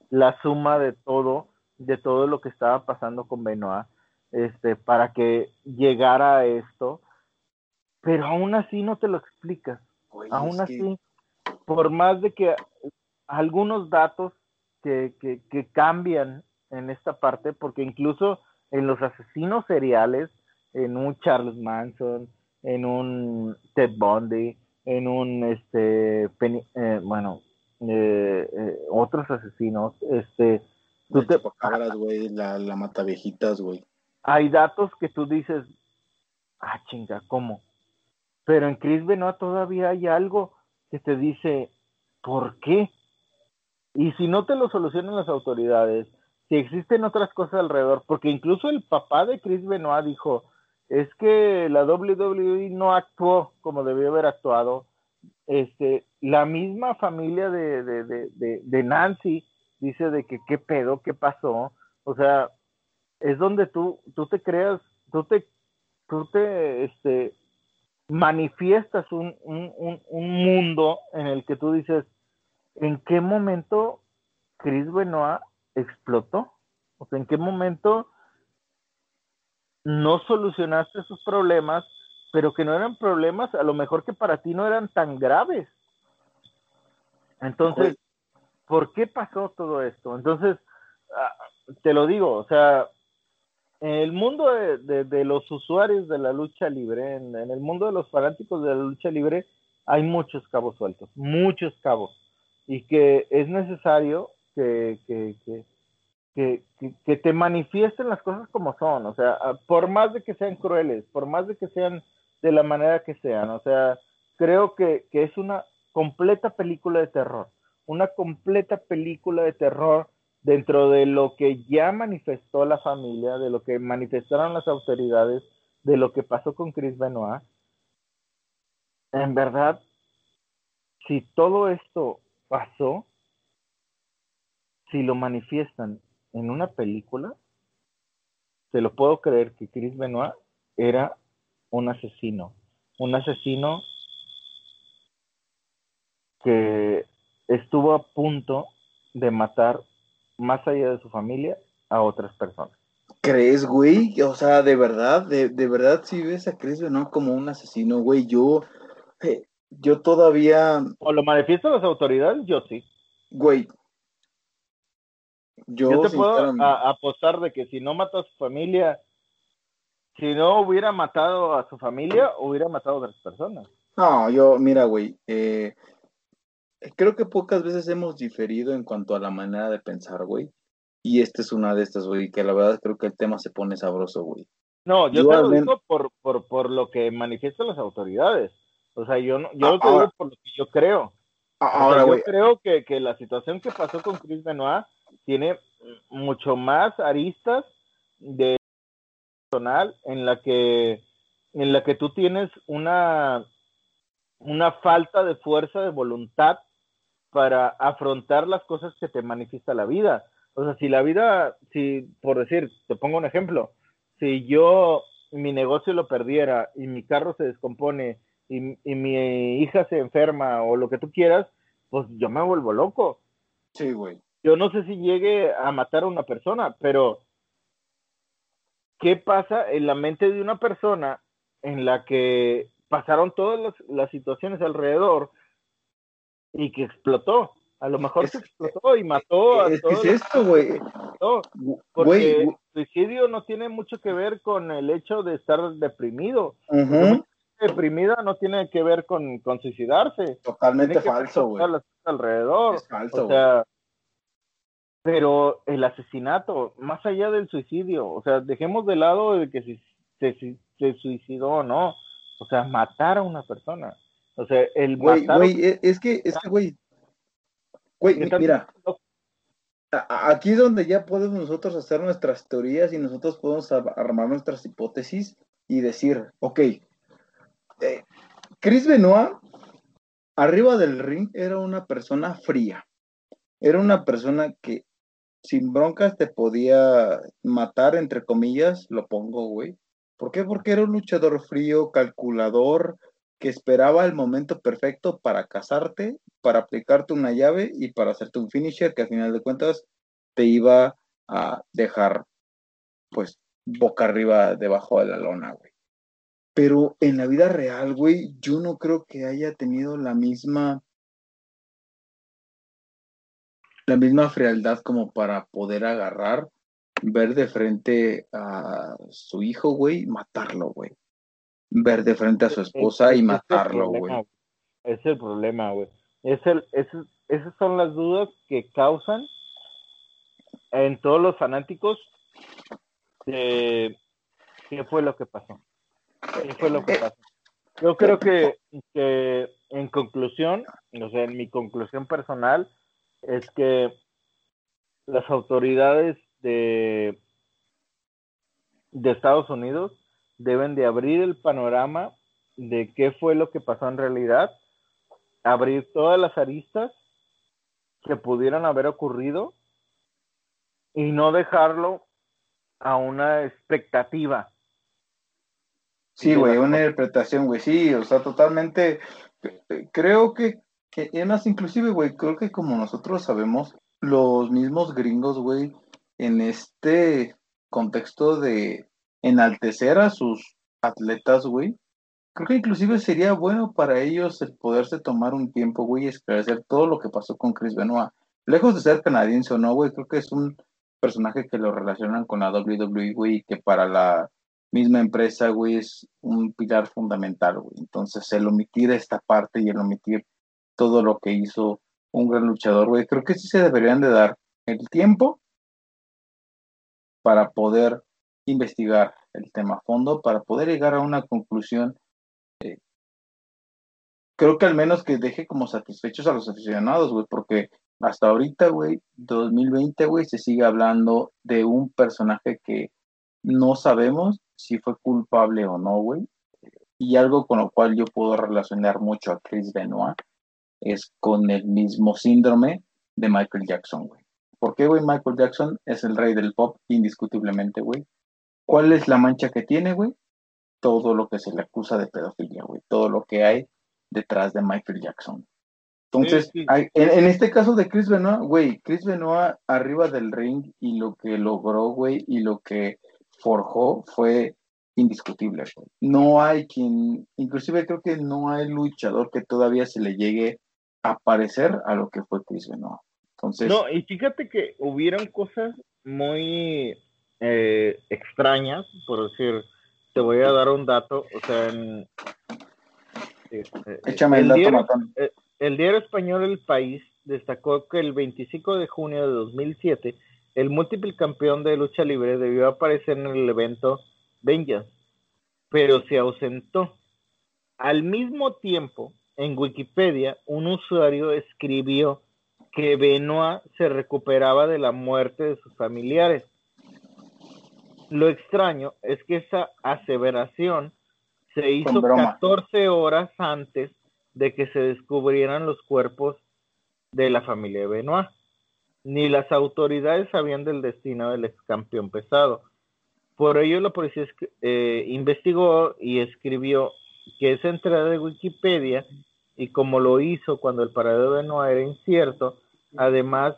la suma de todo, de todo lo que estaba pasando con Benoit, este, para que llegara a esto, pero aún así no te lo explicas, aún así, por más de que algunos datos que, que, que cambian en esta parte, porque incluso en los asesinos seriales, en un Charles Manson, en un Ted Bundy, en un, este, eh, bueno, eh, eh, otros asesinos, este, tú te... güey, la, la mata viejitas, güey. Hay datos que tú dices, ah, chinga, ¿cómo? Pero en Chris Benoit todavía hay algo que te dice, ¿por qué? Y si no te lo solucionan las autoridades, si existen otras cosas alrededor, porque incluso el papá de Chris Benoit dijo, es que la WWE no actuó como debió haber actuado. Este, la misma familia de, de, de, de, Nancy dice de que qué pedo, qué pasó. O sea, es donde tú, tú te creas, tú te, tú te, este, manifiestas un, un, un, un mundo en el que tú dices, ¿en qué momento Chris Benoit explotó? O sea, ¿en qué momento no solucionaste esos problemas, pero que no eran problemas, a lo mejor que para ti no eran tan graves? Entonces, ¿por qué pasó todo esto? Entonces, ah, te lo digo, o sea, en el mundo de, los usuarios de la lucha libre, en, el mundo de los fanáticos de la lucha libre, hay muchos cabos sueltos, muchos cabos, y que es necesario que, te manifiesten las cosas como son, o sea, por más de que sean crueles, por más de que sean de la manera que sean, o sea, creo que, que es una completa película de terror, una completa película de terror dentro de lo que ya manifestó la familia, de lo que manifestaron las autoridades, de lo que pasó con Chris Benoit, en verdad, si todo esto pasó, si lo manifiestan en una película, se lo puedo creer que Chris Benoit era un asesino, un asesino que estuvo a punto de matar más allá de su familia a otras personas. ¿Crees, güey? O sea, de verdad, de, verdad, si ves a Chris Benoit como un asesino, güey, yo, eh, yo todavía... O lo manifiestan las autoridades, yo sí. Güey. Yo, te puedo apostar de que si no mató a su familia, si no hubiera matado a su familia, hubiera matado a otras personas. No, yo, mira, güey, eh, creo que pocas veces hemos diferido en cuanto a la manera de pensar, güey. Y esta es una de estas, güey, que la verdad creo que el tema se pone sabroso, güey. No, yo, te lo digo por, por, por, lo que manifiestan las autoridades. O sea, yo no, yo te digo por lo que yo creo. Ahora, güey. yo creo que, que la situación que pasó con Chris Benoit tiene mucho más aristas de personal en la que en la que tú tienes una una falta de fuerza de voluntad para afrontar las cosas que te manifiesta la vida. O sea, si la vida, si, por decir, te pongo un ejemplo, si yo mi negocio lo perdiera y mi carro se descompone y, y mi hija se enferma o lo que tú quieras, pues yo me vuelvo loco. Sí, güey. Yo no sé si llegue a matar a una persona, pero ¿qué pasa en la mente de una persona en la que pasaron todas las, las situaciones alrededor y que explotó. A lo mejor se explotó y mató a es todos. es esto, güey? Porque el suicidio no tiene mucho que ver con el hecho de estar deprimido. Deprimida no tiene que ver con, con suicidarse. Totalmente falso, güey. Alrededor. Es falso, o sea, pero el asesinato, más allá del suicidio, o sea, dejemos de lado de que si se, se suicidó o no, o sea, matar a una persona. O sea, el güey, güey, e, es que, es que, güey, güey, mira, aquí es donde ya podemos nosotros hacer nuestras teorías y nosotros podemos armar nuestras hipótesis y decir, ok, eh, Chris Benoit, arriba del ring, era una persona fría, era una persona que sin broncas te podía matar, entre comillas, lo pongo, güey. ¿Por qué? Porque era un luchador frío, calculador, que esperaba el momento perfecto para casarte, para aplicarte una llave y para hacerte un finisher que al final de cuentas te iba a dejar pues boca arriba debajo de la lona, güey. Pero en la vida real, güey, yo no creo que haya tenido la misma la misma frialdad como para poder agarrar, ver de frente a su hijo, güey, matarlo, güey ver de frente a su esposa y matarlo, güey. Es el problema, güey. Es el, es, esas son las dudas que causan en todos los fanáticos de qué fue lo que pasó. ¿Qué fue lo que pasó? Yo creo que, que en conclusión, o sea, en mi conclusión personal, es que las autoridades de, de Estados Unidos deben de abrir el panorama de qué fue lo que pasó en realidad, abrir todas las aristas que pudieran haber ocurrido y no dejarlo a una expectativa. Sí, güey, una interpretación, güey, sí, o sea, totalmente, creo que es más, inclusive, güey, creo que como nosotros sabemos, los mismos gringos, güey, en este contexto de enaltecer a sus atletas, güey, creo que inclusive sería bueno para ellos el poderse tomar un tiempo, güey, y esclarecer todo lo que pasó con Chris Benoit. Lejos de ser canadiense o no, güey, creo que es un personaje que lo relacionan con la WWE, güey, y que para la misma empresa, güey, es un pilar fundamental, güey. Entonces, el omitir esta parte y el omitir todo lo que hizo un gran luchador, güey, creo que sí se deberían de dar el tiempo para poder investigar el tema a fondo, para poder llegar a una conclusión. Eh, creo que al menos que deje como satisfechos a los aficionados, güey, porque hasta ahorita, güey, 2020, güey, se sigue hablando de un personaje que no sabemos si fue culpable o no, güey. Y algo con lo cual yo puedo relacionar mucho a Chris Benoit es con el mismo síndrome de Michael Jackson, güey. ¿Por qué, güey? Michael Jackson es el rey del pop, indiscutiblemente, güey. ¿Cuál es la mancha que tiene, güey? Todo lo que se le acusa de pedofilia, güey. Todo lo que hay detrás de Michael Jackson. Entonces, en, este caso de Chris Benoit, güey, Chris Benoit arriba del ring y lo que logró, güey, y lo que forjó fue indiscutible. No hay quien, inclusive creo que no hay luchador que todavía se le llegue a parecer a lo que fue Chris Benoit. Entonces, no, y fíjate que hubieron cosas muy eh, extrañas, por decir, te voy a dar un dato, o sea, en, este, Échame el, dato, diario, eh, el diario español El País destacó que el 25 de junio de 2007 el múltiple campeón de lucha libre debió aparecer en el evento Vengeance, pero se ausentó. Al mismo tiempo, en Wikipedia, un usuario escribió que Benoit se recuperaba de la muerte de sus familiares. Lo extraño es que esa aseveración se hizo 14 horas antes de que se descubrieran los cuerpos de la familia de Benoit ni las autoridades sabían del destino del ex campeón pesado. Por ello, la policía eh, investigó y escribió que esa entrada de Wikipedia, y como lo hizo cuando el paradero de Noah era incierto, además,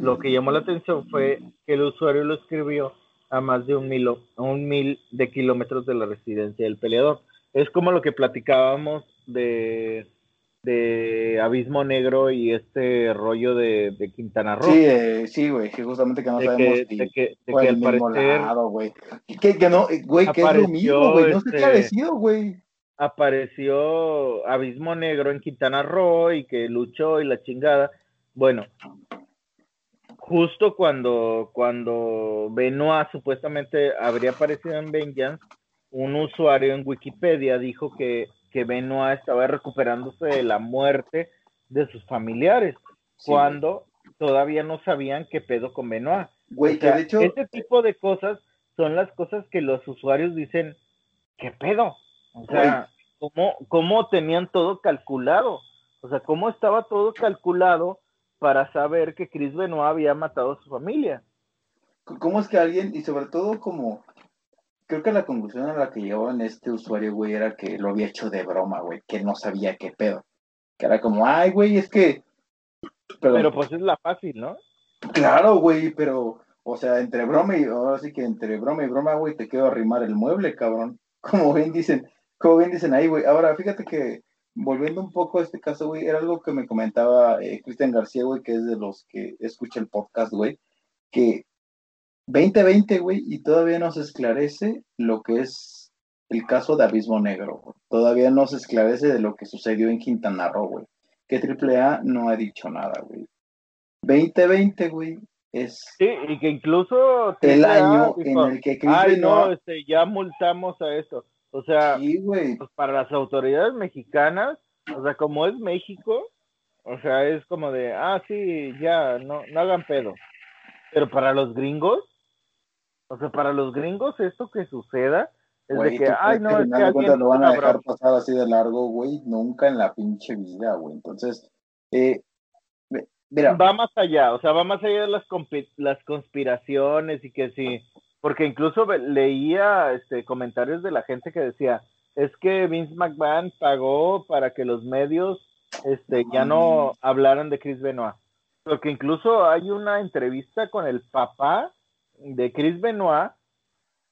lo que llamó la atención fue que el usuario lo escribió a más de un mil, un mil de kilómetros de la residencia del peleador. Es como lo que platicábamos de de Abismo Negro y este rollo de, Quintana Roo. Sí, eh, sí, güey, que justamente que no sabemos que, de que, de que al parecer, güey. Que, que, no, eh, güey, que es lo mismo, güey, no se este, parecido, güey. Apareció Abismo Negro en Quintana Roo y que luchó y la chingada. Bueno, justo cuando, cuando Benoit supuestamente habría aparecido en Vengeance, un usuario en Wikipedia dijo que que Benoit estaba recuperándose de la muerte de sus familiares, cuando todavía no sabían qué pedo con Benoit. Güey, de hecho... Este tipo de cosas son las cosas que los usuarios dicen, ¿qué pedo? O sea, ¿cómo, ¿cómo tenían todo calculado? O sea, ¿cómo estaba todo calculado para saber que Chris Benoit había matado a su familia? ¿Cómo es que alguien, y sobre todo como creo que la conclusión a la que llevaban este usuario, güey, era que lo había hecho de broma, güey, que no sabía qué pedo. Que era como, ay, güey, es que. Pero, pues es la fácil, ¿no? Claro, güey, pero, o sea, entre broma y, ahora sí que entre broma y broma, güey, te quedo arrimar el mueble, cabrón. Como bien dicen, como bien dicen ahí, güey. Ahora, fíjate que, volviendo un poco a este caso, güey, era algo que me comentaba eh, Cristian García, güey, que es de los que escucha el podcast, güey, que 2020, güey, y todavía no se esclarece lo que es el caso de Abismo Negro. Todavía no se esclarece de lo que sucedió en Quintana Roo, güey. Que AAA no ha dicho nada, güey. 2020, güey, es... Sí, y que incluso... El año en el que Ay, no, este, ya multamos a esto. O sea, pues para las autoridades mexicanas, o sea, como es México, o sea, es como de, ah, sí, ya, no, no hagan pedo. Pero para los gringos, o sea, para los gringos esto que suceda es de que, ay, no, es que alguien lo van a dejar pasar así de largo, güey, nunca en la pinche vida, güey. Entonces, eh, mira. Va más allá, o sea, va más allá de las, las conspiraciones y que sí, porque incluso leía este, comentarios de la gente que decía, es que Vince McMahon pagó para que los medios este, ya no hablaran de Chris Benoit. Porque incluso hay una entrevista con el papá de Chris Benoit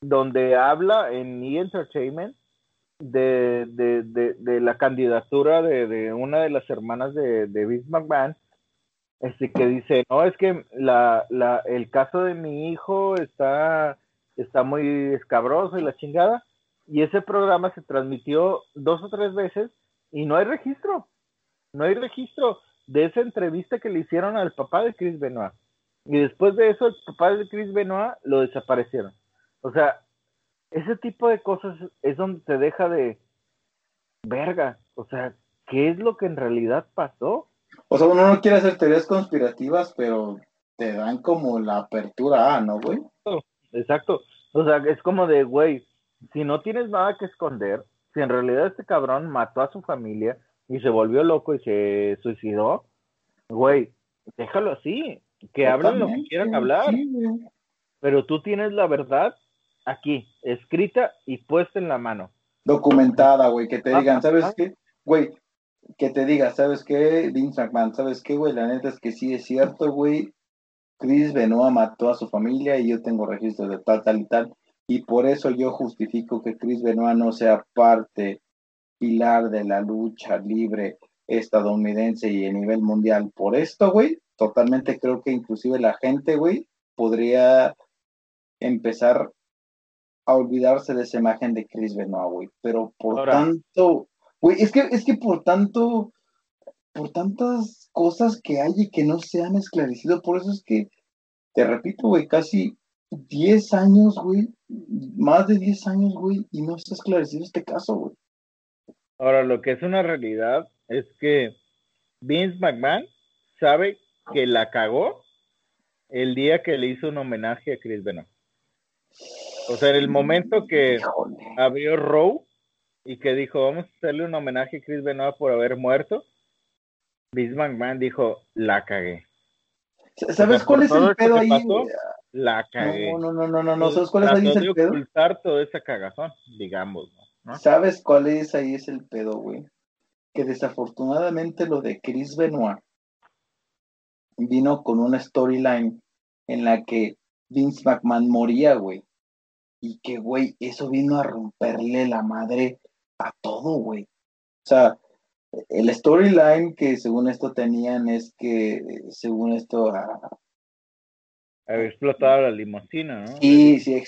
donde habla en E! Entertainment de, de, de, de la candidatura de, una de las hermanas de, de Vince McMahon, este, que dice, no, es que la, la, el caso de mi hijo está, está muy escabroso y la chingada, y ese programa se transmitió dos o tres veces y no hay registro, no hay registro de esa entrevista que le hicieron al papá de Chris Benoit. Y después de eso, el papá de Chris Benoit lo desaparecieron. O sea, ese tipo de cosas es donde te deja de verga. O sea, ¿qué es lo que en realidad pasó? O sea, uno no quiere hacer teorías conspirativas, pero te dan como la apertura a, ¿no, güey? Exacto. O sea, es como de, güey, si no tienes nada que esconder, si en realidad este cabrón mató a su familia y se volvió loco y se suicidó, güey, déjalo así, que hablen lo que quieran hablar. Sí, pero tú tienes la verdad aquí, escrita y puesta en la mano. Documentada, güey, que te digan, ¿sabes qué? Güey, que te diga, ¿sabes qué? Vince McMahon, ¿sabes qué, güey? La neta es que sí es cierto, güey. Chris Benoit mató a su familia y yo tengo registros de tal, tal y tal. Y por eso yo justifico que Chris Benoit no sea parte pilar de la lucha libre estadounidense y a nivel mundial. Por esto, güey, totalmente creo que inclusive la gente, güey, podría empezar a olvidarse de esa imagen de Chris Benoit, güey. Pero por Ahora. tanto, güey, es que, es que por tanto, por tantas cosas que hay y que no se han esclarecido, por eso es que, te repito, güey, casi 10 años, güey, más de 10 años, güey, y no está esclarecido este caso, güey. Ahora, lo que es una realidad es que Vince McMahon sabe que la cagó el día que le hizo un homenaje a Chris Benoit. O sea, en el momento que abrió Row y que dijo, vamos a hacerle un homenaje a Chris Benoit por haber muerto, Vince McMahon dijo, la cagué. ¿Sabes o sea, cuál es el pedo ahí? Pasó, la cagué. No, no, no, no, no, ¿sabes cuál es ahí el pedo? ocultar toda esa cagazón, digamos, ¿no? ¿Sabes cuál es ahí es el pedo, güey? Que desafortunadamente lo de Chris Benoit vino con una storyline en la que Vince McMahon moría, güey. Y que, güey, eso vino a romperle la madre a todo, güey. O sea, el storyline que según esto tenían es que, según esto... Ah, Había explotado la limusina, ¿no? Sí, sí,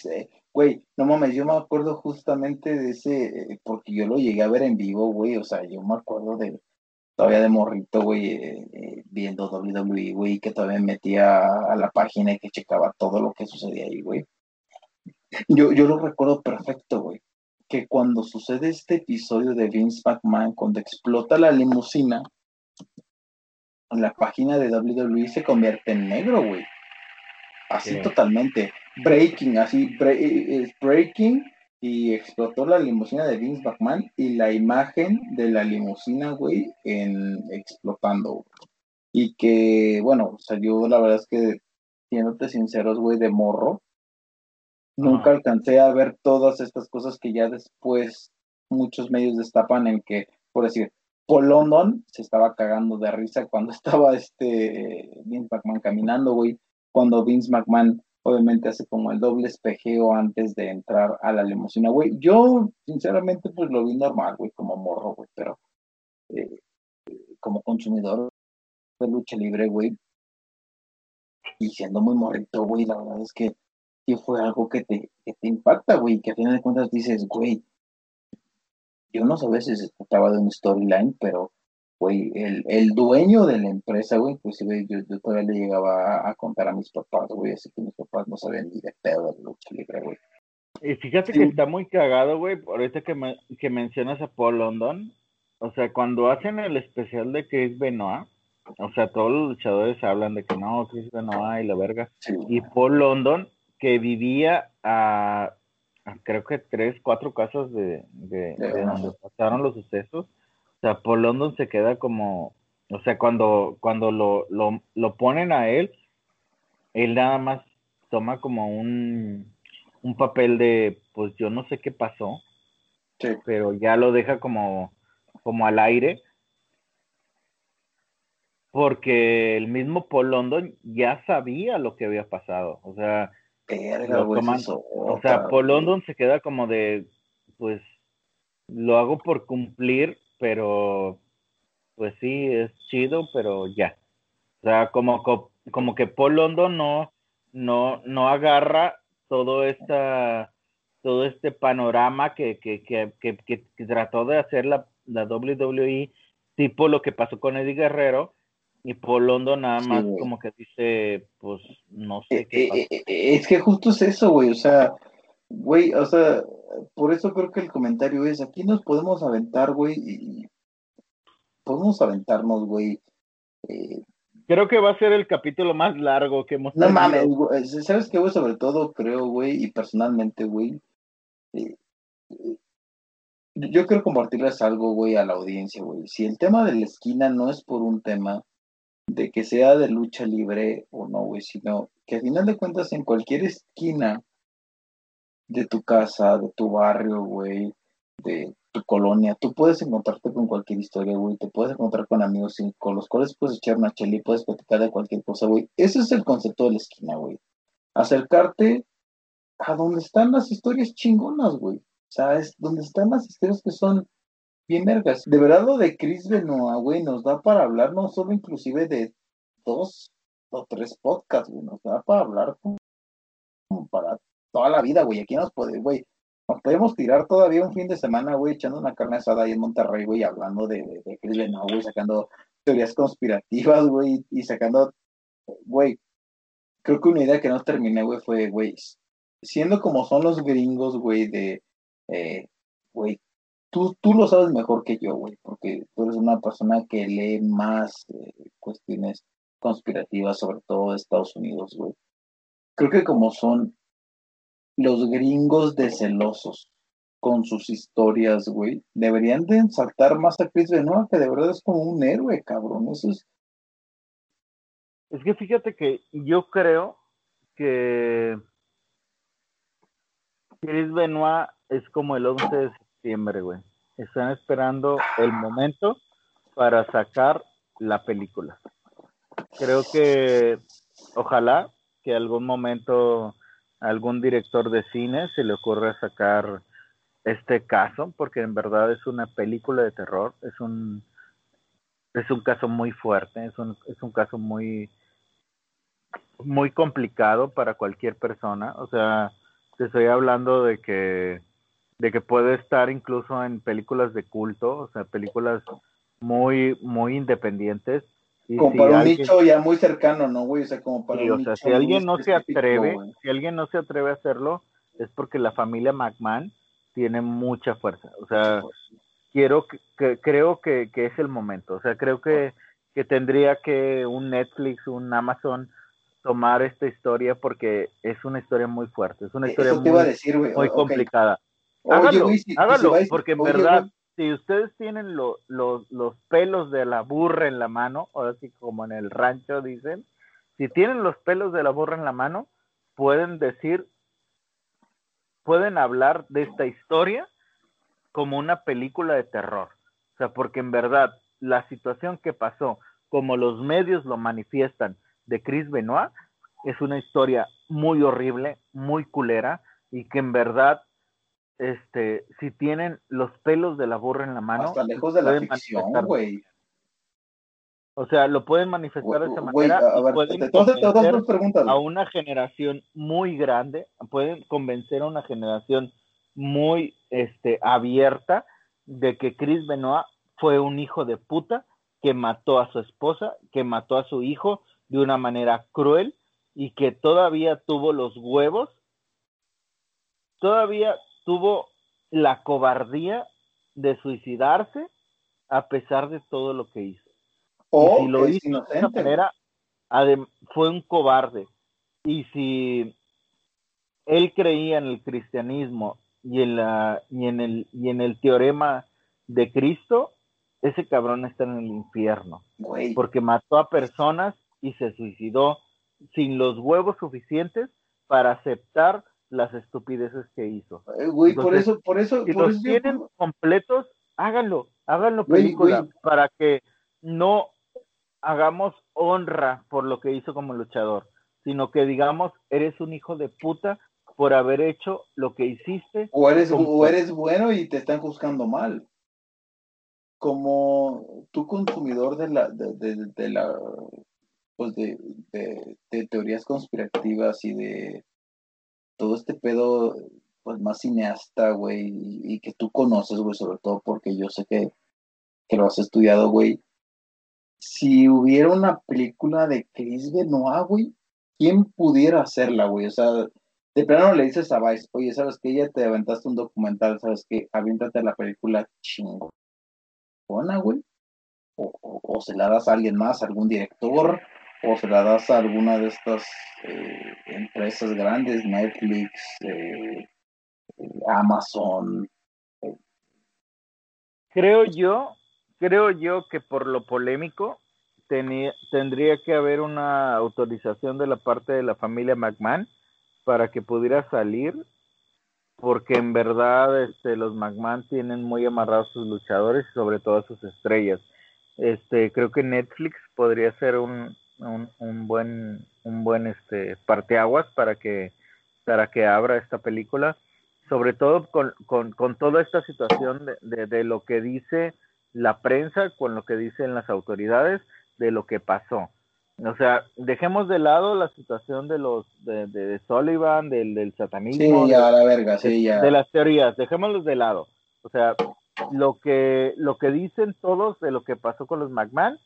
güey, no mames, yo me acuerdo justamente de ese, porque yo lo llegué a ver en vivo, güey, o sea, yo me acuerdo de, todavía de morrito, güey, eh, eh, viendo WWE, güey, que todavía metía a la página y que checaba todo lo que sucedía ahí, güey. Yo, yo lo recuerdo perfecto, güey, que cuando sucede este episodio de Vince McMahon, cuando explota la limusina, la página de WWE se convierte en negro, güey. Así sí. totalmente. Breaking, así, eh, breaking y explotó la limusina de Vince McMahon y la imagen de la limusina, güey, en explotando. Y que, bueno, salió, la verdad es que, siéndote sinceros, güey, de morro, nunca alcancé a ver todas estas cosas que ya después muchos medios destapan en que, por decir, Paul London se estaba cagando de risa cuando estaba este Vince McMahon caminando, güey, cuando Vince McMahon obviamente hace como el doble espejeo antes de entrar a la limusina, güey. Yo, sinceramente, pues lo vi normal, güey, como morro, güey, pero eh, como consumidor de lucha libre, güey, y siendo muy morrito, güey, la verdad es que sí fue algo que te, que te impacta, güey, que a final de cuentas dices, güey, yo no sabía si se trataba de un storyline, pero güey, el, el dueño de la empresa, güey, inclusive yo, yo todavía le llegaba a, a, contar a mis papás, güey, así que mis papás no sabían ni de pedo de lucha libre, güey. Y fíjate sí. que está muy cagado, güey, ahorita que, me, que mencionas a Paul London, o sea, cuando hacen el especial de Chris Benoit, o sea, todos los luchadores hablan de que no, Chris Benoit y la verga, sí. y Paul London, que vivía a, a creo que tres, cuatro casas de, de, de, de donde pasaron los sucesos, sea, Paul London se queda como, o sea, cuando, cuando lo, lo, lo ponen a él, él nada más toma como un, un papel de, pues yo no sé qué pasó, sí. pero ya lo deja como, como al aire. porque el mismo Paul London ya sabía lo que había pasado. O sea, o sea, Paul London se queda como de, pues, lo hago por cumplir, pero, pues sí, es chido, pero ya. O sea, como, como que Paul London no, no, no agarra todo esta, todo este panorama que, que, que, que, trató de hacer la, la WWE, tipo lo que pasó con Eddie Guerrero, y Paul London nada más como que dice, pues no sé qué eh, eh, eh, es que justo es eso, güey, o sea, güey, o sea, por eso creo que el comentario es, aquí nos podemos aventar, güey, y podemos aventarnos, güey. creo que va a ser el capítulo más largo que hemos No mames, güey, ¿sabes qué, güey? Sobre todo creo, güey, y personalmente, güey, yo quiero compartirles algo, güey, a la audiencia, güey. Si el tema de la esquina no es por un tema de que sea de lucha libre o no, güey, sino que al final de cuentas en cualquier esquina de tu casa, de tu barrio, güey, de tu colonia, tú puedes encontrarte con cualquier historia, güey, te puedes encontrar con amigos con los cuales puedes echar una chela y puedes platicar de cualquier cosa, güey. Ese es el concepto de la esquina, güey. Acercarte a donde están las historias chingonas, güey. O sea, es donde están las historias que son bien vergas. De verdad lo de Chris Benoit, güey, nos da para hablar no solo inclusive de dos o tres podcasts, güey, nos da para hablar como, para toda la vida, güey. Aquí nos puede, güey, nos podemos tirar todavía un fin de semana, güey, echando una carne asada ahí en Monterrey, güey, hablando de, de, Chris Benoit, güey, sacando teorías conspirativas, güey, y sacando, güey, creo que una idea que no terminé, güey, fue, güey, siendo como son los gringos, güey, de, eh, güey, tú, tú lo sabes mejor que yo, güey, porque tú eres una persona que lee más eh, cuestiones conspirativas, sobre todo de Estados Unidos, güey. Creo que como son los gringos de celosos con sus historias, güey, deberían de saltar más a Chris Benoit, que de verdad es como un héroe, cabrón. Eso es. Es que fíjate que yo creo que Chris Benoit es como el 11 de septiembre, güey. Están esperando el momento para sacar la película. Creo que ojalá que algún momento algún director de cine se le ocurra sacar este caso, porque en verdad es una película de terror, es un es un caso muy fuerte, es un, es un caso muy muy complicado para cualquier persona, o sea, te estoy hablando de que de que puede estar incluso en películas de culto, o sea, películas muy, muy independientes. Como para un nicho ya muy cercano, ¿no, güey? O sea, como para o sea, si alguien no se atreve, si alguien no se atreve a hacerlo, es porque la familia McMahon tiene mucha fuerza. O sea, quiero que, creo que, que, es el momento. O sea, creo que, que tendría que un Netflix, un Amazon tomar esta historia porque es una historia muy fuerte, es una historia muy, muy complicada. Hágalo, hágalo, porque en verdad, si ustedes tienen los pelos de la burra en la mano, o así como en el rancho dicen, si tienen los pelos de la burra en la mano, pueden decir, pueden hablar de esta historia como una película de terror. O sea, porque en verdad la situación que pasó, como los medios lo manifiestan de Chris Benoit, es una historia muy horrible, muy culera, y que en verdad, este, si tienen los pelos de la burra en la mano, hasta lejos de la ficción, güey. O sea, lo pueden manifestar de esa manera. pueden a una generación muy grande, pueden convencer a una generación muy este, abierta de que Chris Benoit fue un hijo de puta que mató a su esposa, que mató a su hijo de una manera cruel y que todavía tuvo los huevos, todavía tuvo la cobardía de suicidarse a pesar de todo lo que hizo. O si lo hizo de esa manera, fue un cobarde. Y si él creía en el cristianismo y en, la, y en, el, y en el teorema de Cristo, ese cabrón está en el infierno. Porque mató a personas y se suicidó sin los huevos suficientes para aceptar las estupideces que hizo. Eh, güey, por eso, por eso. Si los tienen completos, háganlo, háganlo película, para que no, hagamos honra por lo que hizo como luchador, sino que digamos, eres un hijo de puta por haber hecho lo que hiciste. O eres, o eres bueno y te están juzgando mal. Como tu consumidor de la, de, la pues de, de, teorías conspirativas y de todo este pedo pues más cineasta, güey, y, que tú conoces, güey, sobre todo porque yo sé que, que lo has estudiado, güey. Si hubiera una película de Chris Benoit, güey, ¿quién pudiera hacerla, güey? O sea, de plano le dices a Vice, oye, ¿sabes qué? Ya te aventaste un documental, ¿sabes qué? Aviéntate la película chingona, güey. O, se la das a alguien más, algún director, o se la das a alguna de estas eh, empresas grandes, Netflix, eh, Amazon. Creo yo, creo yo que por lo polémico tenía, tendría que haber una autorización de la parte de la familia McMahon para que pudiera salir, porque en verdad este, los McMahon tienen muy amarrados sus luchadores y sobre todo sus estrellas. Este, creo que Netflix podría ser un, un, buen, un buen este, parteaguas para que, para que abra esta película, sobre todo con, con, con toda esta situación de, de lo que dice la prensa, con lo que dicen las autoridades, de lo que pasó. O sea, dejemos de lado la situación de los de, de, Sullivan, del, del satanismo. Sí, ya, la verga, sí, ya. De las teorías, dejémoslos de lado. O sea, lo que lo que dicen todos de lo que pasó con los McMahon,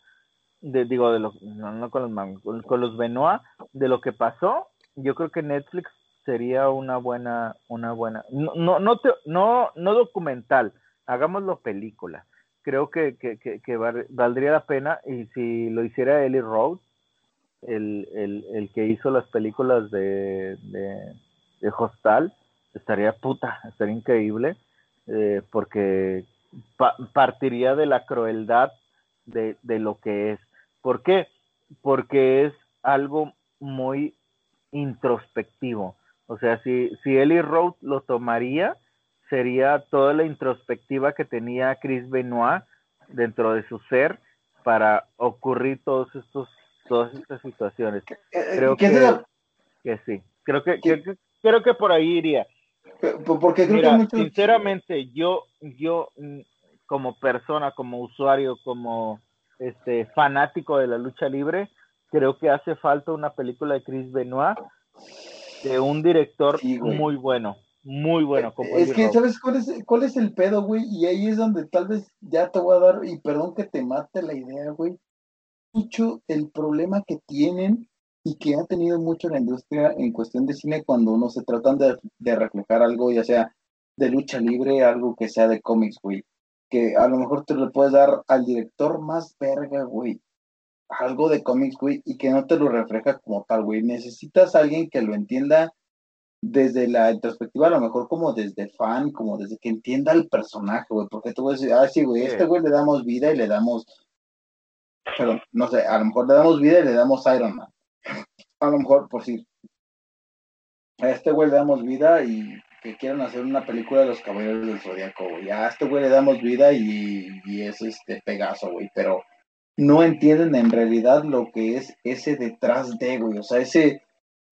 de, digo, de los, no, con los con, los Benoit, de lo que pasó, yo creo que Netflix sería una buena, una buena, no, no, no, no, no documental, hagámoslo película. Creo que, que, que, valdría la pena y si lo hiciera Ellie Rose, el, el, el que hizo las películas de, de, de Hostal, estaría puta, estaría increíble, eh, porque partiría de la crueldad de, de, lo que es. ¿Por qué? Porque es algo muy introspectivo. O sea, si, si Ellie Road lo tomaría, sería toda la introspectiva que tenía Chris Benoit dentro de su ser para ocurrir todos estos todas estas situaciones. Eh, eh, creo que, que, sí, creo que, creo que por ahí iría. Porque Mira, sinceramente, yo, yo mm, como persona, como usuario, como este fanático de la lucha libre, creo que hace falta una película de Chris Benoit de un director muy bueno, muy bueno. Como es que, ¿sabes cuál es, cuál es el pedo, güey? Y ahí es donde tal vez ya te voy a dar, y perdón que te mate la idea, güey mucho el problema que tienen y que ha tenido mucho la industria en cuestión de cine cuando uno se tratan de, reflejar algo, ya sea de lucha libre, algo que sea de cómics, güey. Que a lo mejor te lo puedes dar al director más verga, güey. Algo de cómics, güey, y que no te lo refleja como tal, güey. Necesitas a alguien que lo entienda desde la perspectiva, a lo mejor como desde fan, como desde que entienda el personaje, güey. Porque tú puedes decir, ah, sí, güey, este güey le damos vida y le damos pero no sé, a lo mejor le damos vida y le damos Iron Man. A lo mejor, por si a este güey le damos vida y que quieran hacer una película de los caballeros del zodiaco, güey. A este güey le damos vida y, y es este Pegaso, güey. Pero no entienden en realidad lo que es ese detrás de, güey. O sea, ese.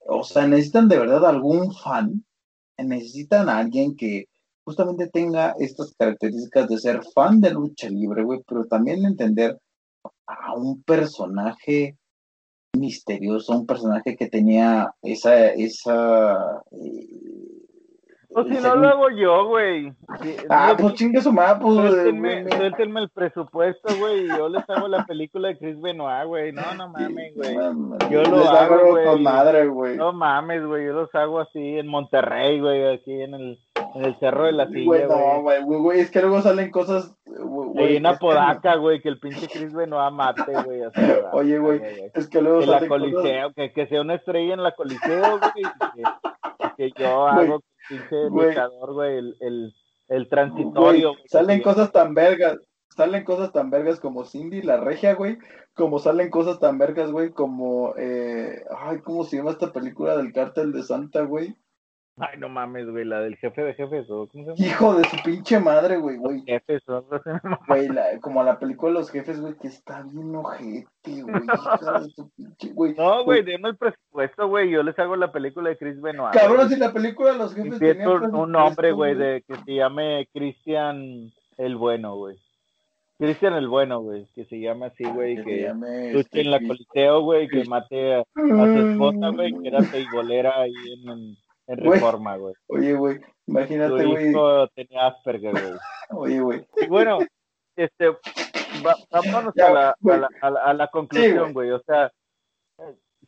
O sea, necesitan de verdad algún fan. Necesitan a alguien que justamente tenga estas características de ser fan de lucha libre, güey, pero también entender a un personaje misterioso, un personaje que tenía esa, esa eh, pues si no lo hago yo, güey. ah, pues chingue su mapa, pues. Suéltenme, el presupuesto, güey, y yo les hago la película de Chris Benoit, güey. No, no mames, güey. Yo lo hago, güey. madre, güey. No mames, güey. Yo los hago así en Monterrey, güey, aquí en el, en el Cerro de la Silla, güey. No, güey, güey, es que luego salen cosas, güey. una podaca, güey, que el pinche Chris Benoit mate, güey. Oye, güey, es que luego que salen la coliseo, que, que sea una estrella en la coliseo, güey. Que, que yo hago pinche luchador, güey, el, el, el transitorio. salen cosas tan vergas, salen cosas tan vergas como Cindy, la regia, güey, como salen cosas tan vergas, güey, como, eh, ay, ¿cómo se llama esta película del cártel de Santa, güey? Ay, no mames, güey, la del jefe de jefes, ¿o ¿cómo se llama? Hijo de su pinche madre, güey, güey. Jefes, ¿o? Güey, la- como la película de los jefes, güey, que está bien ojete, güey. hija de su pinche, güey. No, güey, denme el presupuesto, güey, yo les hago la película de Chris Benoit. Cabrón, güey. si la película de los jefes tenía un, nombre, güey, de que se llame Cristian el Bueno, güey. Cristian el Bueno, güey, que se llame así, güey, se que luche este, en la Chris- Coliseo, güey, que mate a, a su esposa, güey, que era teibolera ahí en, en, en. Reforma, güey. Oye, güey, imagínate, güey. tenía Asperger, güey. Oye, güey. Y bueno, este, va- vámonos Ya, a, la, a, la, a, la, a la conclusión, güey. O sea,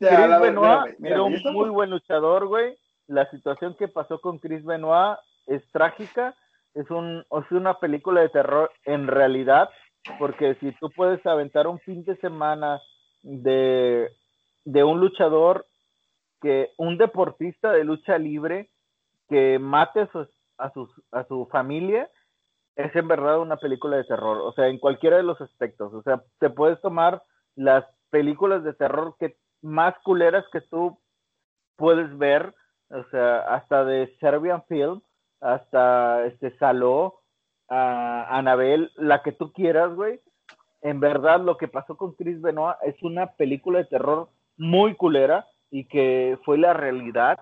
Ya, Chris Benoit mira, era un muy buen luchador, güey. La situación que pasó con Chris Benoit es trágica. Es, un, es una película de terror en realidad, porque si tú puedes aventar un fin de semana de, de un luchador, que un deportista de lucha libre que mate a, sus- a, sus, a su familia, es en verdad una película de terror. O sea, en cualquiera de los aspectos. O sea, te puedes tomar las películas de terror que más culeras que tú puedes ver, o sea, hasta de Serbian Film, hasta este Saló, a Anabel, la que tú quieras, güey. En verdad, lo que pasó con Chris Benoit es una película de terror muy culera y que fue la realidad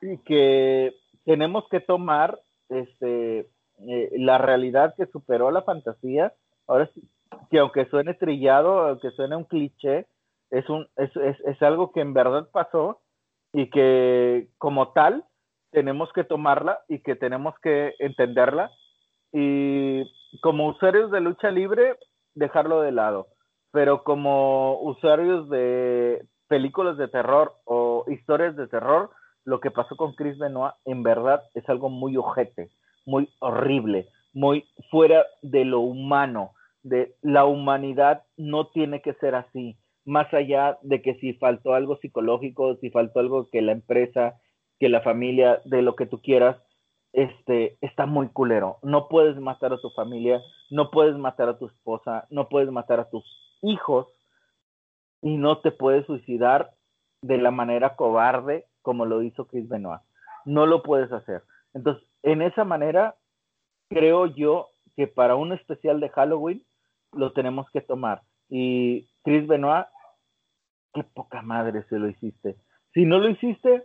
y que tenemos que tomar este eh, la realidad que superó la fantasía. Ahora sí, que aunque suene trillado, aunque suene un cliché, es, un, es, es, es algo que en verdad pasó y que como tal tenemos que tomarla y que tenemos que entenderla y como usuarios de lucha libre dejarlo de lado, pero como usuarios de películas de terror o historias de terror, lo que pasó con Chris Benoit en verdad es algo muy ojete, muy horrible, muy fuera de lo humano, de la humanidad no tiene que ser así, más allá de que si faltó algo psicológico, si faltó algo que la empresa, que la familia, de lo que tú quieras, este, está muy culero. No puedes matar a tu familia, no puedes matar a tu esposa, no puedes matar a tus hijos y no te puedes suicidar de la manera cobarde como lo hizo Chris Benoit. No lo puedes hacer. Entonces, en esa manera, creo yo que para un especial de Halloween lo tenemos que tomar. Y Chris Benoit, qué poca madre se lo hiciste. Si no lo hiciste,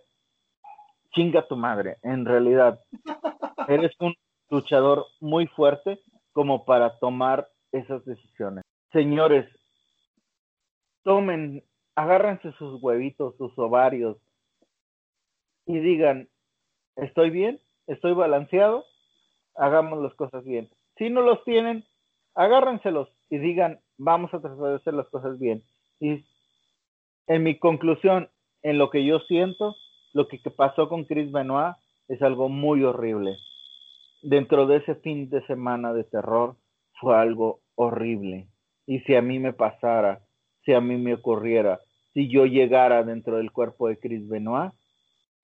chinga tu madre, en realidad. Eres un luchador muy fuerte como para tomar esas decisiones. Señores, tomen, agárrense sus huevitos, sus ovarios y digan, ¿estoy bien? ¿Estoy balanceado? Hagamos las cosas bien. Si no los tienen, agárrenselos y digan, vamos a tratar hacer las cosas bien. Y en mi conclusión, en lo que yo siento, lo que pasó con Chris Benoit es algo muy horrible. Dentro de ese fin de semana de terror fue algo horrible. Y si a mí me pasara, si a mí me ocurriera, si yo llegara dentro del cuerpo de Chris Benoit,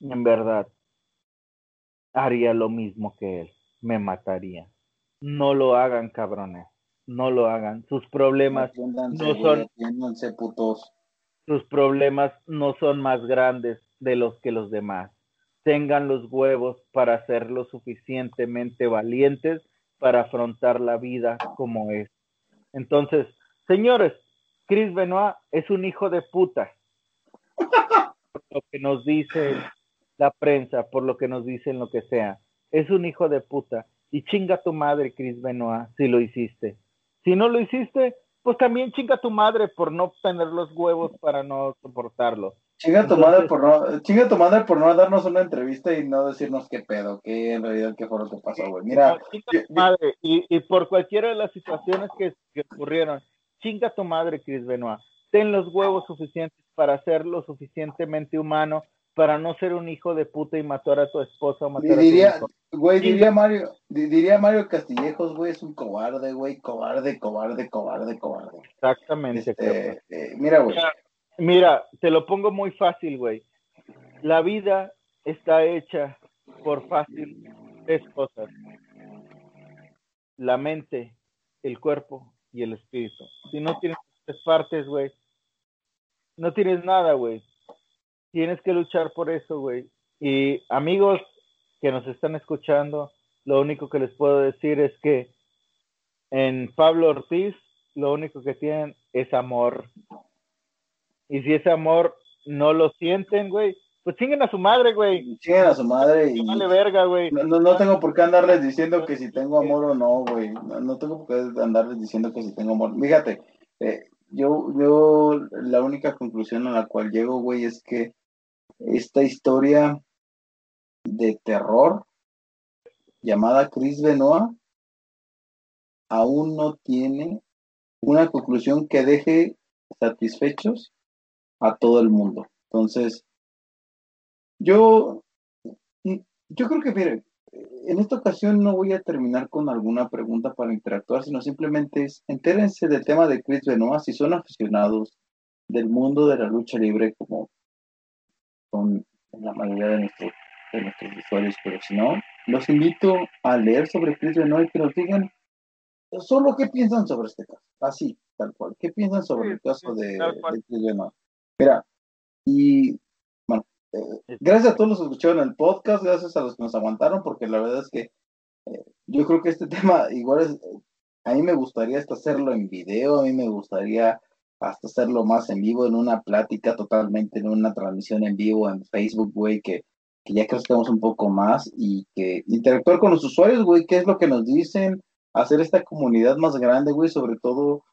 en verdad haría lo mismo que él, me mataría. No lo hagan, cabrones, no lo hagan. Sus problemas no son- putos. sus problemas no son más grandes de los que los demás. Tengan los huevos para ser lo suficientemente valientes para afrontar la vida como es. Entonces, señores, Chris Benoit es un hijo de puta. Por lo que nos dice la prensa, por lo que nos dicen lo que sea. Es un hijo de puta. Y chinga tu madre, Chris Benoit, si lo hiciste. Si no lo hiciste, pues también chinga tu madre por no tener los huevos para no soportarlo. Chinga tu Entonces- madre por no, chinga tu madre por no darnos una entrevista y no decirnos qué pedo, qué en realidad qué fue lo que pasó, güey. Mira, No, chinga yo- tu madre. Y, y por cualquiera de las situaciones que, que ocurrieron, chinga tu madre, Chris Benoit. Ten los huevos suficientes para ser lo suficientemente humano, para no ser un hijo de puta y matar a tu esposa o matar a tu diría, hijo. güey, diría Mario, di- diría Mario Castillejos, güey, es un cobarde, güey, cobarde, cobarde, cobarde, cobarde. Exactamente. Este, eh, mira, güey, Mira, Mira, te lo pongo muy fácil, güey. La vida está hecha por fácil tres cosas. La mente, el cuerpo y el espíritu. Si no tienes tres partes, güey, no tienes nada, güey. Tienes que luchar por eso, güey. Y amigos que nos están escuchando, lo único que les puedo decir es que en Pablo Ortiz lo único que tienen es amor. Y si ese amor no lo sienten, güey, pues chinguen a su madre, güey. Chinguen a su madre y... Vale verga, güey. No, no, no tengo por qué andarles diciendo que si tengo amor o no, güey. No, no tengo por qué andarles diciendo que si tengo amor. Fíjate, eh, yo, yo la única conclusión a la cual llego, güey, es que esta historia de terror llamada Chris Benoit aún no tiene una conclusión que deje satisfechos a todo el mundo. Entonces, yo, yo creo que, mire, en esta ocasión no voy a terminar con alguna pregunta para interactuar, sino simplemente es, entérense del tema de Chris Benoit, si son aficionados del mundo de la lucha libre como son la mayoría de nuestros, de nuestros usuarios, pero si no, los invito a leer sobre Chris Benoit y que nos digan solo qué piensan sobre este caso, así, tal cual, qué piensan sobre el caso de, de Chris Benoit. Mira, y eh, gracias a todos los que escucharon el podcast, gracias a los que nos aguantaron, porque la verdad es que eh, yo creo que este tema igual es, a mí me gustaría hasta hacerlo en video, a mí me gustaría hasta hacerlo más en vivo, en una plática totalmente, en una transmisión en vivo en Facebook, güey, que, que ya crezcamos un poco más y que interactuar con los usuarios, güey, qué es lo que nos dicen, hacer esta comunidad más grande, güey, sobre todo,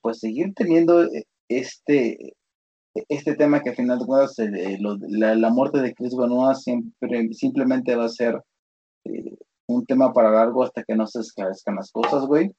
pues seguir teniendo eh, este, este tema que al final de cuentas eh, la, muerte de Chris Benoit siempre, simplemente va a ser eh, un tema para largo hasta que no se esclarezcan las cosas, güey.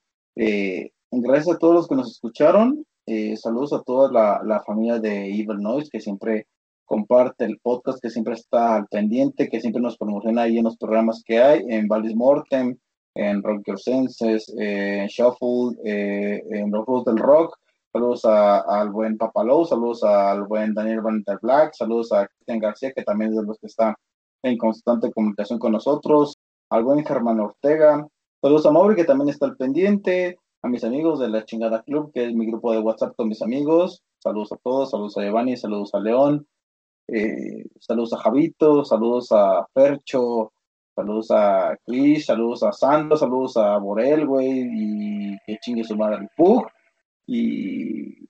gracias a todos los que nos escucharon. Eh, saludos a toda la, familia de Evil Noise que siempre comparte el podcast, que siempre está al pendiente, que siempre nos promociona ahí en los programas que hay, en Valis Mortem, en Rock Your Senses, en Shuffle, eh, en Los del Rock. Saludos al buen Papalou, saludos al buen Daniel Valenter Black, saludos a Cristian García, que también es de los que está en constante comunicación con nosotros, al buen Germán Ortega, saludos a Mauri, que también está al pendiente, a mis amigos de la Chingada Club, que es mi grupo de WhatsApp con mis amigos. Saludos a todos, saludos a Giovanni, saludos a León, eh, saludos a Javito, saludos a Percho, saludos a Chris, saludos a Santos, saludos a Borel, güey, y que chingue su madre el Pug. Y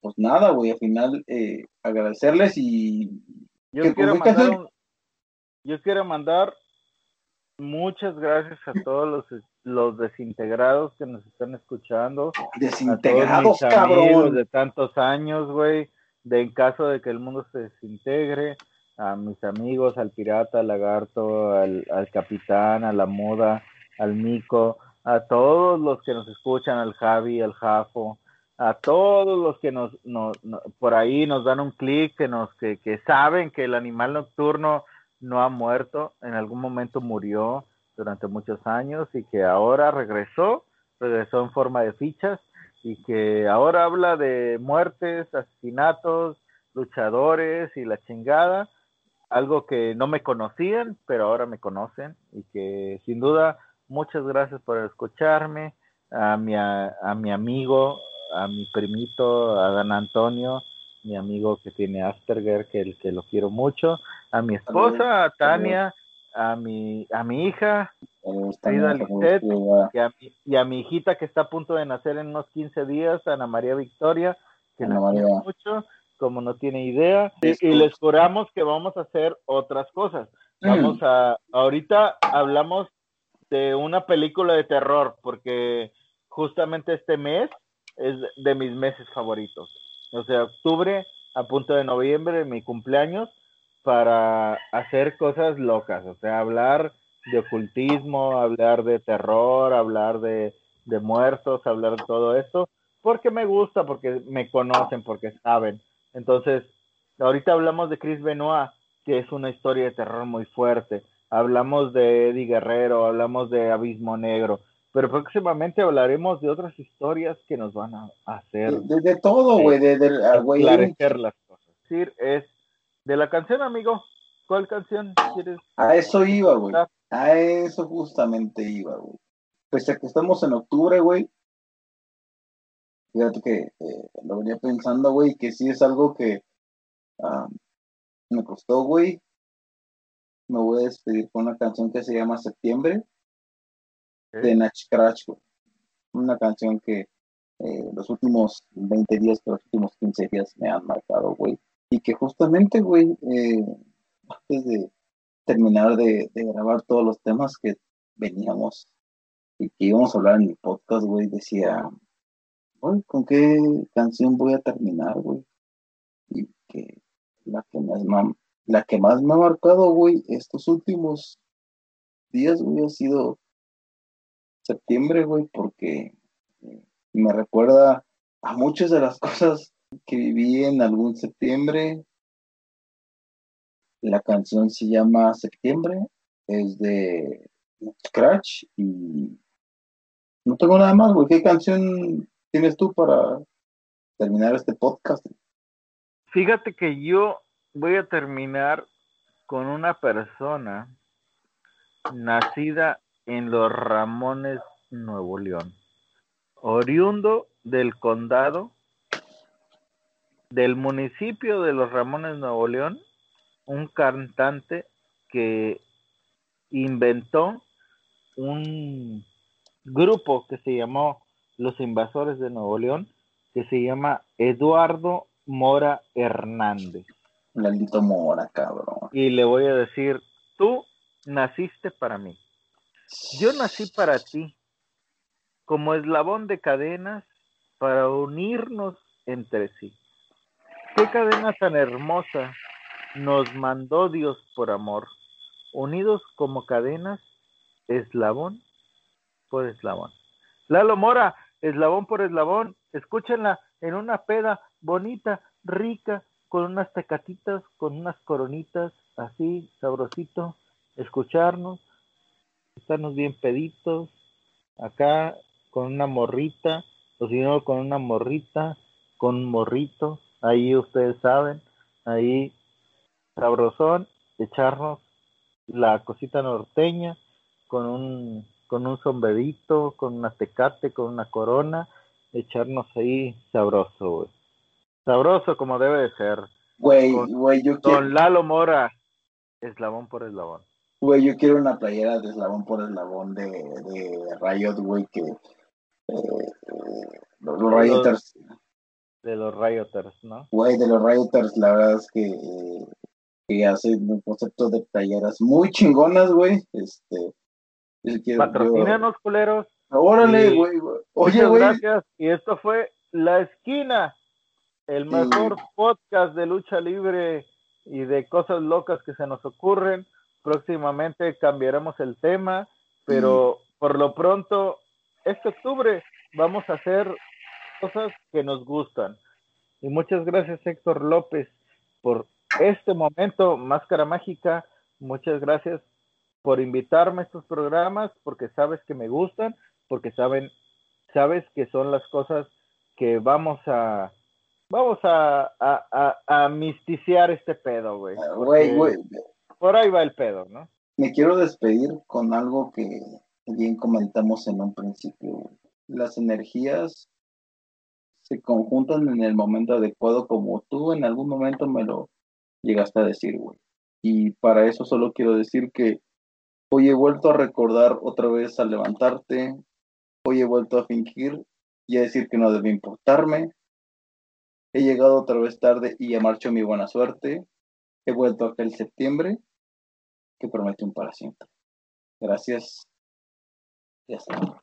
pues nada, güey, al final eh, agradecerles y... Yo quiero, mandar yo quiero mandar muchas gracias a todos los los desintegrados que nos están escuchando. Desintegrados, cabrón. De tantos años, güey. De en caso de que el mundo se desintegre, a mis amigos, al pirata, al lagarto, al, capitán, a la moda, al mico, a todos los que nos escuchan, al Javi, al Jafo, a todos los que nos, por ahí nos dan un clic, que nos, que, que saben que el animal nocturno no ha muerto, en algún momento murió, durante muchos años y que ahora regresó, regresó en forma de fichas y que ahora habla de muertes, asesinatos, luchadores y la chingada, algo que no me conocían, pero ahora me conocen y que sin duda muchas gracias por escucharme, a mi, a, mi amigo, a mi primito, a Dan Antonio, mi amigo que tiene Asperger, que, el, que lo quiero mucho, a mi esposa, a Tania, a mi, a mi hija, y, a mi, y a mi hijita que está a punto de nacer en unos 15 días, Ana María Victoria, que la quiero mucho, como no tiene idea, y, les juramos que vamos a hacer otras cosas. Vamos a, ahorita hablamos de una película de terror, porque justamente este mes es de mis meses favoritos. O sea, octubre a punto de noviembre, mi cumpleaños, para hacer cosas locas, o sea, hablar de ocultismo, hablar de terror, hablar de, muertos, hablar de todo esto, porque me gusta, porque me conocen, porque saben. Entonces, ahorita hablamos de Chris Benoit, que es una historia de terror muy fuerte. Hablamos de Eddie Guerrero, hablamos de Abismo Negro, pero próximamente hablaremos de otras historias que nos van a hacer. De, todo, güey, de, de, las cosas. Es decir, es de la canción, amigo. ¿Cuál canción quieres? A eso iba, güey. A eso justamente iba, güey. Pues ya que estamos en octubre, güey. Fíjate que eh, lo venía pensando, güey, que sí es algo que ah, me costó, güey. me voy a despedir con una canción que se llama Septiembre de Nach Crash, Una canción que eh, los últimos 20 días, los últimos 15 días me han marcado, güey. Y que justamente, güey, eh, antes de terminar de, grabar todos los temas que veníamos y que íbamos a hablar en el podcast, güey, decía, güey, ¿con qué canción voy a terminar, güey? Y que la que más, la que más me ha marcado, güey, estos últimos días, güey, ha sido septiembre, güey, porque eh, me recuerda a muchas de las cosas que viví en algún septiembre. La canción se llama Septiembre, es de Scratch y no tengo nada más, güey. ¿Qué canción tienes tú para terminar este podcast? Fíjate que yo voy a terminar con una persona nacida en los Ramones, Nuevo León, oriundo del condado del municipio de los Ramones, Nuevo León, un cantante que inventó un grupo que se llamó Los Invasores de Nuevo León, que se llama Eduardo Mora Hernández. Maldito Mora, cabrón. Y le voy a decir, tú naciste para mí. Yo nací para ti, como eslabón de cadenas para unirnos entre sí. Qué cadena tan hermosa nos mandó Dios por amor, unidos como cadenas, eslabón por eslabón. Lalo Mora, eslabón por eslabón, escúchenla en una peda bonita, rica, con unas tecatitas, con unas coronitas, así, sabrosito, escucharnos, estarnos bien peditos, acá con una morrita, o si no, con una morrita, con un morrito, ahí ustedes saben, ahí sabrosón, echarnos la cosita norteña con un con un sombrerito, con una tecate, con una corona, echarnos ahí sabroso, güey. Sabroso como debe de ser. Güey, güey, yo quiero. Con Lalo Mora, eslabón por eslabón. Güey, yo quiero una playera de eslabón por eslabón de, de Riot, güey, que. Eh, los, Rioters. de los Rioters, ¿no? Güey, de los Rioters, la verdad es que. que hacen un concepto de playeras muy chingonas, güey. Este. Patrocínanos, culeros. Órale, güey. Oye, güey. Gracias. Y esto fue La Esquina, el mejor podcast de lucha libre y de cosas locas que se nos ocurren. Próximamente cambiaremos el tema, pero por lo pronto, este octubre vamos a hacer cosas que nos gustan. Y muchas gracias, Héctor López, por este momento, Máscara Mágica. Muchas gracias por invitarme a estos programas, porque sabes que me gustan, porque saben, sabes que son las cosas que vamos a vamos a, a, a, misticiar este pedo, güey. Güey, güey. Por ahí va el pedo, ¿no? Me quiero despedir con algo que bien comentamos en un principio. Las energías se conjuntan en el momento adecuado, como tú en algún momento me lo llegaste a decir, güey. Y para eso solo quiero decir que hoy he vuelto a recordar otra vez a levantarte, hoy he vuelto a fingir y a decir que no debe importarme, He llegado otra vez tarde y ya marcho mi buena suerte. He vuelto aquel septiembre que promete un para siempre. Gracias y hasta luego.